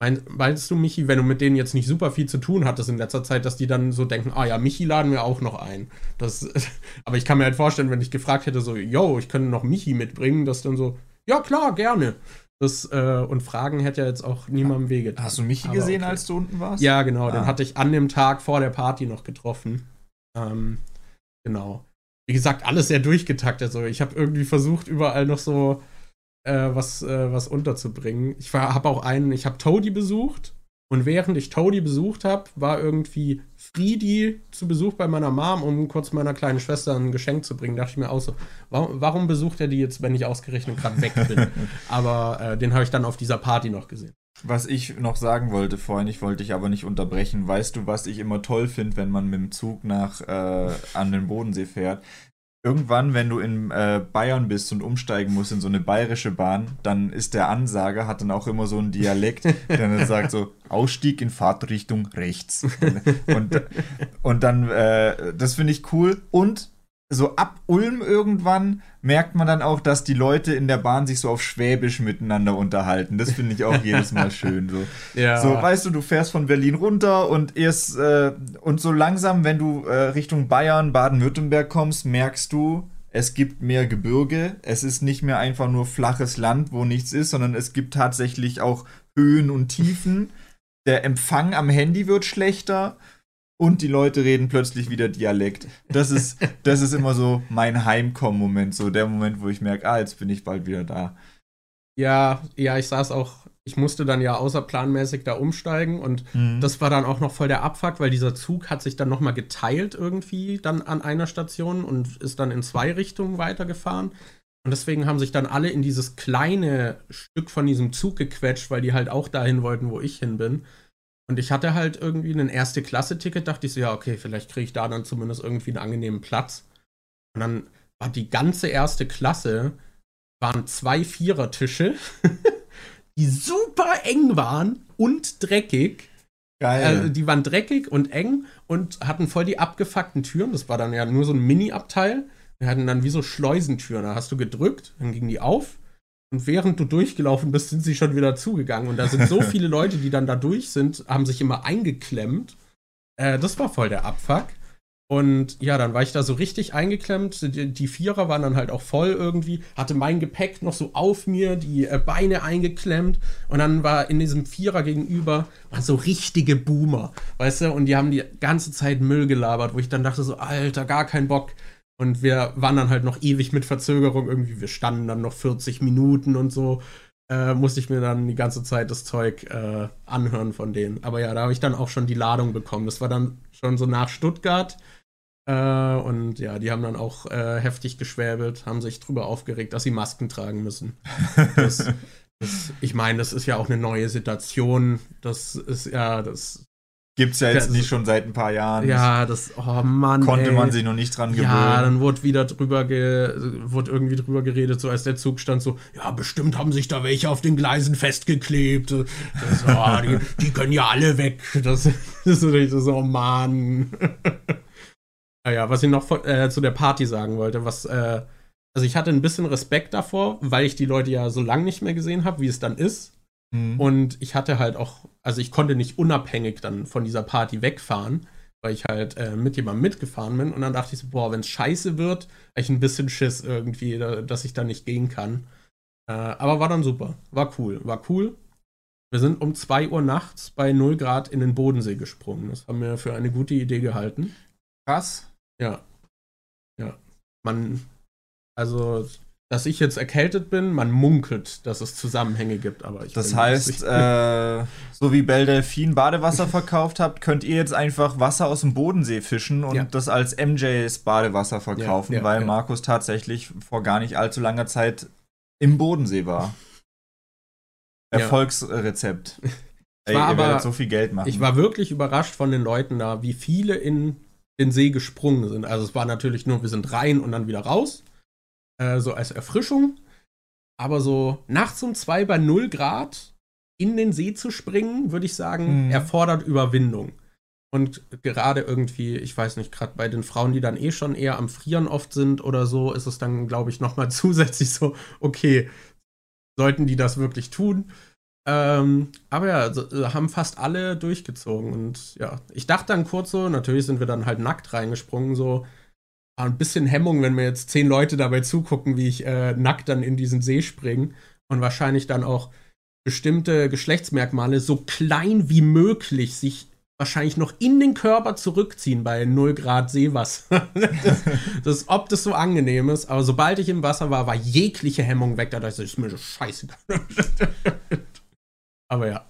mein, meinst du, Michi, wenn du mit denen jetzt nicht super viel zu tun hattest in letzter Zeit, dass die dann so denken, ah ja, Michi laden wir auch noch ein. Das, aber ich kann mir halt vorstellen, wenn ich gefragt hätte, so, yo, ich könnte noch Michi mitbringen, dass dann so, ja klar, gerne. Das, äh, und Fragen hätte ja jetzt auch niemandem wege. Hast du Michi aber gesehen, okay. als du unten warst? Ja, genau. Ah. Den hatte ich an dem Tag vor der Party noch getroffen. Ähm, genau. Wie gesagt, alles sehr durchgetaktet. Also ich habe irgendwie versucht, überall noch so äh, was, äh, was unterzubringen. Ich habe auch einen, ich habe Toady besucht und während ich Toady besucht habe, war irgendwie Friedi zu Besuch bei meiner Mom, um kurz meiner kleinen Schwester ein Geschenk zu bringen. Da dachte ich mir auch so, warum, warum besucht er die jetzt, wenn ich ausgerechnet gerade weg bin? aber äh, den habe ich dann auf dieser Party noch gesehen. Was ich noch sagen wollte vorhin, ich wollte dich aber nicht unterbrechen. Weißt du, was ich immer toll finde, wenn man mit dem Zug nach äh, an den Bodensee fährt? Irgendwann, wenn du in äh, Bayern bist und umsteigen musst in so eine bayerische Bahn, dann ist der Ansager, hat dann auch immer so einen Dialekt, der dann sagt so, Ausstieg in Fahrtrichtung rechts. Und, und dann, äh, das finde ich cool. Und so ab Ulm irgendwann merkt man dann auch, dass die Leute in der Bahn sich so auf Schwäbisch miteinander unterhalten. Das finde ich auch jedes Mal schön. So. Ja. so, weißt du, du fährst von Berlin runter und erst äh, und so langsam, wenn du äh, Richtung Bayern, Baden-Württemberg kommst, merkst du, es gibt mehr Gebirge. Es ist nicht mehr einfach nur flaches Land, wo nichts ist, sondern es gibt tatsächlich auch Höhen und Tiefen. Der Empfang am Handy wird schlechter und die Leute reden plötzlich wieder Dialekt. Das ist, das ist immer so mein Heimkommen-Moment, so der Moment, wo ich merke, ah, jetzt bin ich bald wieder da. Ja, ja, ich saß auch, ich musste dann ja außerplanmäßig da umsteigen und mhm. das war dann auch noch voll der Abfuck, weil dieser Zug hat sich dann nochmal geteilt irgendwie dann an einer Station und ist dann in zwei Richtungen weitergefahren. Und deswegen haben sich dann alle in dieses kleine Stück von diesem Zug gequetscht, weil die halt auch dahin wollten, wo ich hin bin. Und ich hatte halt irgendwie ein Erste-Klasse-Ticket, dachte ich so, ja, okay, vielleicht kriege ich da dann zumindest irgendwie einen angenehmen Platz. Und dann war die ganze erste Klasse, waren zwei Vierertische, die super eng waren und dreckig. Geil. Also die waren dreckig und eng und hatten voll die abgefuckten Türen. Das war dann ja nur so ein Mini-Abteil. Wir hatten dann wie so Schleusentüren. Da hast du gedrückt, dann gingen die auf und während du durchgelaufen bist, sind sie schon wieder zugegangen. Und da sind so viele Leute, die dann da durch sind, haben sich immer eingeklemmt. Äh, das war voll der Abfuck. Und ja, dann war ich da so richtig eingeklemmt. Die, die, Vierer waren dann halt auch voll irgendwie. Hatte mein Gepäck noch so auf mir, die äh, Beine eingeklemmt. Und dann war in diesem Vierer gegenüber waren so richtige Boomer, weißt du? Und die haben die ganze Zeit Müll gelabert, wo ich dann dachte so, Alter, gar kein Bock. Und wir waren dann halt noch ewig mit Verzögerung irgendwie. Wir standen dann noch 40 Minuten und so. Äh, musste ich mir dann die ganze Zeit das Zeug äh, anhören von denen. Aber ja, da habe ich dann auch schon die Ladung bekommen. Das war dann schon so nach Stuttgart. Äh, und ja, die haben dann auch äh, heftig geschwäbelt, haben sich drüber aufgeregt, dass sie Masken tragen müssen. Das, das, ich meine, das ist ja auch eine neue Situation. Das ist ja, das Gibt's ja jetzt das, nicht schon seit ein paar Jahren. Ja, das, oh Mann. Konnte ey. man sich noch nicht dran gewöhnen. Ja, dann wurde wieder drüber, ge, wurde irgendwie drüber geredet, so als der Zug stand, so, ja, bestimmt haben sich da welche auf den Gleisen festgeklebt. Das, oh, die, die, können ja alle weg. Das, das ist so, oh Mann. naja, was ich noch äh, zu der Party sagen wollte, was, äh, also ich hatte ein bisschen Respekt davor, weil ich die Leute ja so lange nicht mehr gesehen habe, wie es dann ist. Mhm. Und ich hatte halt auch, also ich konnte nicht unabhängig dann von dieser Party wegfahren, weil ich halt äh, mit jemandem mitgefahren bin. Und dann dachte ich so, boah, wenn es scheiße wird, habe ich ein bisschen Schiss irgendwie, da, dass ich da nicht gehen kann. Äh, aber war dann super. War cool. War cool. Wir sind um 2 Uhr nachts bei 0 Grad in den Bodensee gesprungen. Das haben wir für eine gute Idee gehalten. Krass. Ja. Ja. Man, also dass ich jetzt erkältet bin. Man munkelt, dass es Zusammenhänge gibt, aber ich Das heißt, äh, so wie Bell Delfin Badewasser verkauft habt, könnt ihr jetzt einfach Wasser aus dem Bodensee fischen und ja. das als MJs Badewasser verkaufen, ja, ja, weil Markus tatsächlich vor gar nicht allzu langer Zeit im Bodensee war. Erfolgsrezept. Ey, war aber, so viel Geld machen. Ich war wirklich überrascht von den Leuten da, wie viele in den See gesprungen sind. Also es war natürlich nur, wir sind rein und dann wieder raus äh, so als Erfrischung. Aber so nachts um zwei bei 0 Grad in den See zu springen, würde ich sagen, mhm. erfordert Überwindung. Und gerade irgendwie, ich weiß nicht, gerade bei den Frauen, die dann eh schon eher am Frieren oft sind oder so, ist es dann, glaube ich, nochmal zusätzlich so, okay, sollten die das wirklich tun? Ähm, aber ja, so, äh, haben fast alle durchgezogen. Und ja, ich dachte dann kurz so, natürlich sind wir dann halt nackt reingesprungen, so, ein bisschen Hemmung, wenn mir jetzt zehn Leute dabei zugucken, wie ich äh, nackt dann in diesen See springe und wahrscheinlich dann auch bestimmte Geschlechtsmerkmale so klein wie möglich sich wahrscheinlich noch in den Körper zurückziehen bei 0 Grad Seewasser. das, das, ob das so angenehm ist, aber sobald ich im Wasser war, war jegliche Hemmung weg. Da dachte ich, ist mir so scheiße. aber ja.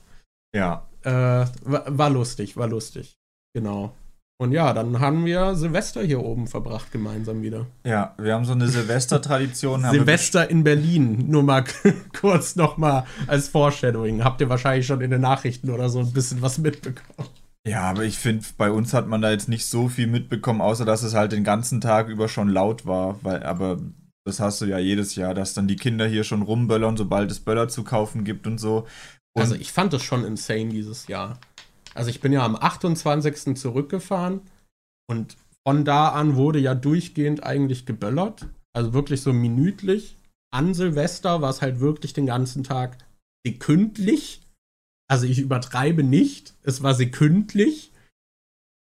Ja. Äh, war, war lustig, war lustig. Genau. Und ja, dann haben wir Silvester hier oben verbracht gemeinsam wieder. Ja, wir haben so eine Silvester-Tradition. Silvester in Berlin, nur mal kurz nochmal als Foreshadowing. Habt ihr wahrscheinlich schon in den Nachrichten oder so ein bisschen was mitbekommen. Ja, aber ich finde, bei uns hat man da jetzt nicht so viel mitbekommen, außer dass es halt den ganzen Tag über schon laut war. Weil, aber das hast du ja jedes Jahr, dass dann die Kinder hier schon rumböllern, sobald es Böller zu kaufen gibt und so. Und also ich fand das schon insane dieses Jahr. Also ich bin ja am 28. zurückgefahren und von da an wurde ja durchgehend eigentlich geböllert. Also wirklich so minütlich. An Silvester war es halt wirklich den ganzen Tag sekündlich. Also ich übertreibe nicht. Es war sekündlich.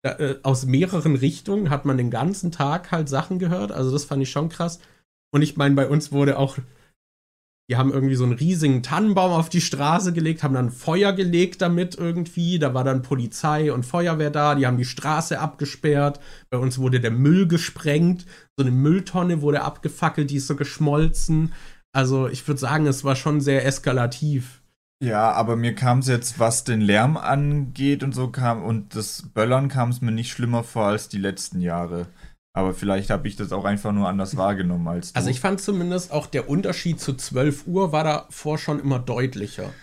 Da, äh, aus mehreren Richtungen hat man den ganzen Tag halt Sachen gehört. Also das fand ich schon krass. Und ich meine, bei uns wurde auch die haben irgendwie so einen riesigen Tannenbaum auf die Straße gelegt, haben dann Feuer gelegt damit irgendwie. Da war dann Polizei und Feuerwehr da, die haben die Straße abgesperrt. Bei uns wurde der Müll gesprengt. So eine Mülltonne wurde abgefackelt, die ist so geschmolzen. Also ich würde sagen, es war schon sehr eskalativ. Ja, aber mir kam es jetzt, was den Lärm angeht und so kam und das Böllern kam es mir nicht schlimmer vor als die letzten Jahre. Aber vielleicht habe ich das auch einfach nur anders wahrgenommen als du. Also ich fand zumindest auch der Unterschied zu 12 Uhr war davor schon immer deutlicher.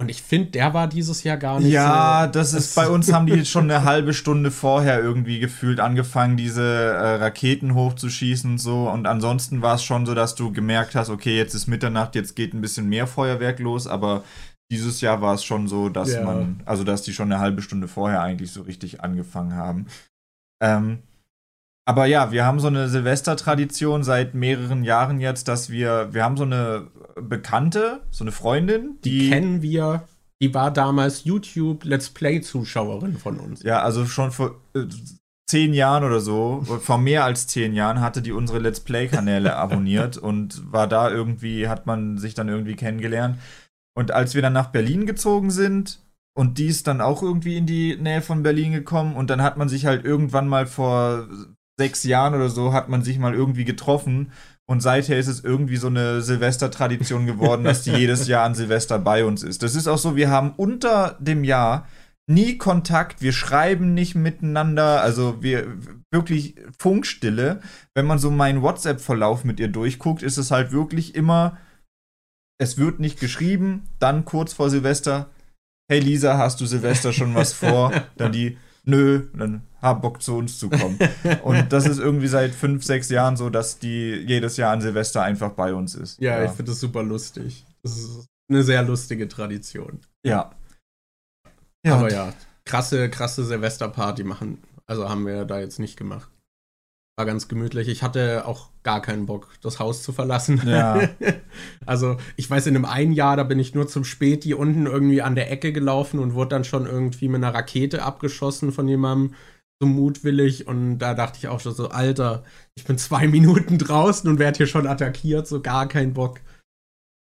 Und ich finde, der war dieses Jahr gar nicht ja, so. Ja, das ist bei uns haben die schon eine halbe Stunde vorher irgendwie gefühlt angefangen, diese äh, Raketen hochzuschießen und so. Und ansonsten war es schon so, dass du gemerkt hast, okay, jetzt ist Mitternacht, jetzt geht ein bisschen mehr Feuerwerk los, aber dieses Jahr war es schon so, dass ja. man, also dass die schon eine halbe Stunde vorher eigentlich so richtig angefangen haben. Ähm, aber ja, wir haben so eine Silvestertradition seit mehreren Jahren jetzt, dass wir, wir haben so eine Bekannte, so eine Freundin, die, die kennen wir. Die war damals YouTube Let's Play Zuschauerin von uns. Ja, also schon vor äh, zehn Jahren oder so, vor mehr als zehn Jahren hatte die unsere Let's Play Kanäle abonniert und war da irgendwie, hat man sich dann irgendwie kennengelernt. Und als wir dann nach Berlin gezogen sind, und die ist dann auch irgendwie in die Nähe von Berlin gekommen und dann hat man sich halt irgendwann mal vor sechs Jahren oder so hat man sich mal irgendwie getroffen und seither ist es irgendwie so eine Silvestertradition geworden, dass die jedes Jahr an Silvester bei uns ist. Das ist auch so, wir haben unter dem Jahr nie Kontakt, wir schreiben nicht miteinander, also wir wirklich Funkstille. Wenn man so meinen WhatsApp-Verlauf mit ihr durchguckt, ist es halt wirklich immer, es wird nicht geschrieben, dann kurz vor Silvester, hey Lisa, hast du Silvester schon was vor? Dann die, nö, dann hab Bock zu uns zu kommen. und das ist irgendwie seit fünf, sechs Jahren so, dass die jedes Jahr an Silvester einfach bei uns ist. Ja, ja. ich finde das super lustig. Das ist eine sehr lustige Tradition. Ja. ja Aber ja, krasse, krasse Silvesterparty machen. Also haben wir da jetzt nicht gemacht. War ganz gemütlich. Ich hatte auch gar keinen Bock, das Haus zu verlassen. Ja. also, ich weiß, in einem einen Jahr, da bin ich nur zum Späti unten irgendwie an der Ecke gelaufen und wurde dann schon irgendwie mit einer Rakete abgeschossen von jemandem so mutwillig. Und da dachte ich auch schon so, Alter, ich bin zwei Minuten draußen und werde hier schon attackiert, so gar keinen Bock.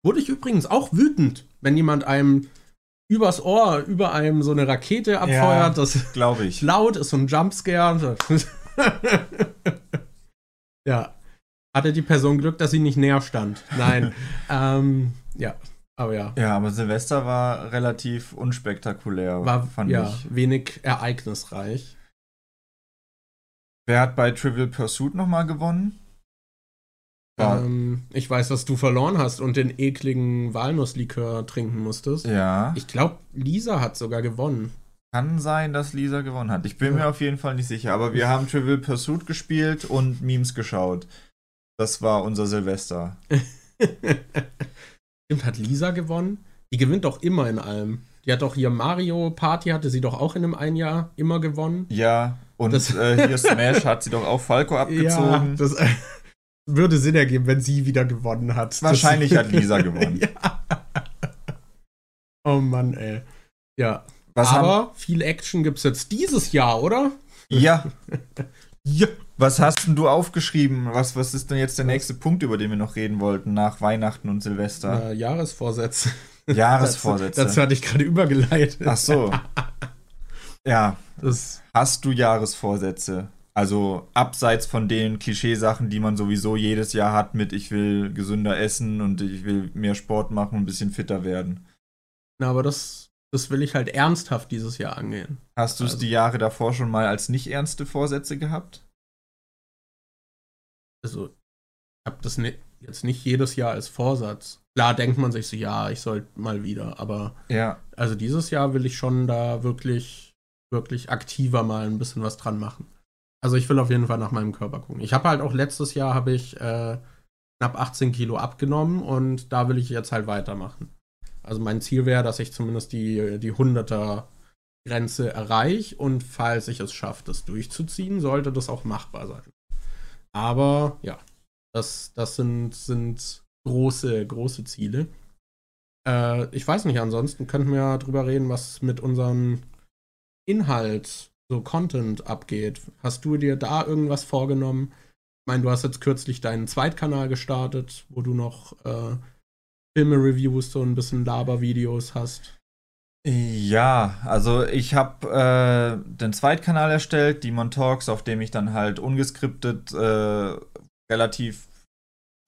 Wurde ich übrigens auch wütend, wenn jemand einem übers Ohr über einem so eine Rakete abfeuert. Ja, das glaube ich. Laut ist so ein Jumpscare. ja. Hatte die Person Glück, dass sie nicht näher stand? Nein. ähm, ja. Aber ja. Ja, aber Silvester war relativ unspektakulär, war, fand ja, ich. wenig ereignisreich. Wer hat bei Trivial Pursuit nochmal gewonnen? Ähm, ich weiß, dass du verloren hast und den ekligen Walnusslikör trinken musstest. Ja. Ich glaube, Lisa hat sogar gewonnen. Kann sein, dass Lisa gewonnen hat. Ich bin ja. mir auf jeden Fall nicht sicher. Aber wir haben Trivial Pursuit gespielt und Memes geschaut. Das war unser Silvester. Stimmt, hat Lisa gewonnen? Die gewinnt doch immer in allem. Die hat doch hier Mario Party, hatte sie doch auch in einem ein Jahr immer gewonnen. Ja, und äh, hier Smash hat sie doch auch Falco abgezogen. Ja, das äh, würde Sinn ergeben, wenn sie wieder gewonnen hat. Wahrscheinlich das, hat Lisa gewonnen. ja. Oh Mann, ey. Ja, was Aber haben... viel Action gibt es jetzt dieses Jahr, oder? Ja. ja. Was hast denn du aufgeschrieben? Was, was ist denn jetzt der nächste Punkt, über den wir noch reden wollten, nach Weihnachten und Silvester? Äh, Jahresvorsätze. Jahresvorsätze. dazu, dazu hatte ich gerade übergeleitet. Ach so. ja. Das hast du Jahresvorsätze? Also abseits von den Klischeesachen, die man sowieso jedes Jahr hat mit ich will gesünder essen und ich will mehr Sport machen und ein bisschen fitter werden. Na, aber das das will ich halt ernsthaft dieses Jahr angehen. Hast du es also. die Jahre davor schon mal als nicht ernste Vorsätze gehabt? Also, ich habe das ne jetzt nicht jedes Jahr als Vorsatz. Klar denkt man sich so, ja, ich sollte mal wieder, aber ja. also dieses Jahr will ich schon da wirklich, wirklich aktiver mal ein bisschen was dran machen. Also ich will auf jeden Fall nach meinem Körper gucken. Ich habe halt auch letztes Jahr habe ich äh, knapp 18 Kilo abgenommen und da will ich jetzt halt weitermachen. Also mein Ziel wäre, dass ich zumindest die, die 100er Grenze erreiche und falls ich es schaffe, das durchzuziehen, sollte das auch machbar sein. Aber ja, das, das sind, sind große, große Ziele. Äh, ich weiß nicht, ansonsten könnten wir ja drüber reden, was mit unserem Inhalt, so Content abgeht. Hast du dir da irgendwas vorgenommen? Ich meine, du hast jetzt kürzlich deinen Zweitkanal gestartet, wo du noch äh, Filme-Reviews, so ein bisschen Laber-Videos hast. Ja, also ich habe äh, den Zweitkanal erstellt, Demon Talks, auf dem ich dann halt ungeskriptet äh, relativ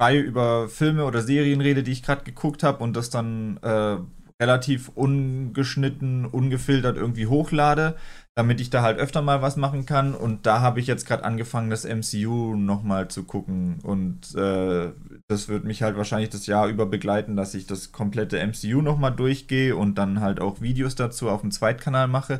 frei über Filme oder Serien rede, die ich gerade geguckt habe und das dann äh, relativ ungeschnitten, ungefiltert irgendwie hochlade, damit ich da halt öfter mal was machen kann. Und da habe ich jetzt gerade angefangen, das MCU nochmal zu gucken. Und äh, das wird mich halt wahrscheinlich das Jahr über begleiten, dass ich das komplette MCU nochmal durchgehe und dann halt auch Videos dazu auf dem Zweitkanal mache.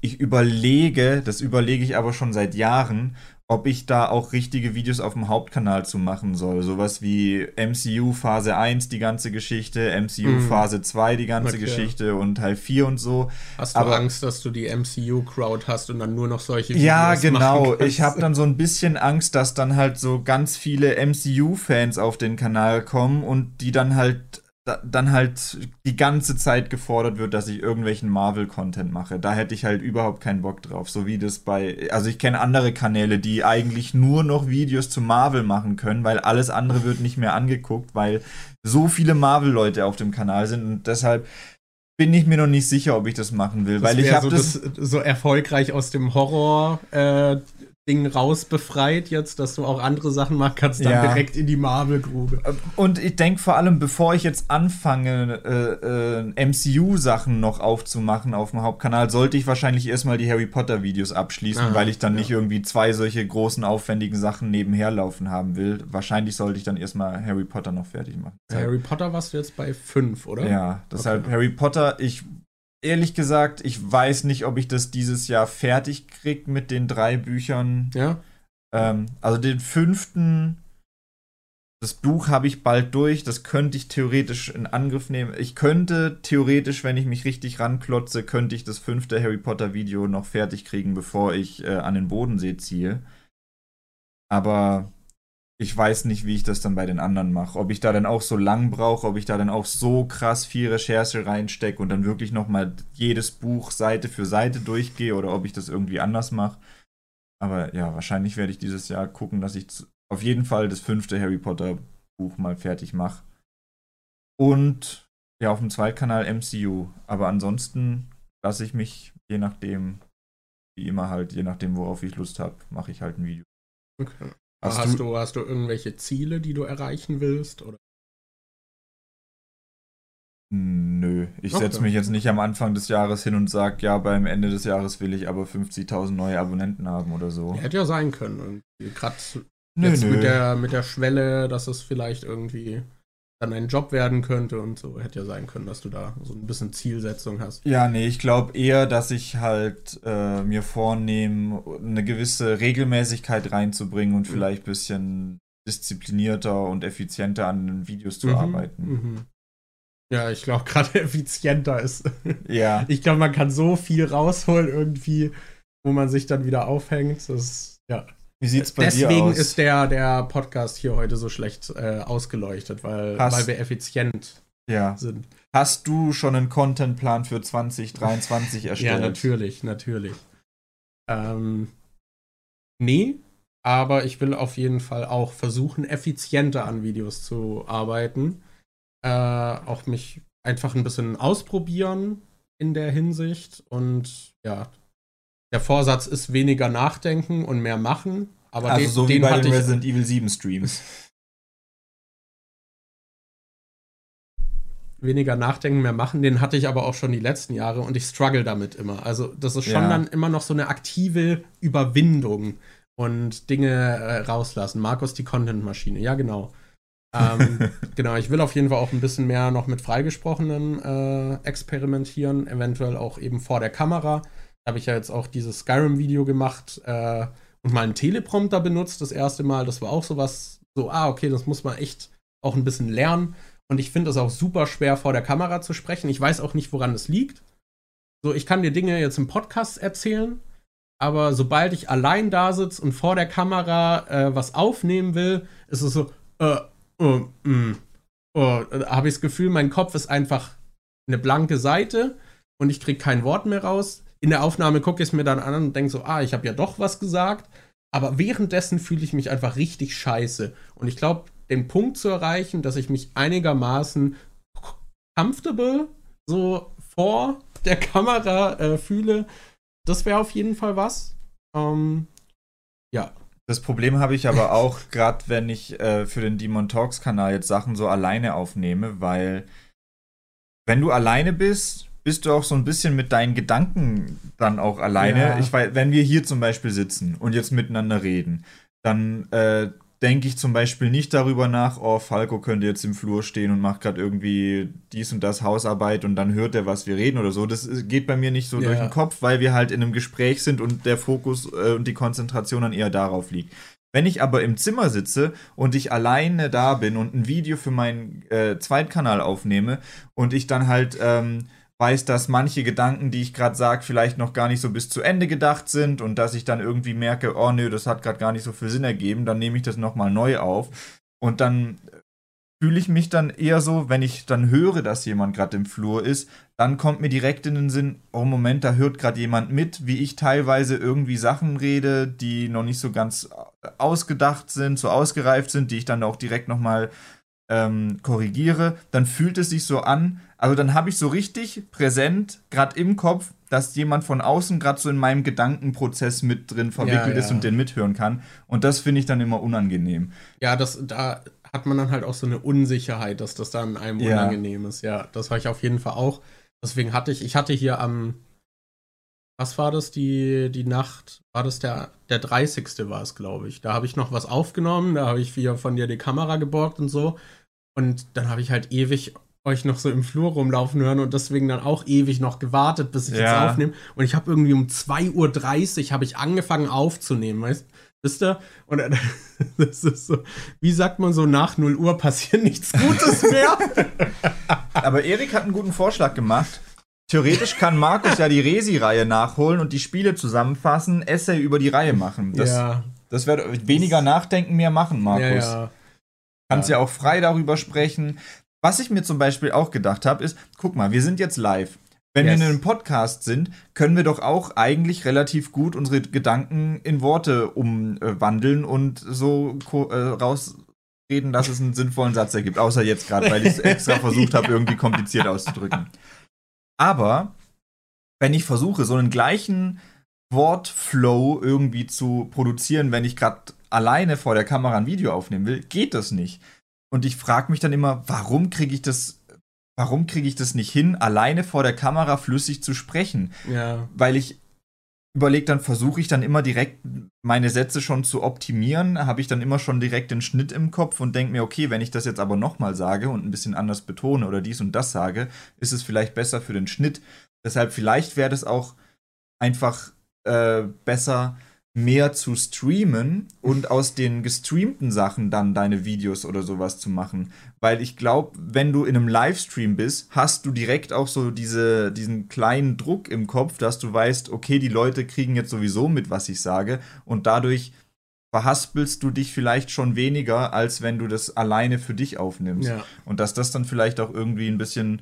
Ich überlege, das überlege ich aber schon seit Jahren, ob ich da auch richtige Videos auf dem Hauptkanal zu machen soll. Sowas wie MCU Phase 1, die ganze Geschichte, MCU mm. Phase 2, die ganze okay. Geschichte und Teil 4 und so. Hast du Aber, Angst, dass du die MCU-Crowd hast und dann nur noch solche Videos Ja, genau. Ich habe dann so ein bisschen Angst, dass dann halt so ganz viele MCU-Fans auf den Kanal kommen und die dann halt dann halt die ganze Zeit gefordert wird, dass ich irgendwelchen Marvel-Content mache. Da hätte ich halt überhaupt keinen Bock drauf. So wie das bei, also ich kenne andere Kanäle, die eigentlich nur noch Videos zu Marvel machen können, weil alles andere wird nicht mehr angeguckt, weil so viele Marvel-Leute auf dem Kanal sind und deshalb bin ich mir noch nicht sicher, ob ich das machen will, das weil ich habe so, das, so erfolgreich aus dem Horror äh, Ding rausbefreit jetzt, dass du auch andere Sachen machen kannst, dann ja. direkt in die Marvel-Grube. Und ich denke vor allem, bevor ich jetzt anfange, äh, äh, MCU-Sachen noch aufzumachen auf dem Hauptkanal, sollte ich wahrscheinlich erstmal die Harry Potter-Videos abschließen, Aha, weil ich dann ja. nicht irgendwie zwei solche großen, aufwendigen Sachen nebenher laufen haben will. Wahrscheinlich sollte ich dann erstmal Harry Potter noch fertig machen. Harry Potter warst du jetzt bei fünf, oder? Ja, deshalb okay. Harry Potter, ich ehrlich gesagt, ich weiß nicht, ob ich das dieses Jahr fertig kriege mit den drei Büchern. Ja. Ähm, also den fünften, das Buch habe ich bald durch. Das könnte ich theoretisch in Angriff nehmen. Ich könnte theoretisch, wenn ich mich richtig ranklotze, könnte ich das fünfte Harry Potter Video noch fertig kriegen, bevor ich äh, an den Bodensee ziehe. Aber ich weiß nicht, wie ich das dann bei den anderen mache. Ob ich da dann auch so lang brauche, ob ich da dann auch so krass viel Recherche reinstecke und dann wirklich nochmal jedes Buch Seite für Seite durchgehe oder ob ich das irgendwie anders mache. Aber ja, wahrscheinlich werde ich dieses Jahr gucken, dass ich auf jeden Fall das fünfte Harry Potter Buch mal fertig mache. Und ja, auf dem Zweitkanal MCU. Aber ansonsten lasse ich mich, je nachdem, wie immer halt, je nachdem, worauf ich Lust habe, mache ich halt ein Video. Okay. Hast, hast, du, hast du irgendwelche Ziele, die du erreichen willst? Oder? Nö, ich okay. setze mich jetzt nicht am Anfang des Jahres hin und sage, ja, beim Ende des Jahres will ich aber 50.000 neue Abonnenten haben oder so. hätte ja sein können. Gerade jetzt nö. Mit, der, mit der Schwelle, dass es vielleicht irgendwie dann ein Job werden könnte und so. Hätte ja sein können, dass du da so ein bisschen Zielsetzung hast. Ja, nee, ich glaube eher, dass ich halt äh, mir vornehme, eine gewisse Regelmäßigkeit reinzubringen und mhm. vielleicht ein bisschen disziplinierter und effizienter an den Videos zu mhm, arbeiten. Mhm. Ja, ich glaube, gerade effizienter ist. Ja. Ich glaube, man kann so viel rausholen irgendwie, wo man sich dann wieder aufhängt. Das, ja. Wie sieht's bei Deswegen dir aus? Deswegen ist der, der Podcast hier heute so schlecht äh, ausgeleuchtet, weil, Hast, weil wir effizient ja. sind. Hast du schon einen Contentplan für 2023 erstellt? Ja, natürlich, natürlich. Ähm, nee, aber ich will auf jeden Fall auch versuchen, effizienter an Videos zu arbeiten. Äh, auch mich einfach ein bisschen ausprobieren in der Hinsicht und ja, der Vorsatz ist weniger nachdenken und mehr machen. Aber also den, so wie den bei den Resident Evil 7 Streams. Weniger nachdenken, mehr machen, den hatte ich aber auch schon die letzten Jahre und ich struggle damit immer. Also, das ist schon ja. dann immer noch so eine aktive Überwindung und Dinge äh, rauslassen. Markus, die Content-Maschine, ja, genau. ähm, genau, ich will auf jeden Fall auch ein bisschen mehr noch mit Freigesprochenen äh, experimentieren, eventuell auch eben vor der Kamera habe ich ja jetzt auch dieses Skyrim-Video gemacht äh, und mal einen Teleprompter benutzt, das erste Mal. Das war auch sowas, so, ah, okay, das muss man echt auch ein bisschen lernen. Und ich finde es auch super schwer, vor der Kamera zu sprechen. Ich weiß auch nicht, woran es liegt. So, ich kann dir Dinge jetzt im Podcast erzählen, aber sobald ich allein da sitze und vor der Kamera äh, was aufnehmen will, ist es so, äh, oh, mm, oh, habe ich das Gefühl, mein Kopf ist einfach eine blanke Seite und ich kriege kein Wort mehr raus. In der Aufnahme gucke ich es mir dann an und denke so, ah, ich habe ja doch was gesagt. Aber währenddessen fühle ich mich einfach richtig scheiße. Und ich glaube, den Punkt zu erreichen, dass ich mich einigermaßen comfortable so vor der Kamera äh, fühle, das wäre auf jeden Fall was. Ähm, ja. Das Problem habe ich aber auch, gerade wenn ich äh, für den Demon Talks Kanal jetzt Sachen so alleine aufnehme, weil wenn du alleine bist, bist du auch so ein bisschen mit deinen Gedanken dann auch alleine. Ja. Ich weiß, wenn wir hier zum Beispiel sitzen und jetzt miteinander reden, dann äh, denke ich zum Beispiel nicht darüber nach, oh, Falco könnte jetzt im Flur stehen und macht gerade irgendwie dies und das Hausarbeit und dann hört er, was wir reden oder so. Das geht bei mir nicht so ja. durch den Kopf, weil wir halt in einem Gespräch sind und der Fokus äh, und die Konzentration dann eher darauf liegt. Wenn ich aber im Zimmer sitze und ich alleine da bin und ein Video für meinen äh, Zweitkanal aufnehme und ich dann halt ähm, weiß, dass manche Gedanken, die ich gerade sage, vielleicht noch gar nicht so bis zu Ende gedacht sind und dass ich dann irgendwie merke, oh nö, das hat gerade gar nicht so viel Sinn ergeben, dann nehme ich das nochmal neu auf. Und dann fühle ich mich dann eher so, wenn ich dann höre, dass jemand gerade im Flur ist, dann kommt mir direkt in den Sinn, oh Moment, da hört gerade jemand mit, wie ich teilweise irgendwie Sachen rede, die noch nicht so ganz ausgedacht sind, so ausgereift sind, die ich dann auch direkt nochmal ähm, korrigiere, dann fühlt es sich so an, also dann habe ich so richtig präsent, gerade im Kopf, dass jemand von außen gerade so in meinem Gedankenprozess mit drin verwickelt ja, ja. ist und den mithören kann. Und das finde ich dann immer unangenehm. Ja, das, da hat man dann halt auch so eine Unsicherheit, dass das dann einem ja. unangenehm ist. Ja, das habe ich auf jeden Fall auch. Deswegen hatte ich, ich hatte hier am, was war das, die, die Nacht, war das der, der 30. war es, glaube ich. Da habe ich noch was aufgenommen, da habe ich wieder von dir die Kamera geborgt und so. Und dann habe ich halt ewig euch noch so im Flur rumlaufen hören und deswegen dann auch ewig noch gewartet, bis ich ja. jetzt aufnehme. Und ich habe irgendwie um 2.30 Uhr habe ich angefangen aufzunehmen, weißt Wisst ihr? Und das ist so, wie sagt man so, nach 0 Uhr passiert nichts Gutes mehr. Aber Erik hat einen guten Vorschlag gemacht. Theoretisch kann Markus ja die Resi-Reihe nachholen und die Spiele zusammenfassen, Essay über die Reihe machen. Das, ja. das wäre weniger nachdenken, mehr machen, Markus. Ja, ja. Kannst ja. ja auch frei darüber sprechen. Was ich mir zum Beispiel auch gedacht habe, ist, guck mal, wir sind jetzt live. Wenn yes. wir in einem Podcast sind, können wir doch auch eigentlich relativ gut unsere Gedanken in Worte umwandeln und so äh, rausreden, dass es einen sinnvollen Satz ergibt. Außer jetzt gerade, weil ich es extra versucht habe, irgendwie kompliziert auszudrücken. Aber wenn ich versuche, so einen gleichen Wortflow irgendwie zu produzieren, wenn ich gerade alleine vor der Kamera ein Video aufnehmen will, geht das nicht. Und ich frage mich dann immer, warum kriege ich das, warum kriege ich das nicht hin, alleine vor der Kamera flüssig zu sprechen? Ja. Weil ich überlege, dann versuche ich dann immer direkt meine Sätze schon zu optimieren, habe ich dann immer schon direkt den Schnitt im Kopf und denke mir, okay, wenn ich das jetzt aber nochmal sage und ein bisschen anders betone oder dies und das sage, ist es vielleicht besser für den Schnitt. Deshalb vielleicht wäre das auch einfach äh, besser, mehr zu streamen und aus den gestreamten Sachen dann deine Videos oder sowas zu machen. Weil ich glaube, wenn du in einem Livestream bist, hast du direkt auch so diese, diesen kleinen Druck im Kopf, dass du weißt, okay, die Leute kriegen jetzt sowieso mit, was ich sage und dadurch verhaspelst du dich vielleicht schon weniger, als wenn du das alleine für dich aufnimmst. Ja. Und dass das dann vielleicht auch irgendwie ein bisschen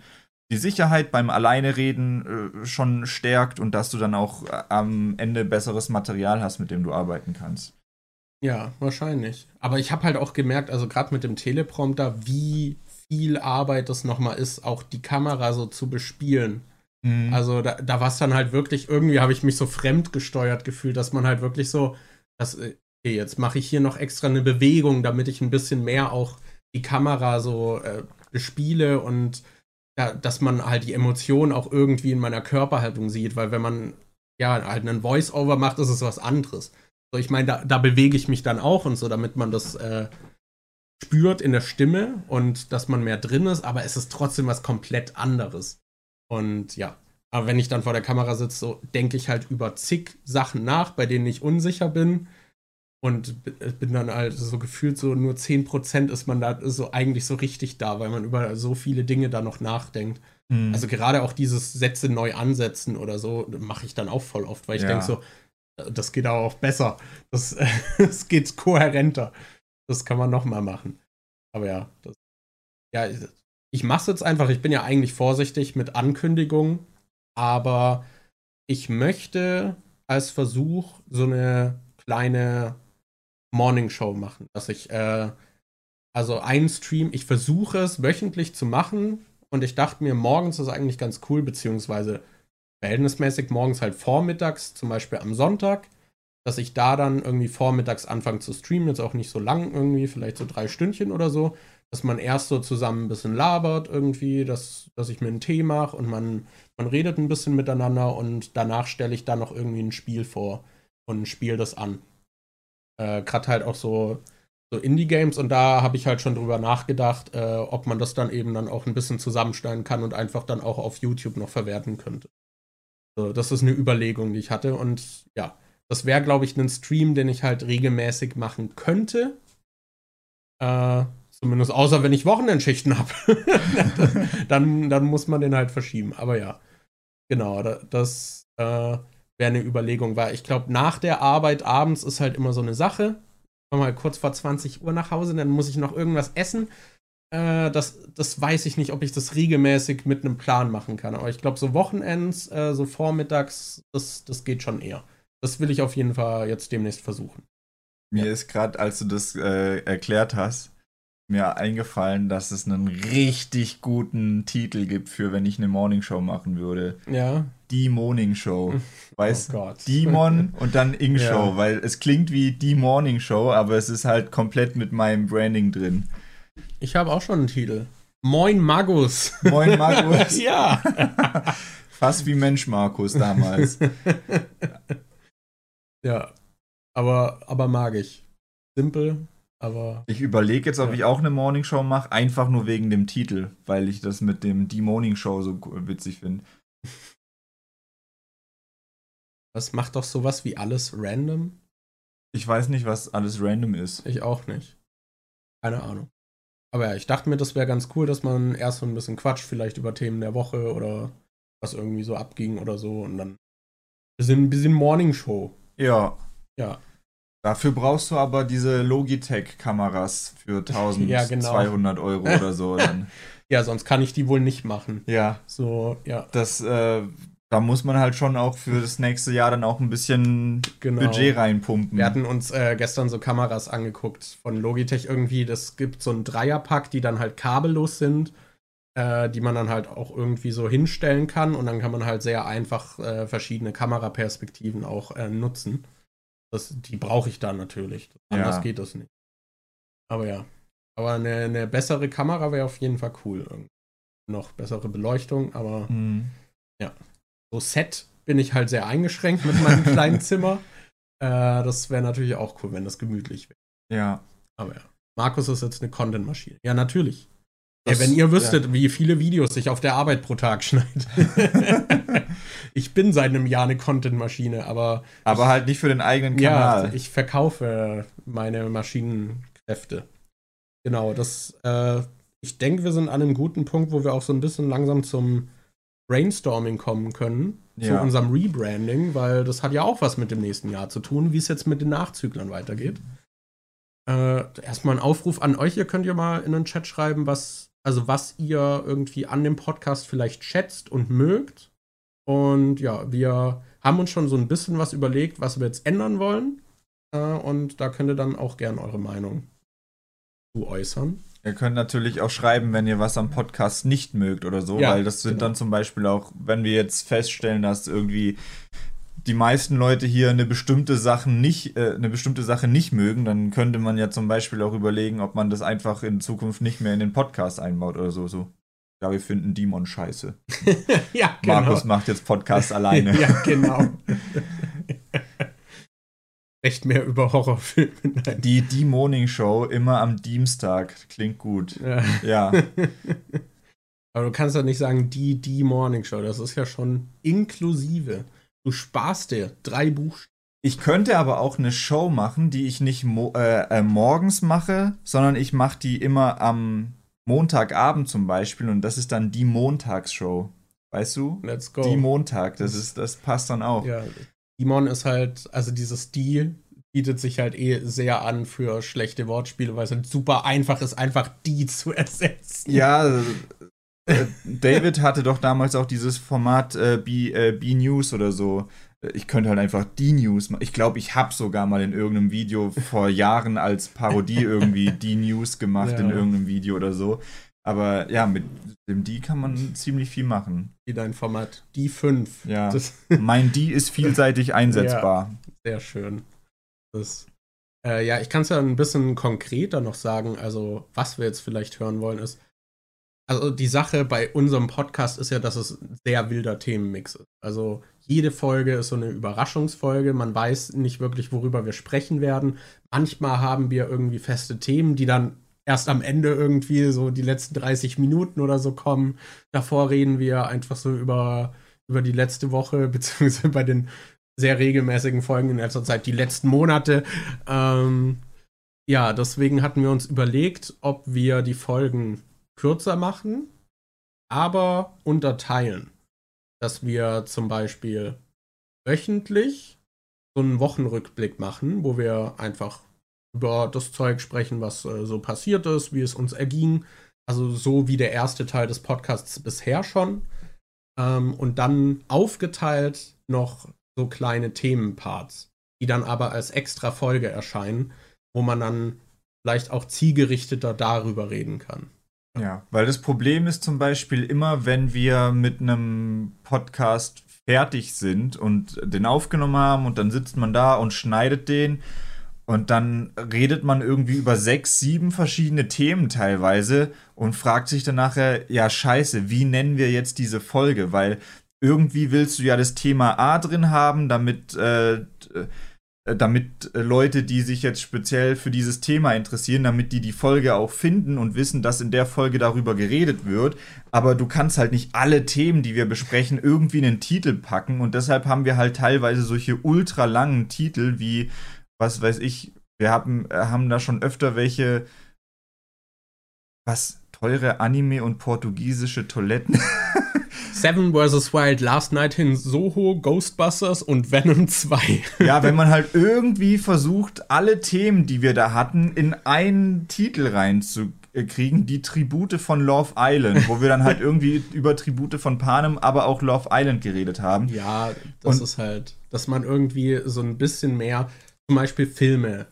die Sicherheit beim Alleinereden äh, schon stärkt und dass du dann auch äh, am Ende besseres Material hast, mit dem du arbeiten kannst. Ja, wahrscheinlich. Aber ich habe halt auch gemerkt, also gerade mit dem Teleprompter, wie viel Arbeit das nochmal ist, auch die Kamera so zu bespielen. Mhm. Also da, da war es dann halt wirklich, irgendwie habe ich mich so fremdgesteuert gefühlt, dass man halt wirklich so, dass, äh, okay, jetzt mache ich hier noch extra eine Bewegung, damit ich ein bisschen mehr auch die Kamera so äh, bespiele und ja, dass man halt die Emotionen auch irgendwie in meiner Körperhaltung sieht, weil wenn man ja halt einen Voice-Over macht, ist es was anderes. So, ich meine, da, da bewege ich mich dann auch und so, damit man das äh, spürt in der Stimme und dass man mehr drin ist, aber es ist trotzdem was komplett anderes. Und ja, aber wenn ich dann vor der Kamera sitze, so denke ich halt über zig Sachen nach, bei denen ich unsicher bin. Und bin dann halt so gefühlt so nur 10% ist man da so eigentlich so richtig da, weil man über so viele Dinge da noch nachdenkt. Mhm. Also gerade auch dieses Sätze neu ansetzen oder so, mache ich dann auch voll oft, weil ich ja. denke so, das geht aber auch besser. Das, das geht kohärenter. Das kann man nochmal machen. Aber ja, das, ja, ich mache es jetzt einfach. Ich bin ja eigentlich vorsichtig mit Ankündigungen, aber ich möchte als Versuch so eine kleine Morning Show machen, dass ich äh, also einen Stream, ich versuche es wöchentlich zu machen und ich dachte mir, morgens ist eigentlich ganz cool, beziehungsweise verhältnismäßig morgens halt vormittags, zum Beispiel am Sonntag, dass ich da dann irgendwie vormittags anfange zu streamen, jetzt auch nicht so lang irgendwie, vielleicht so drei Stündchen oder so, dass man erst so zusammen ein bisschen labert irgendwie, dass, dass ich mir einen Tee mache und man, man redet ein bisschen miteinander und danach stelle ich dann noch irgendwie ein Spiel vor und spiele das an. Äh, Gerade halt auch so, so Indie-Games und da habe ich halt schon drüber nachgedacht, äh, ob man das dann eben dann auch ein bisschen zusammenstellen kann und einfach dann auch auf YouTube noch verwerten könnte. So, das ist eine Überlegung, die ich hatte und ja, das wäre, glaube ich, ein Stream, den ich halt regelmäßig machen könnte. Äh, zumindest außer wenn ich Wochenendschichten habe. dann, dann muss man den halt verschieben. Aber ja, genau, das äh, wäre eine Überlegung, weil ich glaube, nach der Arbeit abends ist halt immer so eine Sache. Mal kurz vor 20 Uhr nach Hause, dann muss ich noch irgendwas essen. Äh, das, das weiß ich nicht, ob ich das regelmäßig mit einem Plan machen kann. Aber ich glaube, so Wochenends, äh, so vormittags, das, das geht schon eher. Das will ich auf jeden Fall jetzt demnächst versuchen. Mir ja. ist gerade, als du das äh, erklärt hast, mir eingefallen, dass es einen richtig guten Titel gibt für, wenn ich eine Morningshow machen würde. Ja. Die Morning Show. Weißt oh Gott. Demon und dann Ing Show, ja. weil es klingt wie die Morning Show, aber es ist halt komplett mit meinem Branding drin. Ich habe auch schon einen Titel. Moin Magus. Moin Magus. ja. Fast wie Mensch Markus damals. Ja, aber, aber mag ich. Simpel, aber. Ich überlege jetzt, ob ja. ich auch eine Morning Show mache, einfach nur wegen dem Titel, weil ich das mit dem Die Morning Show so witzig finde. Das macht doch sowas wie alles random? Ich weiß nicht, was alles random ist. Ich auch nicht. Keine Ahnung. Aber ja, ich dachte mir, das wäre ganz cool, dass man erst so ein bisschen quatscht, vielleicht über Themen der Woche oder was irgendwie so abging oder so und dann ein bisschen Morning Show. Ja. Ja. Dafür brauchst du aber diese Logitech-Kameras für 1200 ja, genau. Euro oder so. ja, sonst kann ich die wohl nicht machen. Ja. So, ja. Das, äh, da muss man halt schon auch für das nächste Jahr dann auch ein bisschen genau. Budget reinpumpen. Wir hatten uns äh, gestern so Kameras angeguckt von Logitech irgendwie. Das gibt so ein Dreierpack, die dann halt kabellos sind, äh, die man dann halt auch irgendwie so hinstellen kann und dann kann man halt sehr einfach äh, verschiedene Kameraperspektiven auch äh, nutzen. Das, die brauche ich dann natürlich. Anders ja. geht das nicht. Aber ja. Aber eine, eine bessere Kamera wäre auf jeden Fall cool. Irgendwie. Noch bessere Beleuchtung, aber mhm. ja. So Set bin ich halt sehr eingeschränkt mit meinem kleinen Zimmer. Äh, das wäre natürlich auch cool, wenn das gemütlich wäre. Ja. Aber ja. Markus ist jetzt eine Content-Maschine. Ja, natürlich. Das, ja, wenn ihr wüsstet, ja. wie viele Videos ich auf der Arbeit pro Tag schneide. ich bin seit einem Jahr eine Content-Maschine, aber. Aber ich, halt nicht für den eigenen Kanal. Ja, ich verkaufe meine Maschinenkräfte. Genau, das. Äh, ich denke, wir sind an einem guten Punkt, wo wir auch so ein bisschen langsam zum Brainstorming kommen können. Ja. Zu unserem Rebranding, weil das hat ja auch was mit dem nächsten Jahr zu tun, wie es jetzt mit den Nachzüglern weitergeht. Äh, erstmal ein Aufruf an euch. Ihr könnt ja mal in den Chat schreiben, was also was ihr irgendwie an dem Podcast vielleicht schätzt und mögt. Und ja, wir haben uns schon so ein bisschen was überlegt, was wir jetzt ändern wollen. Äh, und da könnt ihr dann auch gern eure Meinung zu äußern. Ihr könnt natürlich auch schreiben, wenn ihr was am Podcast nicht mögt oder so, ja, weil das sind genau. dann zum Beispiel auch, wenn wir jetzt feststellen, dass irgendwie die meisten Leute hier eine bestimmte Sache nicht, äh, eine bestimmte Sache nicht mögen, dann könnte man ja zum Beispiel auch überlegen, ob man das einfach in Zukunft nicht mehr in den Podcast einbaut oder so. so. Ja, wir finden Demon scheiße. ja, genau. Markus macht jetzt Podcast alleine. ja, genau. Echt mehr über Horrorfilme. Die Die Morning Show immer am Dienstag. Klingt gut. Ja. ja. Aber du kannst ja nicht sagen, die Die Morning Show. Das ist ja schon inklusive. Du sparst dir drei Buchstaben. Ich könnte aber auch eine Show machen, die ich nicht mo äh, äh, morgens mache, sondern ich mache die immer am Montagabend zum Beispiel und das ist dann die Montagsshow. Weißt du? Let's go. Die Montag, das ist, das passt dann auch. Ja, Demon ist halt, also dieses Die bietet sich halt eh sehr an für schlechte Wortspiele, weil es halt super einfach ist, einfach die zu ersetzen. Ja, äh, David hatte doch damals auch dieses Format äh, B, äh, B News oder so. Ich könnte halt einfach die News machen. Ich glaube, ich habe sogar mal in irgendeinem Video vor Jahren als Parodie irgendwie die News gemacht ja. in irgendeinem Video oder so. Aber ja, mit dem D kann man ziemlich viel machen. Wie dein Format Die 5. Ja. Mein D ist vielseitig einsetzbar. Ja, sehr schön. Das, äh, ja, ich kann es ja ein bisschen konkreter noch sagen. Also, was wir jetzt vielleicht hören wollen, ist, also die Sache bei unserem Podcast ist ja, dass es ein sehr wilder Themenmix ist. Also jede Folge ist so eine Überraschungsfolge. Man weiß nicht wirklich, worüber wir sprechen werden. Manchmal haben wir irgendwie feste Themen, die dann erst am Ende irgendwie so die letzten 30 Minuten oder so kommen. Davor reden wir einfach so über, über die letzte Woche, beziehungsweise bei den sehr regelmäßigen Folgen in letzter Zeit die letzten Monate. Ähm, ja, deswegen hatten wir uns überlegt, ob wir die Folgen kürzer machen, aber unterteilen. Dass wir zum Beispiel wöchentlich so einen Wochenrückblick machen, wo wir einfach über das Zeug sprechen, was äh, so passiert ist, wie es uns erging. Also so wie der erste Teil des Podcasts bisher schon. Ähm, und dann aufgeteilt noch so kleine Themenparts, die dann aber als extra Folge erscheinen, wo man dann vielleicht auch zielgerichteter darüber reden kann. Ja, weil das Problem ist zum Beispiel immer, wenn wir mit einem Podcast fertig sind und den aufgenommen haben und dann sitzt man da und schneidet den und dann redet man irgendwie über sechs, sieben verschiedene Themen teilweise und fragt sich dann nachher, ja scheiße, wie nennen wir jetzt diese Folge? Weil irgendwie willst du ja das Thema A drin haben, damit äh, äh, damit Leute, die sich jetzt speziell für dieses Thema interessieren, damit die die Folge auch finden und wissen, dass in der Folge darüber geredet wird. Aber du kannst halt nicht alle Themen, die wir besprechen, irgendwie in den Titel packen. Und deshalb haben wir halt teilweise solche ultra langen Titel wie, was weiß ich, wir haben, äh, haben da schon öfter welche, was, teure Anime und portugiesische Toiletten. Seven vs. Wild, Last Night in Soho, Ghostbusters und Venom 2. ja, wenn man halt irgendwie versucht, alle Themen, die wir da hatten, in einen Titel reinzukriegen, die Tribute von Love Island, wo wir dann halt irgendwie über Tribute von Panem, aber auch Love Island geredet haben. Ja, das und ist halt, dass man irgendwie so ein bisschen mehr, zum Beispiel Filme.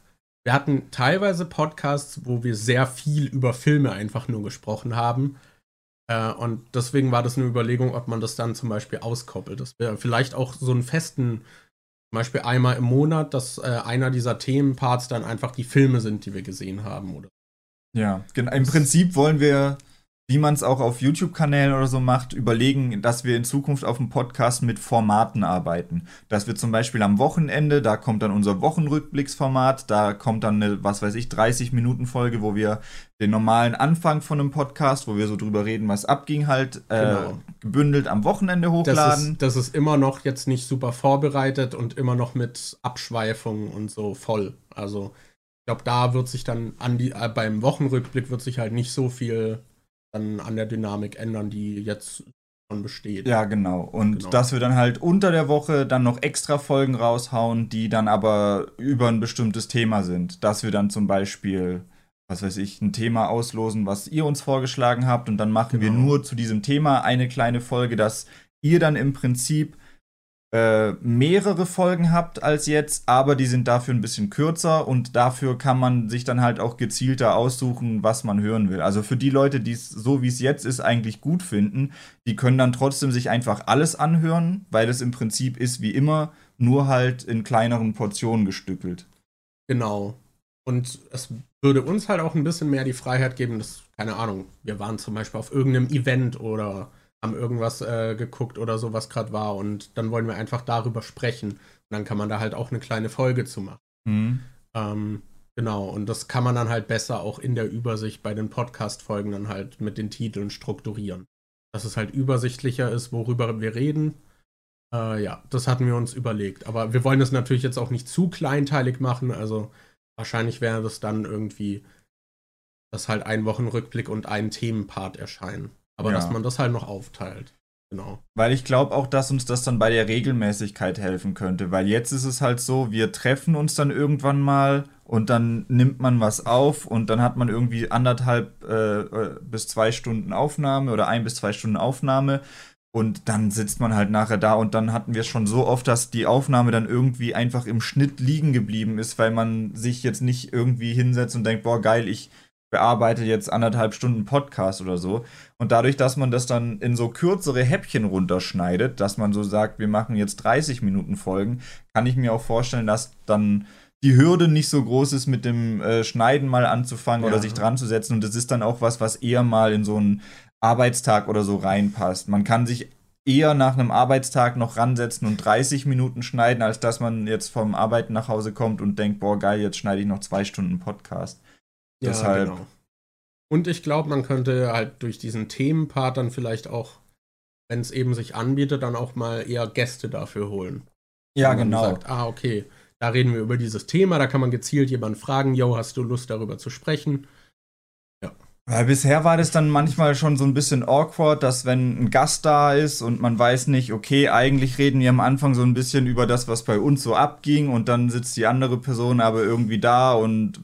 Wir hatten teilweise Podcasts, wo wir sehr viel über Filme einfach nur gesprochen haben. Äh, und deswegen war das eine Überlegung, ob man das dann zum Beispiel auskoppelt. Das wäre vielleicht auch so einen festen, zum Beispiel einmal im Monat, dass äh, einer dieser Themenparts dann einfach die Filme sind, die wir gesehen haben. Oder ja, genau. Im Prinzip wollen wir wie man es auch auf YouTube-Kanälen oder so macht, überlegen, dass wir in Zukunft auf dem Podcast mit Formaten arbeiten. Dass wir zum Beispiel am Wochenende, da kommt dann unser Wochenrückblicksformat, da kommt dann eine, was weiß ich, 30-Minuten-Folge, wo wir den normalen Anfang von einem Podcast, wo wir so drüber reden, was abging, halt äh, genau. gebündelt am Wochenende hochladen. Das ist, das ist immer noch jetzt nicht super vorbereitet und immer noch mit Abschweifungen und so voll. Also ich glaube, da wird sich dann an die, äh, beim Wochenrückblick wird sich halt nicht so viel dann an der Dynamik ändern, die jetzt schon besteht. Ja, genau. Und genau. dass wir dann halt unter der Woche dann noch extra Folgen raushauen, die dann aber über ein bestimmtes Thema sind. Dass wir dann zum Beispiel, was weiß ich, ein Thema auslosen, was ihr uns vorgeschlagen habt und dann machen genau. wir nur zu diesem Thema eine kleine Folge, dass ihr dann im Prinzip äh, mehrere Folgen habt als jetzt, aber die sind dafür ein bisschen kürzer und dafür kann man sich dann halt auch gezielter aussuchen, was man hören will. Also für die Leute, die es so wie es jetzt ist eigentlich gut finden, die können dann trotzdem sich einfach alles anhören, weil es im Prinzip ist wie immer, nur halt in kleineren Portionen gestückelt. Genau. Und es würde uns halt auch ein bisschen mehr die Freiheit geben, dass, keine Ahnung, wir waren zum Beispiel auf irgendeinem Event oder haben irgendwas äh, geguckt oder so, was gerade war. Und dann wollen wir einfach darüber sprechen. Und dann kann man da halt auch eine kleine Folge zu machen. Mhm. Ähm, genau, und das kann man dann halt besser auch in der Übersicht bei den Podcast-Folgen dann halt mit den Titeln strukturieren. Dass es halt übersichtlicher ist, worüber wir reden. Äh, ja, das hatten wir uns überlegt. Aber wir wollen das natürlich jetzt auch nicht zu kleinteilig machen. Also wahrscheinlich wäre das dann irgendwie, dass halt ein Wochenrückblick und ein Themenpart erscheinen. Aber ja. dass man das halt noch aufteilt. Genau. Weil ich glaube auch, dass uns das dann bei der Regelmäßigkeit helfen könnte. Weil jetzt ist es halt so, wir treffen uns dann irgendwann mal und dann nimmt man was auf und dann hat man irgendwie anderthalb äh, äh bis zwei Stunden Aufnahme oder ein bis zwei Stunden Aufnahme. Und dann sitzt man halt nachher da und dann hatten wir es schon so oft, dass die Aufnahme dann irgendwie einfach im Schnitt liegen geblieben ist, weil man sich jetzt nicht irgendwie hinsetzt und denkt, boah, geil, ich bearbeite jetzt anderthalb Stunden Podcast oder so. Und dadurch, dass man das dann in so kürzere Häppchen runterschneidet, dass man so sagt, wir machen jetzt 30 Minuten Folgen, kann ich mir auch vorstellen, dass dann die Hürde nicht so groß ist, mit dem äh, Schneiden mal anzufangen ja. oder sich dran zu setzen. Und das ist dann auch was, was eher mal in so einen Arbeitstag oder so reinpasst. Man kann sich eher nach einem Arbeitstag noch ransetzen und 30 Minuten schneiden, als dass man jetzt vom Arbeiten nach Hause kommt und denkt, boah, geil, jetzt schneide ich noch zwei Stunden Podcast. Ja, Deshalb. Genau. Und ich glaube, man könnte halt durch diesen Themenpart dann vielleicht auch, wenn es eben sich anbietet, dann auch mal eher Gäste dafür holen. Ja, genau. Sagt, ah, okay, da reden wir über dieses Thema, da kann man gezielt jemanden fragen, yo, hast du Lust darüber zu sprechen? Weil bisher war das dann manchmal schon so ein bisschen awkward, dass wenn ein Gast da ist und man weiß nicht, okay, eigentlich reden wir am Anfang so ein bisschen über das, was bei uns so abging und dann sitzt die andere Person aber irgendwie da und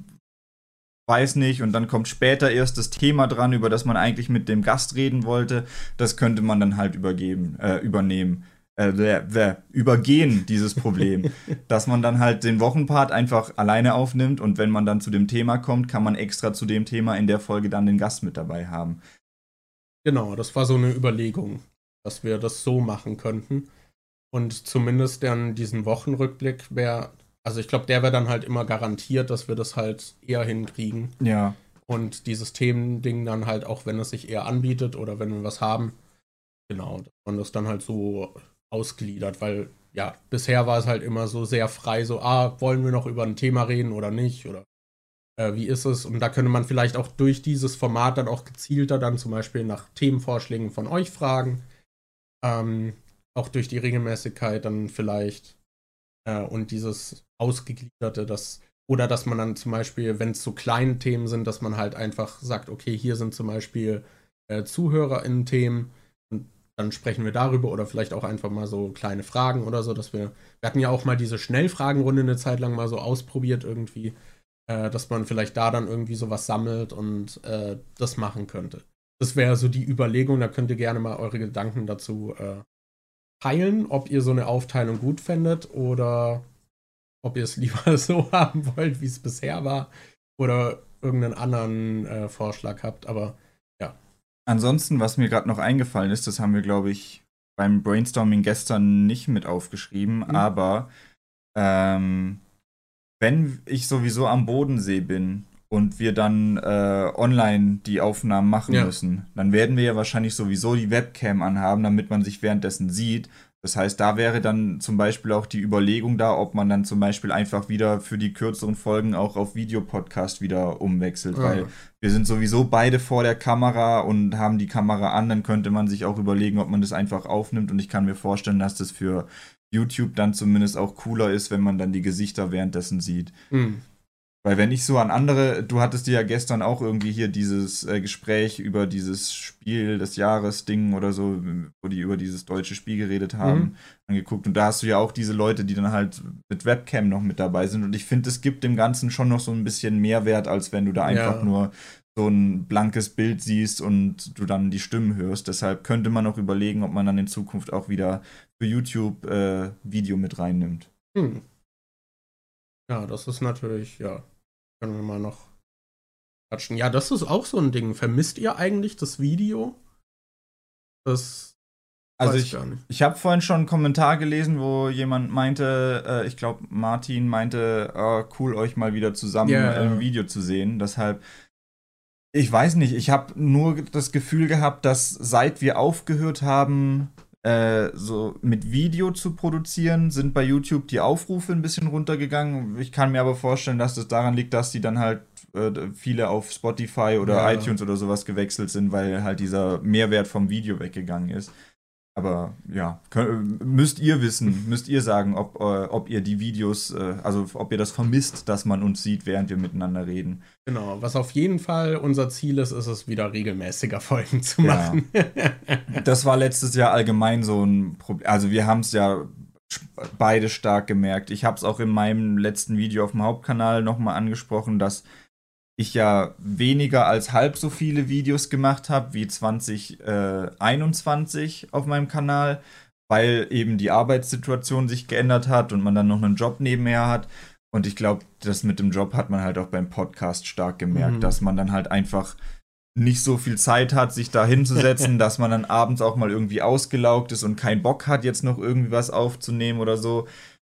weiß nicht und dann kommt später erst das Thema dran, über das man eigentlich mit dem Gast reden wollte. Das könnte man dann halt übergeben, äh, übernehmen äh, übergehen, dieses Problem. dass man dann halt den Wochenpart einfach alleine aufnimmt und wenn man dann zu dem Thema kommt, kann man extra zu dem Thema in der Folge dann den Gast mit dabei haben. Genau, das war so eine Überlegung, dass wir das so machen könnten. Und zumindest dann diesen Wochenrückblick wäre, also ich glaube, der wäre dann halt immer garantiert, dass wir das halt eher hinkriegen. Ja. Und dieses Themending dann halt auch, wenn es sich eher anbietet oder wenn wir was haben, genau, dass man das dann halt so ausgliedert, weil ja, bisher war es halt immer so sehr frei, so, ah, wollen wir noch über ein Thema reden oder nicht? Oder äh, wie ist es? Und da könnte man vielleicht auch durch dieses Format dann auch gezielter dann zum Beispiel nach Themenvorschlägen von euch fragen. Ähm, auch durch die Regelmäßigkeit dann vielleicht äh, und dieses Ausgegliederte, das oder dass man dann zum Beispiel, wenn es so kleine Themen sind, dass man halt einfach sagt, okay, hier sind zum Beispiel äh, ZuhörerInnen-Themen dann sprechen wir darüber oder vielleicht auch einfach mal so kleine Fragen oder so, dass wir, wir hatten ja auch mal diese Schnellfragenrunde eine Zeit lang mal so ausprobiert irgendwie, äh, dass man vielleicht da dann irgendwie sowas sammelt und äh, das machen könnte. Das wäre so die Überlegung, da könnt ihr gerne mal eure Gedanken dazu äh, teilen, ob ihr so eine Aufteilung gut fändet oder ob ihr es lieber so haben wollt, wie es bisher war oder irgendeinen anderen äh, Vorschlag habt, aber Ansonsten, was mir gerade noch eingefallen ist, das haben wir, glaube ich, beim Brainstorming gestern nicht mit aufgeschrieben, mhm. aber ähm, wenn ich sowieso am Bodensee bin und wir dann äh, online die Aufnahmen machen ja. müssen, dann werden wir ja wahrscheinlich sowieso die Webcam anhaben, damit man sich währenddessen sieht. Das heißt, da wäre dann zum Beispiel auch die Überlegung da, ob man dann zum Beispiel einfach wieder für die kürzeren Folgen auch auf Videopodcast wieder umwechselt, ja. weil wir sind sowieso beide vor der Kamera und haben die Kamera an, dann könnte man sich auch überlegen, ob man das einfach aufnimmt und ich kann mir vorstellen, dass das für YouTube dann zumindest auch cooler ist, wenn man dann die Gesichter währenddessen sieht. Mhm. Weil wenn ich so an andere, du hattest dir ja gestern auch irgendwie hier dieses äh, Gespräch über dieses Spiel des Jahres Ding oder so, wo die über dieses deutsche Spiel geredet haben, mhm. angeguckt. Und da hast du ja auch diese Leute, die dann halt mit Webcam noch mit dabei sind. Und ich finde, es gibt dem Ganzen schon noch so ein bisschen Mehrwert, als wenn du da einfach ja. nur so ein blankes Bild siehst und du dann die Stimmen hörst. Deshalb könnte man auch überlegen, ob man dann in Zukunft auch wieder für YouTube äh, Video mit reinnimmt. Hm. Ja, das ist natürlich, ja, können wir mal noch quatschen. Ja, das ist auch so ein Ding. Vermisst ihr eigentlich das Video? Das also ich, ich habe vorhin schon einen Kommentar gelesen, wo jemand meinte, äh, ich glaube Martin meinte, oh, cool euch mal wieder zusammen yeah. im Video zu sehen. Deshalb, ich weiß nicht, ich habe nur das Gefühl gehabt, dass seit wir aufgehört haben, äh, so mit Video zu produzieren, sind bei YouTube die Aufrufe ein bisschen runtergegangen. Ich kann mir aber vorstellen, dass das daran liegt, dass die dann halt äh, viele auf Spotify oder ja. iTunes oder sowas gewechselt sind, weil halt dieser Mehrwert vom Video weggegangen ist. Aber ja, könnt, müsst ihr wissen, müsst ihr sagen, ob, äh, ob ihr die Videos, äh, also ob ihr das vermisst, dass man uns sieht, während wir miteinander reden. Genau, was auf jeden Fall unser Ziel ist, ist es wieder regelmäßiger Folgen zu machen. Ja. das war letztes Jahr allgemein so ein Problem. Also wir haben es ja beide stark gemerkt. Ich habe es auch in meinem letzten Video auf dem Hauptkanal nochmal angesprochen, dass ich ja weniger als halb so viele Videos gemacht habe wie 2021 äh, auf meinem Kanal, weil eben die Arbeitssituation sich geändert hat und man dann noch einen Job nebenher hat. Und ich glaube, das mit dem Job hat man halt auch beim Podcast stark gemerkt, mhm. dass man dann halt einfach nicht so viel Zeit hat, sich da hinzusetzen, dass man dann abends auch mal irgendwie ausgelaugt ist und keinen Bock hat, jetzt noch irgendwie was aufzunehmen oder so.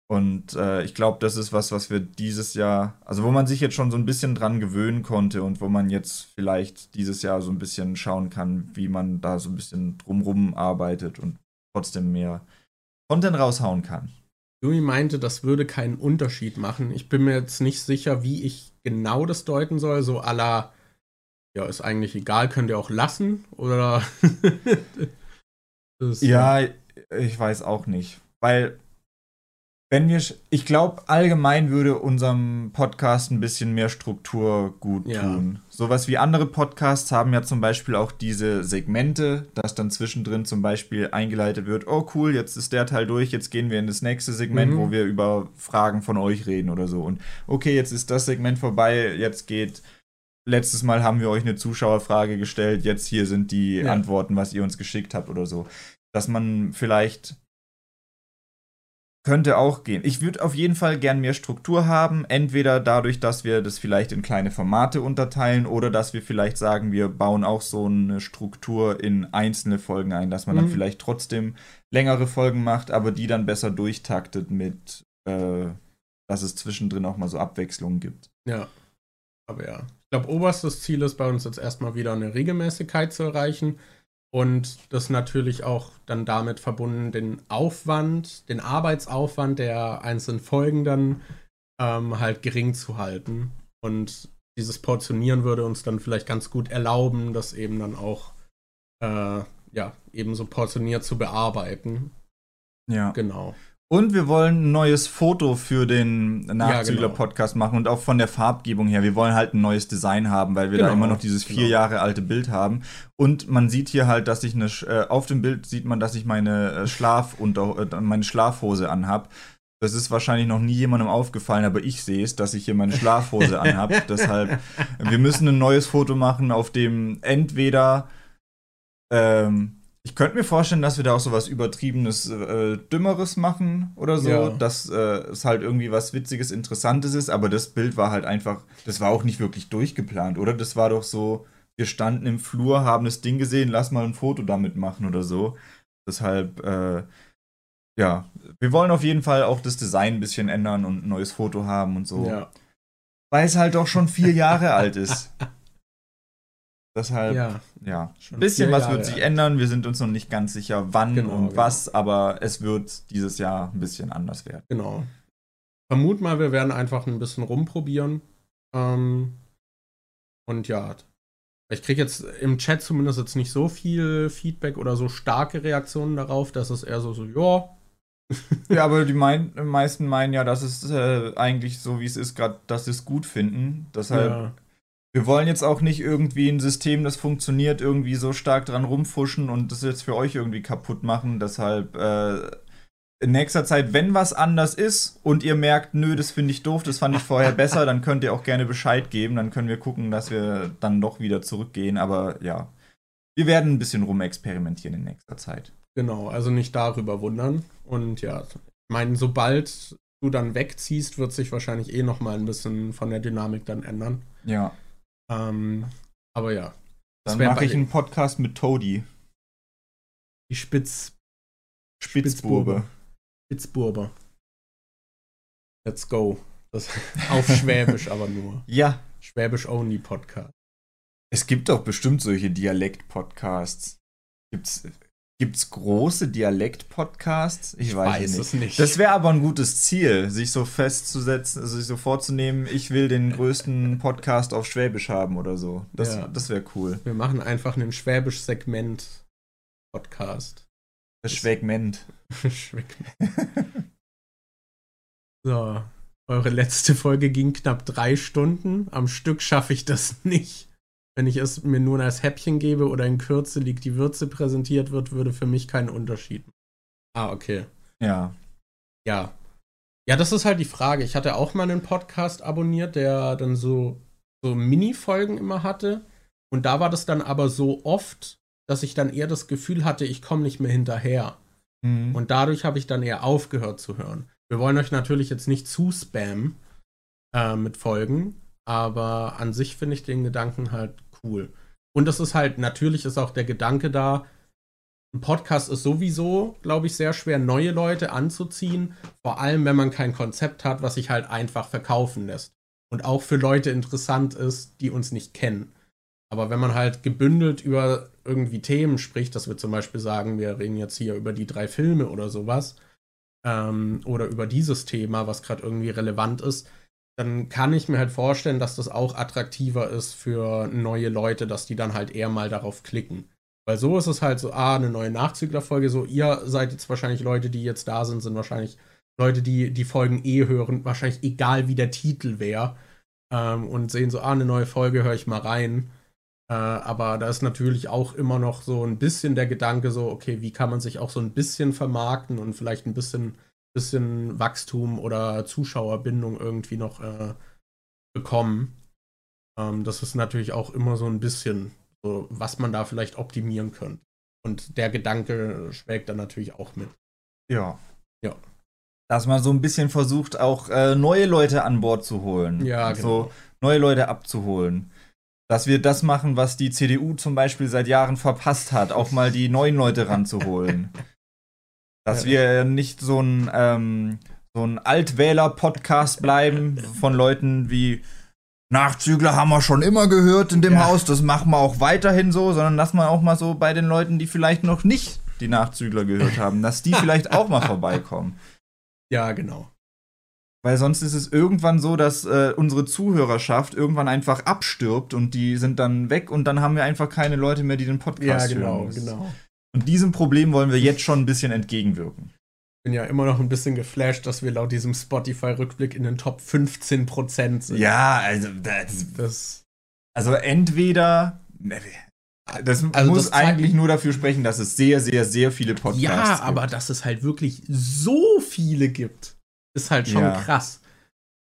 Und äh, ich glaube, das ist was, was wir dieses Jahr, also wo man sich jetzt schon so ein bisschen dran gewöhnen konnte und wo man jetzt vielleicht dieses Jahr so ein bisschen schauen kann, wie man da so ein bisschen drumrum arbeitet und trotzdem mehr Content raushauen kann. Jumi meinte, das würde keinen Unterschied machen. Ich bin mir jetzt nicht sicher, wie ich genau das deuten soll. So aller, ja, ist eigentlich egal, könnt ihr auch lassen oder. ja, ich weiß auch nicht. Weil wenn wir, ich glaube, allgemein würde unserem Podcast ein bisschen mehr Struktur gut ja. tun. Sowas wie andere Podcasts haben ja zum Beispiel auch diese Segmente, dass dann zwischendrin zum Beispiel eingeleitet wird, oh cool, jetzt ist der Teil durch, jetzt gehen wir in das nächste Segment, mhm. wo wir über Fragen von euch reden oder so. Und okay, jetzt ist das Segment vorbei, jetzt geht, letztes Mal haben wir euch eine Zuschauerfrage gestellt, jetzt hier sind die ja. Antworten, was ihr uns geschickt habt oder so. Dass man vielleicht könnte auch gehen. Ich würde auf jeden Fall gern mehr Struktur haben. Entweder dadurch, dass wir das vielleicht in kleine Formate unterteilen oder dass wir vielleicht sagen, wir bauen auch so eine Struktur in einzelne Folgen ein, dass man mhm. dann vielleicht trotzdem längere Folgen macht, aber die dann besser durchtaktet mit, äh, dass es zwischendrin auch mal so Abwechslungen gibt. Ja. Aber ja. Ich glaube, oberstes Ziel ist bei uns jetzt erstmal wieder eine Regelmäßigkeit zu erreichen. Und das natürlich auch dann damit verbunden, den Aufwand, den Arbeitsaufwand der einzelnen Folgen dann ähm, halt gering zu halten. Und dieses Portionieren würde uns dann vielleicht ganz gut erlauben, das eben dann auch äh, ja, eben so portioniert zu bearbeiten. Ja. Genau. Und wir wollen ein neues Foto für den Nachzügler-Podcast ja, genau. machen und auch von der Farbgebung her. Wir wollen halt ein neues Design haben, weil wir genau, da immer noch dieses vier genau. Jahre alte Bild haben. Und man sieht hier halt, dass ich eine, äh, auf dem Bild sieht man, dass ich meine äh, Schlafunter, äh, meine Schlafhose anhab. Das ist wahrscheinlich noch nie jemandem aufgefallen, aber ich sehe es, dass ich hier meine Schlafhose anhab. Deshalb, wir müssen ein neues Foto machen, auf dem entweder ähm, ich könnte mir vorstellen, dass wir da auch so was Übertriebenes, äh, Dümmeres machen oder so, ja. dass äh, es halt irgendwie was Witziges, Interessantes ist, aber das Bild war halt einfach, das war auch nicht wirklich durchgeplant, oder? Das war doch so, wir standen im Flur, haben das Ding gesehen, lass mal ein Foto damit machen oder so. Deshalb, äh, ja, wir wollen auf jeden Fall auch das Design ein bisschen ändern und ein neues Foto haben und so. Ja. Weil es halt doch schon vier Jahre alt ist. Deshalb, ja, ja. ein bisschen was wird sich ändern. Wir sind uns noch nicht ganz sicher, wann genau, und genau. was, aber es wird dieses Jahr ein bisschen anders werden. Genau. Vermut mal, wir werden einfach ein bisschen rumprobieren. Ähm, und ja, ich kriege jetzt im Chat zumindest jetzt nicht so viel Feedback oder so starke Reaktionen darauf, dass es eher so, so ja. ja, aber die mein, meisten meinen ja, dass es äh, eigentlich so, wie es ist, gerade, dass sie es gut finden. Deshalb. Ja wir wollen jetzt auch nicht irgendwie ein System, das funktioniert, irgendwie so stark dran rumfuschen und das jetzt für euch irgendwie kaputt machen. Deshalb äh, in nächster Zeit, wenn was anders ist und ihr merkt, nö, das finde ich doof, das fand ich vorher besser, dann könnt ihr auch gerne Bescheid geben. Dann können wir gucken, dass wir dann doch wieder zurückgehen. Aber ja, wir werden ein bisschen rumexperimentieren in nächster Zeit. Genau, also nicht darüber wundern. Und ja, ich meine, sobald du dann wegziehst, wird sich wahrscheinlich eh noch mal ein bisschen von der Dynamik dann ändern. Ja. Ähm, aber ja. Dann mache ich einen Podcast mit Toady. Die Spitz. Spitzburbe. Spitzburbe. Let's go. Das auf Schwäbisch aber nur. Ja. Schwäbisch-only Podcast. Es gibt doch bestimmt solche Dialekt-Podcasts. Gibt's, Gibt es große Dialekt-Podcasts? Ich, ich, weiß, weiß nicht. es nicht. Das wäre aber ein gutes Ziel, sich so festzusetzen, also sich so vorzunehmen, ich will den größten Podcast auf Schwäbisch haben oder so. Das, ja. das wäre cool. Wir machen einfach einen Schwäbisch-Segment-Podcast. Das Schwegment. so, eure letzte Folge ging knapp drei Stunden. Am Stück schaffe ich das nicht. Wenn ich es mir nur als Häppchen gebe oder in Kürze liegt die Würze präsentiert wird, würde für mich keinen Unterschied. Ah, okay. Ja. Ja. Ja, das ist halt die Frage. Ich hatte auch mal einen Podcast abonniert, der dann so, so Mini-Folgen immer hatte. Und da war das dann aber so oft, dass ich dann eher das Gefühl hatte, ich komme nicht mehr hinterher. Mhm. Und dadurch habe ich dann eher aufgehört zu hören. Wir wollen euch natürlich jetzt nicht zu spammen äh, mit Folgen, aber an sich finde ich den Gedanken halt cool. Und das ist halt, natürlich ist auch der Gedanke da, ein Podcast ist sowieso, glaube ich, sehr schwer, neue Leute anzuziehen. Vor allem, wenn man kein Konzept hat, was sich halt einfach verkaufen lässt. Und auch für Leute interessant ist, die uns nicht kennen. Aber wenn man halt gebündelt über irgendwie Themen spricht, dass wir zum Beispiel sagen, wir reden jetzt hier über die drei Filme oder sowas, ähm, oder über dieses Thema, was gerade irgendwie relevant ist, dann kann ich mir halt vorstellen, dass das auch attraktiver ist für neue Leute, dass die dann halt eher mal darauf klicken. Weil so ist es halt so, ah, eine neue Nachzüglerfolge, so ihr seid jetzt wahrscheinlich Leute, die jetzt da sind, sind wahrscheinlich Leute, die die Folgen eh hören, wahrscheinlich egal wie der Titel wäre, ähm, und sehen so, ah, eine neue Folge, höre ich mal rein. Äh, aber da ist natürlich auch immer noch so ein bisschen der Gedanke so, okay, wie kann man sich auch so ein bisschen vermarkten und vielleicht ein bisschen, bisschen Wachstum oder Zuschauerbindung irgendwie noch äh, bekommen. Ähm, das ist natürlich auch immer so ein bisschen, so, was man da vielleicht optimieren könnte. Und der Gedanke schwelgt dann natürlich auch mit. Ja. Ja. Dass man so ein bisschen versucht, auch äh, neue Leute an Bord zu holen. Ja, genau. So neue Leute abzuholen dass wir das machen, was die CDU zum Beispiel seit Jahren verpasst hat, auch mal die neuen Leute ranzuholen. dass wir nicht so ein, ähm, so ein Altwähler-Podcast bleiben von Leuten wie Nachzügler haben wir schon immer gehört in dem ja. Haus, das machen wir auch weiterhin so, sondern dass man auch mal so bei den Leuten, die vielleicht noch nicht die Nachzügler gehört haben, dass die vielleicht auch mal vorbeikommen. Ja, genau. Weil sonst ist es irgendwann so, dass äh, unsere Zuhörerschaft irgendwann einfach abstirbt und die sind dann weg und dann haben wir einfach keine Leute mehr, die den Podcast ja, genau, hören. genau. Und diesem Problem wollen wir jetzt schon ein bisschen entgegenwirken. Ich bin ja immer noch ein bisschen geflasht, dass wir laut diesem Spotify-Rückblick in den Top 15% sind. Ja, also das, das also entweder das also muss das eigentlich nur dafür sprechen, dass es sehr, sehr, sehr viele Podcasts ja, gibt. Ja, aber dass es halt wirklich so viele gibt. Ist halt schon ja. krass.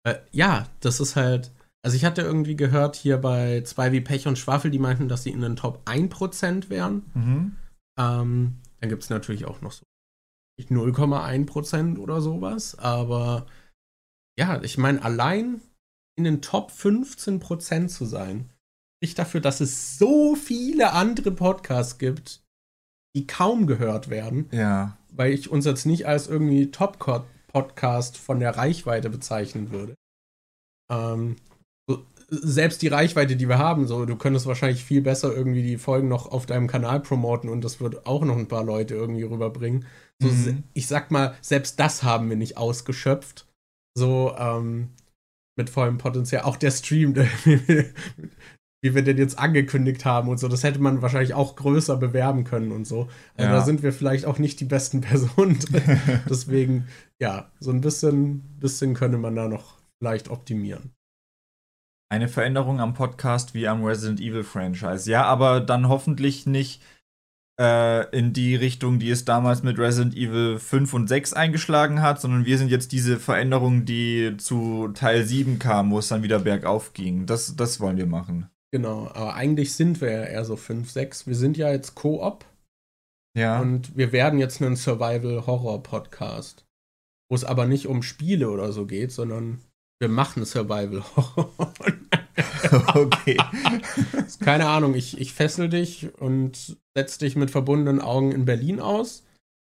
Äh, ja, das ist halt. Also ich hatte irgendwie gehört hier bei zwei wie Pech und Schwafel, die meinten, dass sie in den Top 1% wären. Mhm. Ähm, dann gibt es natürlich auch noch so 0,1% oder sowas. Aber ja, ich meine, allein in den Top 15% zu sein, nicht dafür, dass es so viele andere Podcasts gibt, die kaum gehört werden. Ja. Weil ich uns jetzt nicht als irgendwie Top-Podcast Podcast von der Reichweite bezeichnen würde. Ähm, selbst die Reichweite, die wir haben, so, du könntest wahrscheinlich viel besser irgendwie die Folgen noch auf deinem Kanal promoten und das wird auch noch ein paar Leute irgendwie rüberbringen. So, mhm. Ich sag mal, selbst das haben wir nicht ausgeschöpft. So, ähm, mit vollem Potenzial. Auch der Stream, wie wir den jetzt angekündigt haben und so. Das hätte man wahrscheinlich auch größer bewerben können und so. Also ja. da sind wir vielleicht auch nicht die besten Personen drin. Deswegen, ja, so ein bisschen, bisschen könnte man da noch vielleicht optimieren. Eine Veränderung am Podcast wie am Resident Evil Franchise. Ja, aber dann hoffentlich nicht äh, in die Richtung, die es damals mit Resident Evil 5 und 6 eingeschlagen hat, sondern wir sind jetzt diese Veränderung, die zu Teil 7 kam, wo es dann wieder bergauf ging. Das, das wollen wir machen. Genau, aber eigentlich sind wir ja eher so 5, 6. Wir sind ja jetzt Co-op. Ja. Und wir werden jetzt einen Survival-Horror-Podcast. Wo es aber nicht um Spiele oder so geht, sondern wir machen Survival-Horror. okay. Keine Ahnung, ich, ich fessel dich und setz dich mit verbundenen Augen in Berlin aus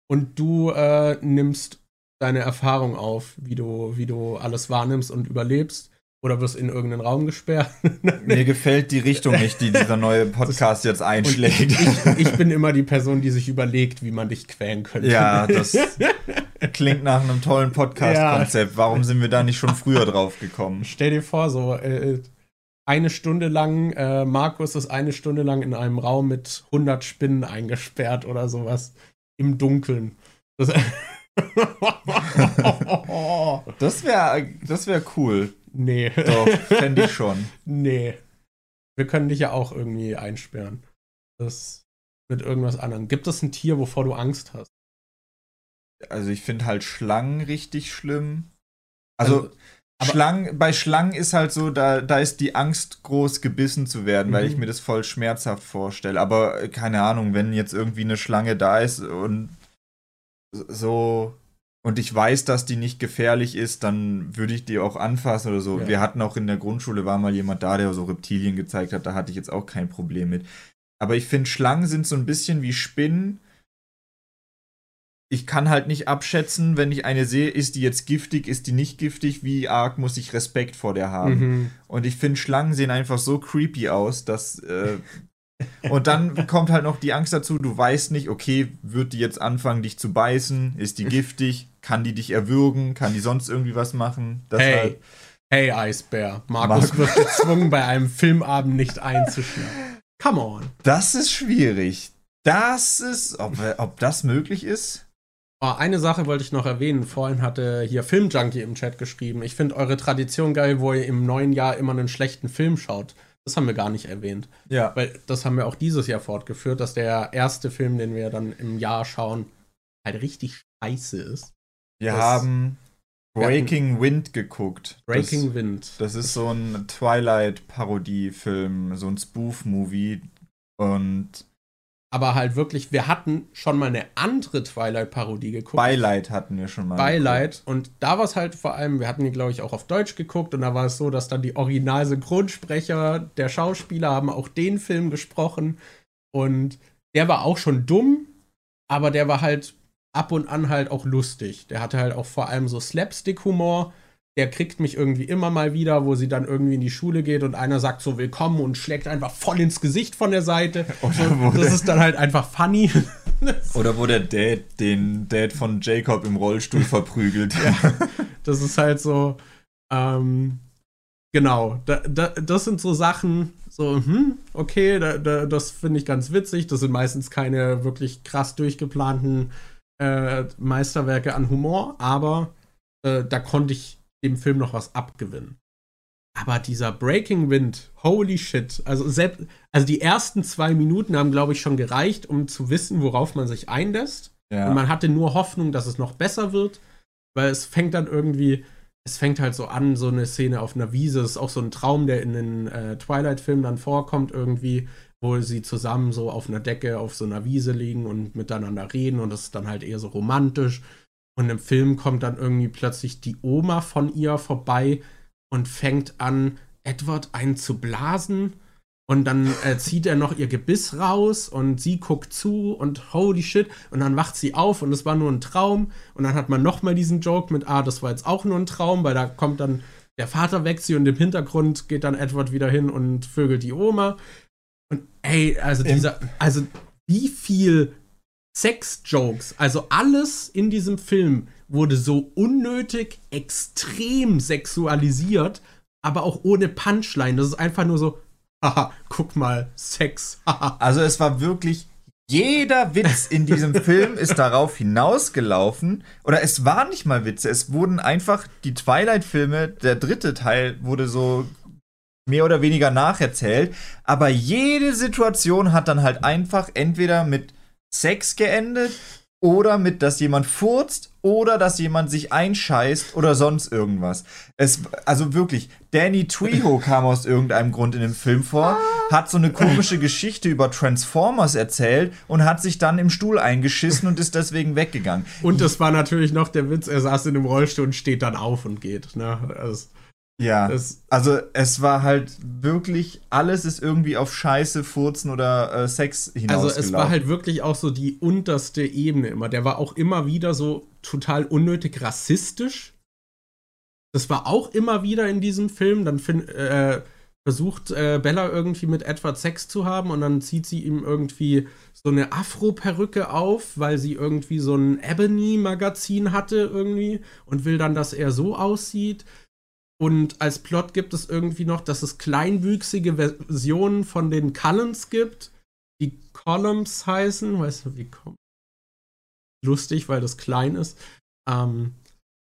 und du äh, nimmst deine Erfahrung auf, wie du, wie du alles wahrnimmst und überlebst oder wirst in irgendeinen Raum gesperrt. Mir gefällt die Richtung nicht, die dieser neue Podcast das, jetzt einschlägt. Ich, ich, bin immer die Person, die sich überlegt, wie man dich quälen könnte. Ja, das klingt nach einem tollen Podcast-Konzept. Ja. Warum sind wir da nicht schon früher drauf gekommen? Stell dir vor, so äh, eine Stunde lang, äh, Markus ist eine Stunde lang in einem Raum mit 100 Spinnen eingesperrt oder sowas. im Dunkeln. Das, das wäre das wär cool. Nee. Doch, fände ich schon. Nee. Wir können dich ja auch irgendwie einsperren. Das mit irgendwas anderem. Gibt es ein Tier, wovor du Angst hast? Also ich finde halt Schlangen richtig schlimm. Also, also Schlangen, bei Schlangen ist halt so, da, da ist die Angst groß, gebissen zu werden, mhm. weil ich mhm. mir das voll schmerzhaft vorstelle. Aber äh, keine Ahnung, wenn jetzt irgendwie eine Schlange da ist und so und ich weiß, dass die nicht gefährlich ist, dann würde ich die auch anfassen oder so. Ja. Wir hatten auch in der Grundschule, war mal jemand da, der so Reptilien gezeigt hat, da hatte ich jetzt auch kein Problem mit. Aber ich finde, Schlangen sind so ein bisschen wie Spinnen. Ich kann halt nicht abschätzen, wenn ich eine sehe, ist die jetzt giftig, ist die nicht giftig, wie arg muss ich Respekt vor der haben. Mhm. Und ich finde, Schlangen sehen einfach so creepy aus, dass. Äh, und dann kommt halt noch die Angst dazu, du weißt nicht, okay, wird die jetzt anfangen, dich zu beißen? Ist die giftig? Kann die dich erwürgen? Kann die sonst irgendwie was machen? Das hey, halt hey Eisbär, Markus Mar wird gezwungen, bei einem Filmabend nicht einzuschlafen. Come on. Das ist schwierig. Das ist, ob, ob das möglich ist? Oh, eine Sache wollte ich noch erwähnen. Vorhin hatte hier Filmjunkie im Chat geschrieben. Ich finde eure Tradition geil, wo ihr im neuen Jahr immer einen schlechten Film schaut. Das haben wir gar nicht erwähnt. Ja. Weil das haben wir auch dieses Jahr fortgeführt, dass der erste Film, den wir dann im Jahr schauen, halt richtig scheiße ist. Wir das haben Breaking Wind geguckt. Breaking das, Wind. Das ist so ein Twilight-Parodie-Film, so ein Spoof-Movie. Und. Aber halt wirklich, wir hatten schon mal eine andere Twilight-Parodie geguckt. Beileid hatten wir schon mal. Beileid. Und da war es halt vor allem, wir hatten die, glaube ich, auch auf Deutsch geguckt. Und da war es so, dass dann die Original-Synchronsprecher der Schauspieler haben auch den Film gesprochen. Und der war auch schon dumm, aber der war halt ab und an halt auch lustig. Der hatte halt auch vor allem so Slapstick-Humor. Der kriegt mich irgendwie immer mal wieder, wo sie dann irgendwie in die Schule geht und einer sagt so willkommen und schlägt einfach voll ins Gesicht von der Seite. Und das ist dann halt einfach funny. Oder wo der Dad den Dad von Jacob im Rollstuhl verprügelt. ja, das ist halt so, ähm, genau, da, da, das sind so Sachen, so, hm, okay, da, das finde ich ganz witzig. Das sind meistens keine wirklich krass durchgeplanten äh, Meisterwerke an Humor, aber äh, da konnte ich dem Film noch was abgewinnen. Aber dieser Breaking Wind, holy shit. Also, selbst, also die ersten zwei Minuten haben, glaube ich, schon gereicht, um zu wissen, worauf man sich einlässt. Ja. Und man hatte nur Hoffnung, dass es noch besser wird, weil es fängt dann irgendwie, es fängt halt so an, so eine Szene auf einer Wiese. Das ist auch so ein Traum, der in den äh, Twilight-Filmen dann vorkommt, irgendwie, wo sie zusammen so auf einer Decke auf so einer Wiese liegen und miteinander reden und das ist dann halt eher so romantisch. Und im Film kommt dann irgendwie plötzlich die Oma von ihr vorbei und fängt an, Edward einen zu blasen. Und dann äh, zieht er noch ihr Gebiss raus und sie guckt zu und holy shit. Und dann wacht sie auf und es war nur ein Traum. Und dann hat man nochmal diesen Joke mit, ah, das war jetzt auch nur ein Traum, weil da kommt dann der Vater weg sie und im Hintergrund geht dann Edward wieder hin und vögelt die Oma. Und ey, also dieser, also wie viel Sex-Jokes, also alles in diesem Film wurde so unnötig, extrem sexualisiert, aber auch ohne Punchline. Das ist einfach nur so, haha, guck mal, Sex. also es war wirklich jeder Witz in diesem Film ist darauf hinausgelaufen. Oder es waren nicht mal Witze, es wurden einfach die Twilight-Filme, der dritte Teil wurde so mehr oder weniger nacherzählt. Aber jede Situation hat dann halt einfach entweder mit Sex geendet oder mit, dass jemand furzt oder dass jemand sich einscheißt oder sonst irgendwas. Es, also wirklich, Danny Trejo kam aus irgendeinem Grund in dem Film vor, hat so eine komische Geschichte über Transformers erzählt und hat sich dann im Stuhl eingeschissen und ist deswegen weggegangen. Und das war natürlich noch der Witz, er saß in einem Rollstuhl und steht dann auf und geht. Ne? Also ja, das, also es war halt wirklich, alles ist irgendwie auf Scheiße, Furzen oder äh, Sex hinaus. Also es war halt wirklich auch so die unterste Ebene immer. Der war auch immer wieder so total unnötig rassistisch. Das war auch immer wieder in diesem Film. Dann find, äh, versucht äh, Bella irgendwie mit Edward Sex zu haben und dann zieht sie ihm irgendwie so eine Afro-Perücke auf, weil sie irgendwie so ein Ebony-Magazin hatte irgendwie und will dann, dass er so aussieht. Und als Plot gibt es irgendwie noch, dass es kleinwüchsige Versionen von den Cullens gibt, die Columns heißen. Weißt du, wie kommt? lustig, weil das klein ist. Ähm,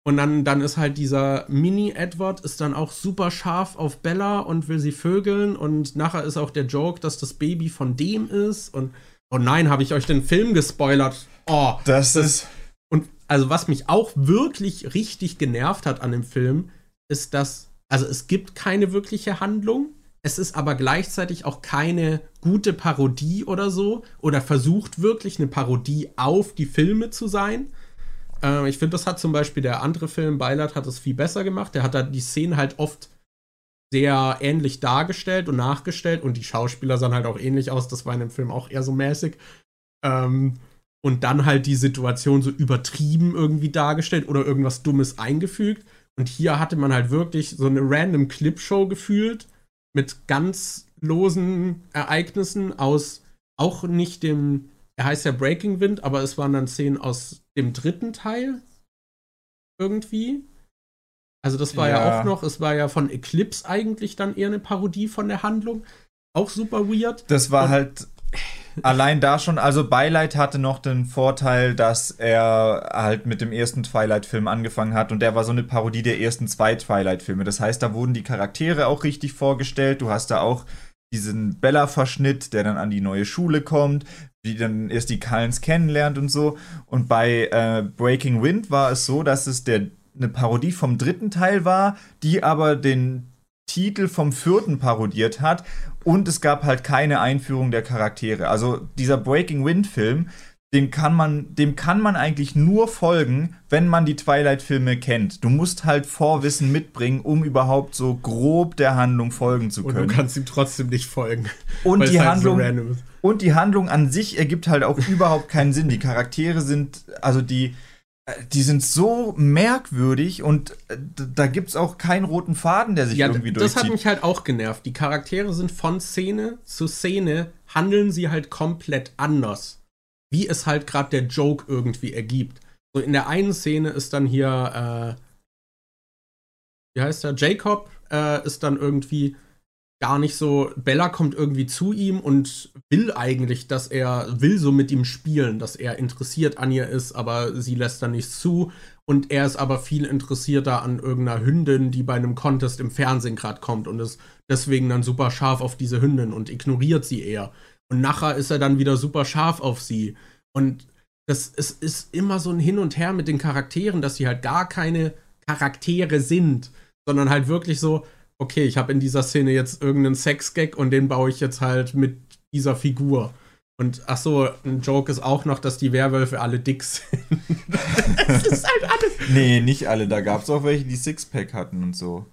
und dann, dann ist halt dieser Mini-Edward ist dann auch super scharf auf Bella und will sie vögeln. Und nachher ist auch der Joke, dass das Baby von dem ist. Und oh nein, habe ich euch den Film gespoilert. Oh, das, das ist. Und also, was mich auch wirklich richtig genervt hat an dem Film, ist, dass, also es gibt keine wirkliche Handlung. Es ist aber gleichzeitig auch keine gute Parodie oder so. Oder versucht wirklich eine Parodie auf die Filme zu sein äh, ich finde, das hat zum Beispiel der andere Film, Beilat, hat es viel besser gemacht. Der hat da die Szenen halt oft sehr ähnlich dargestellt und nachgestellt und die Schauspieler sahen halt auch ähnlich aus. Das war in dem Film auch eher so mäßig. Ähm, und dann halt die Situation so übertrieben irgendwie dargestellt oder irgendwas Dummes eingefügt. Und hier hatte man halt wirklich so eine random Clipshow gefühlt mit ganz losen Ereignissen aus auch nicht dem er heißt ja Breaking Wind, aber es waren dann Szenen aus dem dritten Teil. Irgendwie. Also das war ja. ja. auch noch, es war ja von Eclipse eigentlich dann eher eine Parodie von der Handlung. Auch super weird. Das war Und halt allein da schon, also Beileid hatte noch den Vorteil, dass er halt mit dem ersten Twilight-Film angefangen hat und der war so eine Parodie der ersten zwei Twilight-Filme. Das heißt, da wurden die Charaktere auch richtig vorgestellt. Du hast da auch diesen Bella-Verschnitt, der dann an die neue Schule kommt die dann erst die Cullens kennenlernt und so. Und bei äh, Breaking Wind war es so, dass es der, eine Parodie vom dritten Teil war, die aber den Titel vom vierten parodiert hat. Und es gab halt keine Einführung der Charaktere. Also dieser Breaking Wind-Film, dem kann man, dem kann man eigentlich nur folgen, wenn man die Twilight-Filme kennt. Du musst halt Vorwissen mitbringen, um überhaupt so grob der Handlung folgen zu können. Und du kannst ihm trotzdem nicht folgen. Und die halt Handlung. So und die Handlung an sich ergibt halt auch überhaupt keinen Sinn. Die Charaktere sind, also die, die sind so merkwürdig und äh, da gibt es auch keinen roten Faden, der sich ja, irgendwie durchzieht. Das hat mich halt auch genervt. Die Charaktere sind von Szene zu Szene, handeln sie halt komplett anders. Wie es halt gerade der Joke irgendwie ergibt. So in der einen Szene ist dann hier, äh, wie heißt er? Jacob äh, ist dann irgendwie gar nicht so. Bella kommt irgendwie zu ihm und will eigentlich, dass er will so mit ihm spielen, dass er interessiert an ihr ist, aber sie lässt dann nichts zu. Und er ist aber viel interessierter an irgendeiner Hündin, die bei einem Contest im Fernsehen gerade kommt und ist deswegen dann super scharf auf diese Hündin und ignoriert sie eher. Und nachher ist er dann wieder super scharf auf sie. Und das es ist immer so ein Hin und Her mit den Charakteren, dass sie halt gar keine Charaktere sind, sondern halt wirklich so, okay, ich habe in dieser Szene jetzt irgendeinen Sex-Gag und den baue ich jetzt halt mit dieser Figur. Und ach so, ein Joke ist auch noch, dass die Werwölfe alle dick sind. das ist halt alles. Nee, nicht alle. Da gab es auch welche, die Sixpack hatten und so.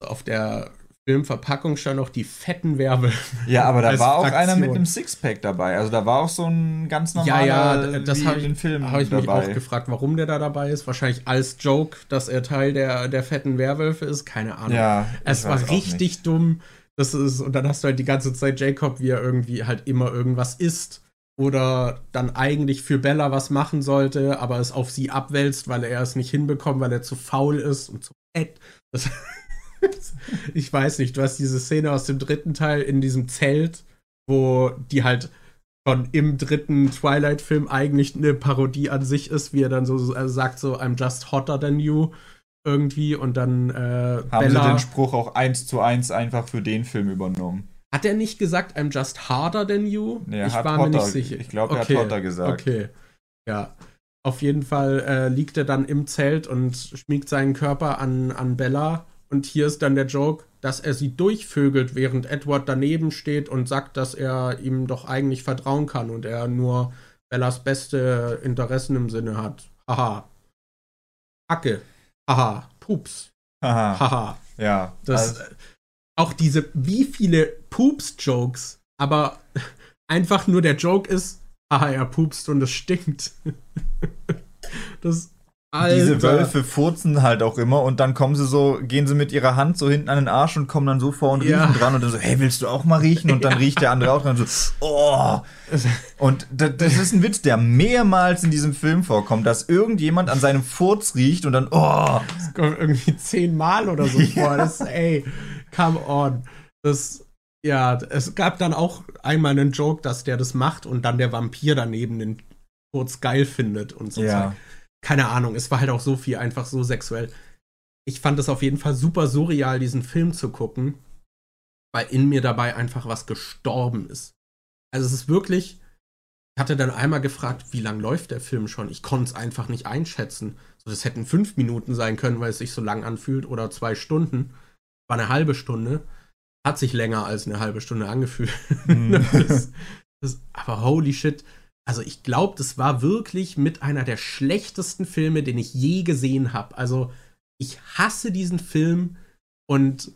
Auf der Filmverpackung schon noch die fetten Werwölfe. Ja, aber da war auch Fraktion. einer mit einem Sixpack dabei. Also da war auch so ein ganz normaler ja, ja, das habe ich, hab ich mich auch gefragt, warum der da dabei ist. Wahrscheinlich als Joke, dass er Teil der, der fetten Werwölfe ist. Keine Ahnung. Ja, es war richtig dumm. Das ist, und dann hast du halt die ganze Zeit Jacob, wie er irgendwie halt immer irgendwas isst oder dann eigentlich für Bella was machen sollte, aber es auf sie abwälzt, weil er es nicht hinbekommt, weil er zu faul ist und zu fett. Das ich weiß nicht, du hast diese Szene aus dem dritten Teil in diesem Zelt, wo die halt schon im dritten Twilight-Film eigentlich eine Parodie an sich ist, wie er dann so also sagt, so I'm just hotter than you irgendwie und dann äh, haben Bella, sie den Spruch auch eins zu eins einfach für den Film übernommen. Hat er nicht gesagt, I'm just harder than you? Nee, ich war Hotter, mir nicht sicher. Ich glaube, er okay, hat Hotter gesagt. Okay. Ja. Auf jeden Fall äh, liegt er dann im Zelt und schmiegt seinen Körper an, an Bella und hier ist dann der Joke, dass er sie durchvögelt, während Edward daneben steht und sagt, dass er ihm doch eigentlich vertrauen kann und er nur Bellas beste Interessen im Sinne hat. Haha. Hacke. Haha. Pups. Haha. Haha. Ja. Das, also. Auch diese, wie viele Pups-Jokes, aber einfach nur der Joke ist, haha, er pupst und es stinkt. das Alter. Diese Wölfe furzen halt auch immer und dann kommen sie so, gehen sie mit ihrer Hand so hinten an den Arsch und kommen dann so vor und riechen ja. dran und dann so, hey, willst du auch mal riechen? Und dann ja. riecht der andere auch dran und so, oh. Und das, das ist ein Witz, der mehrmals in diesem Film vorkommt, dass irgendjemand an seinem Furz riecht und dann, oh. Das kommt irgendwie zehnmal oder so vor. Das, ey, come on. Das, ja, es gab dann auch einmal einen Joke, dass der das macht und dann der Vampir daneben den kurz geil findet und so. Ja. Keine Ahnung, es war halt auch so viel einfach so sexuell. Ich fand es auf jeden Fall super surreal, diesen Film zu gucken, weil in mir dabei einfach was gestorben ist. Also es ist wirklich, ich hatte dann einmal gefragt, wie lang läuft der Film schon? Ich konnte es einfach nicht einschätzen. So, das hätten fünf Minuten sein können, weil es sich so lang anfühlt, oder zwei Stunden. War eine halbe Stunde. Hat sich länger als eine halbe Stunde angefühlt. Mhm. das, das, aber holy shit. Also ich glaube, das war wirklich mit einer der schlechtesten Filme, den ich je gesehen habe. Also ich hasse diesen Film und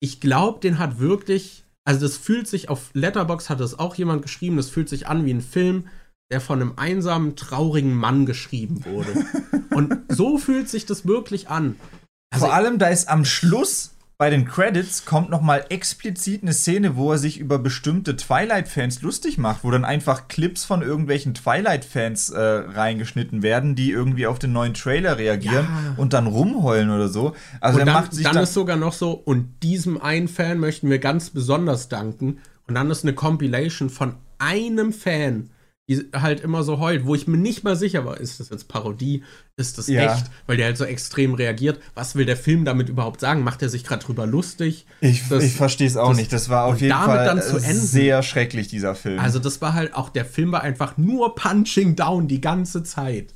ich glaube, den hat wirklich also das fühlt sich auf Letterbox hat es auch jemand geschrieben, das fühlt sich an wie ein Film, der von einem einsamen, traurigen Mann geschrieben wurde. Und so fühlt sich das wirklich an. Also Vor allem, da ist am Schluss bei den Credits kommt noch mal explizit eine Szene, wo er sich über bestimmte Twilight-Fans lustig macht, wo dann einfach Clips von irgendwelchen Twilight-Fans äh, reingeschnitten werden, die irgendwie auf den neuen Trailer reagieren ja. und dann rumheulen oder so. Also und dann, macht sich dann ist sogar noch so und diesem einen Fan möchten wir ganz besonders danken und dann ist eine Compilation von einem Fan die halt immer so heult, wo ich mir nicht mal sicher war, ist das jetzt Parodie, ist das ja. echt, weil der halt so extrem reagiert. Was will der Film damit überhaupt sagen? Macht er sich gerade drüber lustig? Ich, ich verstehe es auch das, nicht. Das war auf jeden Fall sehr schrecklich, dieser Film. Also das war halt auch, der Film war einfach nur Punching Down die ganze Zeit.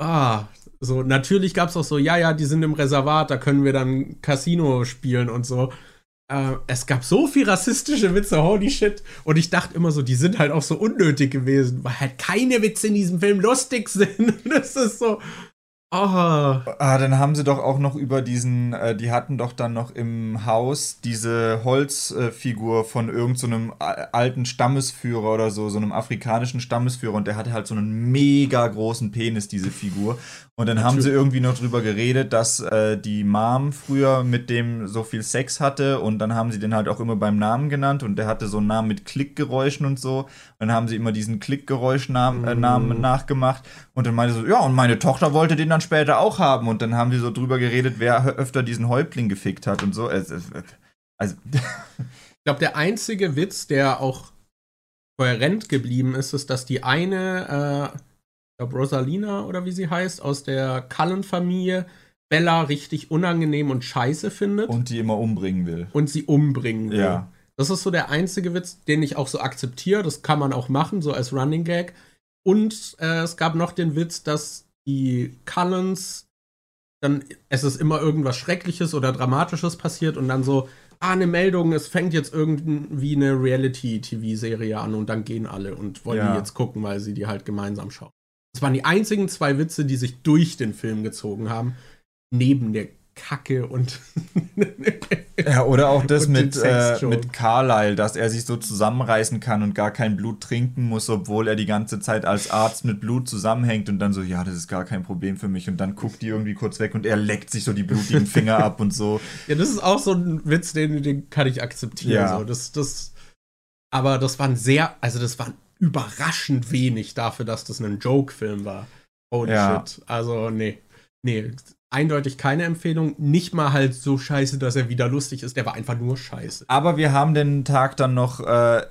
Ah, so, natürlich gab es auch so, ja, ja, die sind im Reservat, da können wir dann Casino spielen und so. Äh, es gab so viel rassistische Witze, holy shit. Und ich dachte immer so, die sind halt auch so unnötig gewesen, weil halt keine Witze in diesem Film lustig sind. das ist so, Oh. Ah, dann haben sie doch auch noch über diesen, äh, die hatten doch dann noch im Haus diese Holzfigur äh, von irgendeinem so alten Stammesführer oder so, so einem afrikanischen Stammesführer und der hatte halt so einen mega großen Penis, diese Figur. Und dann haben sie irgendwie noch drüber geredet, dass äh, die Mom früher mit dem so viel Sex hatte und dann haben sie den halt auch immer beim Namen genannt und der hatte so einen Namen mit Klickgeräuschen und so. Und dann haben sie immer diesen Klickgeräuschnamen äh, Namen mm. nachgemacht und dann meinte so, ja, und meine Tochter wollte den dann später auch haben und dann haben sie so drüber geredet, wer öfter diesen Häuptling gefickt hat und so. Also, also ich glaube, der einzige Witz, der auch kohärent geblieben ist, ist, dass die eine äh glaube Rosalina oder wie sie heißt, aus der Cullen-Familie Bella richtig unangenehm und scheiße findet. Und die immer umbringen will. Und sie umbringen will. Ja. Das ist so der einzige Witz, den ich auch so akzeptiere. Das kann man auch machen, so als Running Gag. Und äh, es gab noch den Witz, dass die Cullens dann, es ist immer irgendwas Schreckliches oder Dramatisches passiert und dann so, ah, eine Meldung, es fängt jetzt irgendwie eine Reality-TV-Serie an und dann gehen alle und wollen ja. die jetzt gucken, weil sie die halt gemeinsam schauen. Das waren die einzigen zwei Witze, die sich durch den Film gezogen haben. Neben der Kacke und. ja, oder auch das mit, äh, mit Carlyle, dass er sich so zusammenreißen kann und gar kein Blut trinken muss, obwohl er die ganze Zeit als Arzt mit Blut zusammenhängt und dann so, ja, das ist gar kein Problem für mich. Und dann guckt die irgendwie kurz weg und er leckt sich so die blutigen Finger ab und so. Ja, das ist auch so ein Witz, den, den kann ich akzeptieren. Ja. So. Das, das, aber das waren sehr, also das waren überraschend wenig dafür, dass das ein Joke-Film war. Holy ja. shit. Also, nee. Nee, eindeutig keine Empfehlung. Nicht mal halt so scheiße, dass er wieder lustig ist. Der war einfach nur scheiße. Aber wir haben den Tag dann noch äh,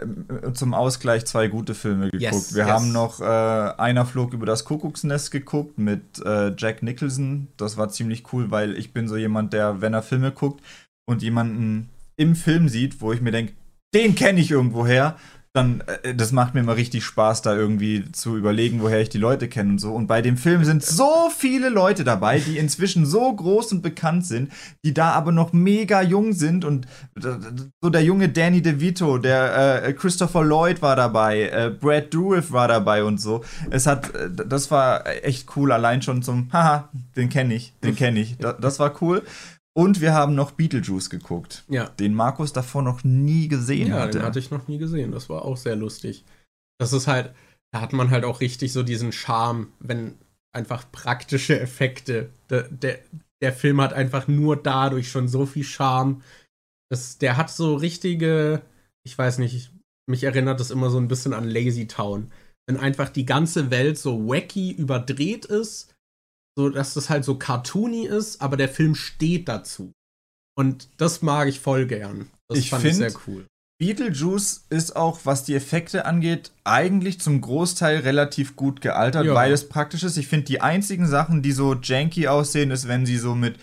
zum Ausgleich zwei gute Filme geguckt. Yes, wir yes. haben noch äh, Einer flog über das Kuckucksnest geguckt mit äh, Jack Nicholson. Das war ziemlich cool, weil ich bin so jemand, der, wenn er Filme guckt und jemanden im Film sieht, wo ich mir denke, den kenne ich irgendwoher dann, äh, das macht mir immer richtig Spaß, da irgendwie zu überlegen, woher ich die Leute kenne und so. Und bei dem Film sind so viele Leute dabei, die inzwischen so groß und bekannt sind, die da aber noch mega jung sind. Und so der junge Danny DeVito, der äh, Christopher Lloyd war dabei, äh, Brad Dourif war dabei und so. Es hat, äh, das war echt cool, allein schon zum, haha, den kenne ich, den kenne ich. Das, das war cool. Und wir haben noch Beetlejuice geguckt. Ja. Den Markus davor noch nie gesehen ja, hatte. Den hatte ich noch nie gesehen. Das war auch sehr lustig. Das ist halt, da hat man halt auch richtig so diesen Charme, wenn einfach praktische Effekte. Der, der, der Film hat einfach nur dadurch schon so viel Charme. Das, der hat so richtige, ich weiß nicht, mich erinnert das immer so ein bisschen an Lazy Town. Wenn einfach die ganze Welt so wacky überdreht ist so dass das halt so cartoony ist, aber der Film steht dazu. Und das mag ich voll gern. Das ich fand ich sehr cool. Beetlejuice ist auch, was die Effekte angeht, eigentlich zum Großteil relativ gut gealtert, ja. weil es praktisch ist. Ich finde, die einzigen Sachen, die so janky aussehen, ist, wenn sie so mit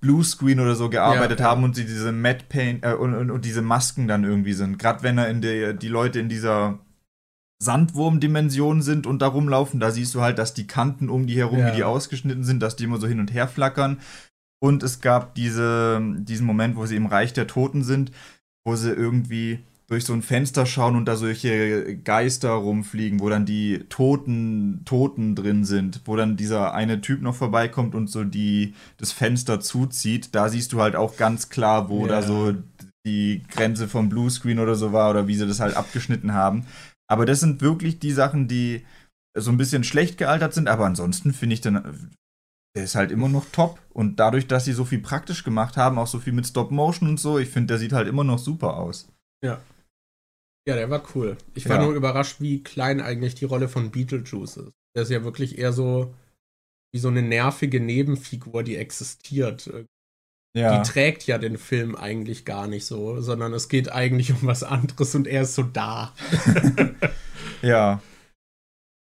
Bluescreen oder so gearbeitet ja, haben und sie diese Matte Paint äh, und, und, und, diese Masken dann irgendwie sind. Gerade wenn er in der, die Leute in dieser Sandwurm-Dimension sind und da rumlaufen, da siehst du halt, dass die Kanten um die herum, ja. wie die ausgeschnitten sind, dass die immer so hin und her flackern. Und es gab diese, diesen Moment, wo sie im Reich der Toten sind, wo sie irgendwie durch so ein Fenster schauen und da solche Geister rumfliegen, wo dann die Toten, Toten drin sind, wo dann dieser eine Typ noch vorbeikommt und so die, das Fenster zuzieht. Da siehst du halt auch ganz klar, wo yeah. da so die Grenze vom Bluescreen oder so war oder wie sie das halt abgeschnitten haben. Aber das sind wirklich die Sachen, die so ein bisschen schlecht gealtert sind, aber ansonsten finde ich dann, der ist halt immer noch top. Und dadurch, dass sie so viel praktisch gemacht haben, auch so viel mit Stop Motion und so, ich finde, der sieht halt immer noch super aus. Ja. Ja, der war cool. Ich war ja. nur überrascht, wie klein eigentlich die Rolle von Beetlejuice ist. Der ist ja wirklich eher so wie so eine nervige Nebenfigur, die existiert. Ja. Die trägt ja den Film eigentlich gar nicht so, sondern es geht eigentlich um was anderes und er ist so da. ja.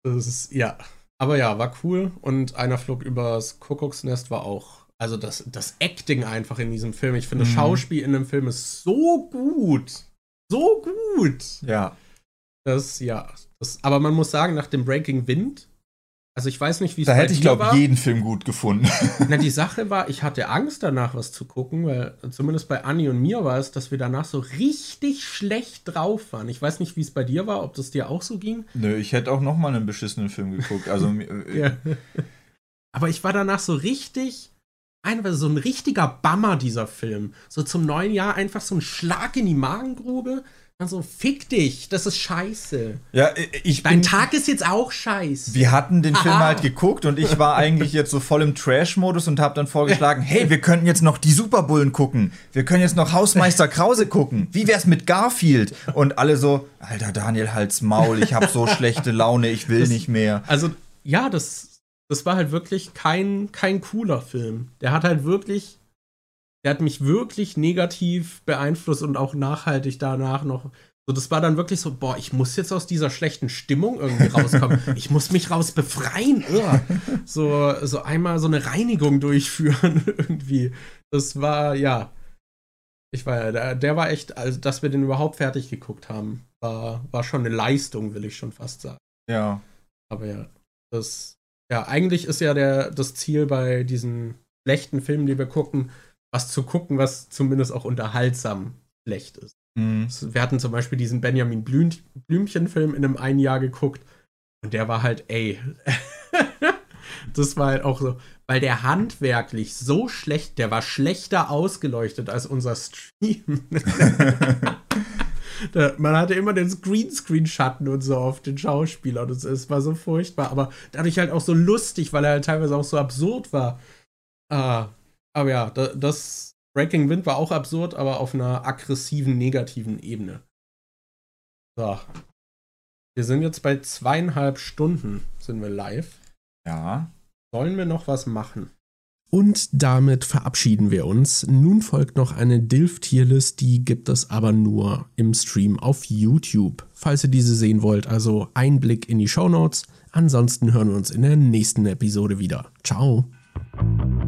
Das ist, ja. Aber ja, war cool und einer flog übers Kuckucksnest war auch. Also das, das Acting einfach in diesem Film. Ich finde, mhm. Schauspiel in dem Film ist so gut so gut. Ja. Das, ja. Das, aber man muss sagen, nach dem Breaking Wind, also ich weiß nicht, wie es Da hätte ich, glaube ich, jeden Film gut gefunden. Na, die Sache war, ich hatte Angst danach, was zu gucken, weil zumindest bei Anni und mir war es, dass wir danach so richtig schlecht drauf waren. Ich weiß nicht, wie es bei dir war, ob das dir auch so ging. Nö, ich hätte auch noch mal einen beschissenen Film geguckt. Also, äh, ja. Aber ich war danach so richtig einfach so ein richtiger Bammer, dieser Film. So zum neuen Jahr einfach so ein Schlag in die Magengrube. Also, fick dich, das ist scheiße. Ja, ich Dein Tag ist jetzt auch scheiße. Wir hatten den Aha. Film halt geguckt und ich war eigentlich jetzt so voll im Trash-Modus und hab dann vorgeschlagen, hey, wir könnten jetzt noch die Superbullen gucken. Wir können jetzt noch Hausmeister Krause gucken. Wie wär's mit Garfield? Und alle so, Alter Daniel, halt's Maul, ich hab so schlechte Laune, ich will das, nicht mehr. Also, ja, das das war halt wirklich kein, kein cooler Film. Der hat halt wirklich, der hat mich wirklich negativ beeinflusst und auch nachhaltig danach noch. So, das war dann wirklich so, boah, ich muss jetzt aus dieser schlechten Stimmung irgendwie rauskommen. ich muss mich raus befreien. So, so einmal so eine Reinigung durchführen irgendwie. Das war, ja. Ich war, der, der war echt, also dass wir den überhaupt fertig geguckt haben, war, war schon eine Leistung, will ich schon fast sagen. Ja. Aber ja, das, ja, eigentlich ist ja der, das Ziel bei diesen schlechten Filmen, die wir gucken, was zu gucken, was zumindest auch unterhaltsam schlecht ist. Mhm. Wir hatten zum Beispiel diesen Benjamin Blüm Blümchen-Film in einem einen Jahr geguckt und der war halt, ey. das war halt auch so, weil der handwerklich so schlecht, der war schlechter ausgeleuchtet als unser Stream. Man hatte immer den Greenscreen-Schatten und so auf den Schauspielern. Und es war so furchtbar. Aber dadurch halt auch so lustig, weil er halt teilweise auch so absurd war. Ah, aber ja, das Breaking Wind war auch absurd, aber auf einer aggressiven, negativen Ebene. So. Wir sind jetzt bei zweieinhalb Stunden, sind wir live. Ja. Sollen wir noch was machen? Und damit verabschieden wir uns. Nun folgt noch eine Dilf-Tierlist, die gibt es aber nur im Stream auf YouTube. Falls ihr diese sehen wollt, also ein Blick in die Show Notes. Ansonsten hören wir uns in der nächsten Episode wieder. Ciao. Música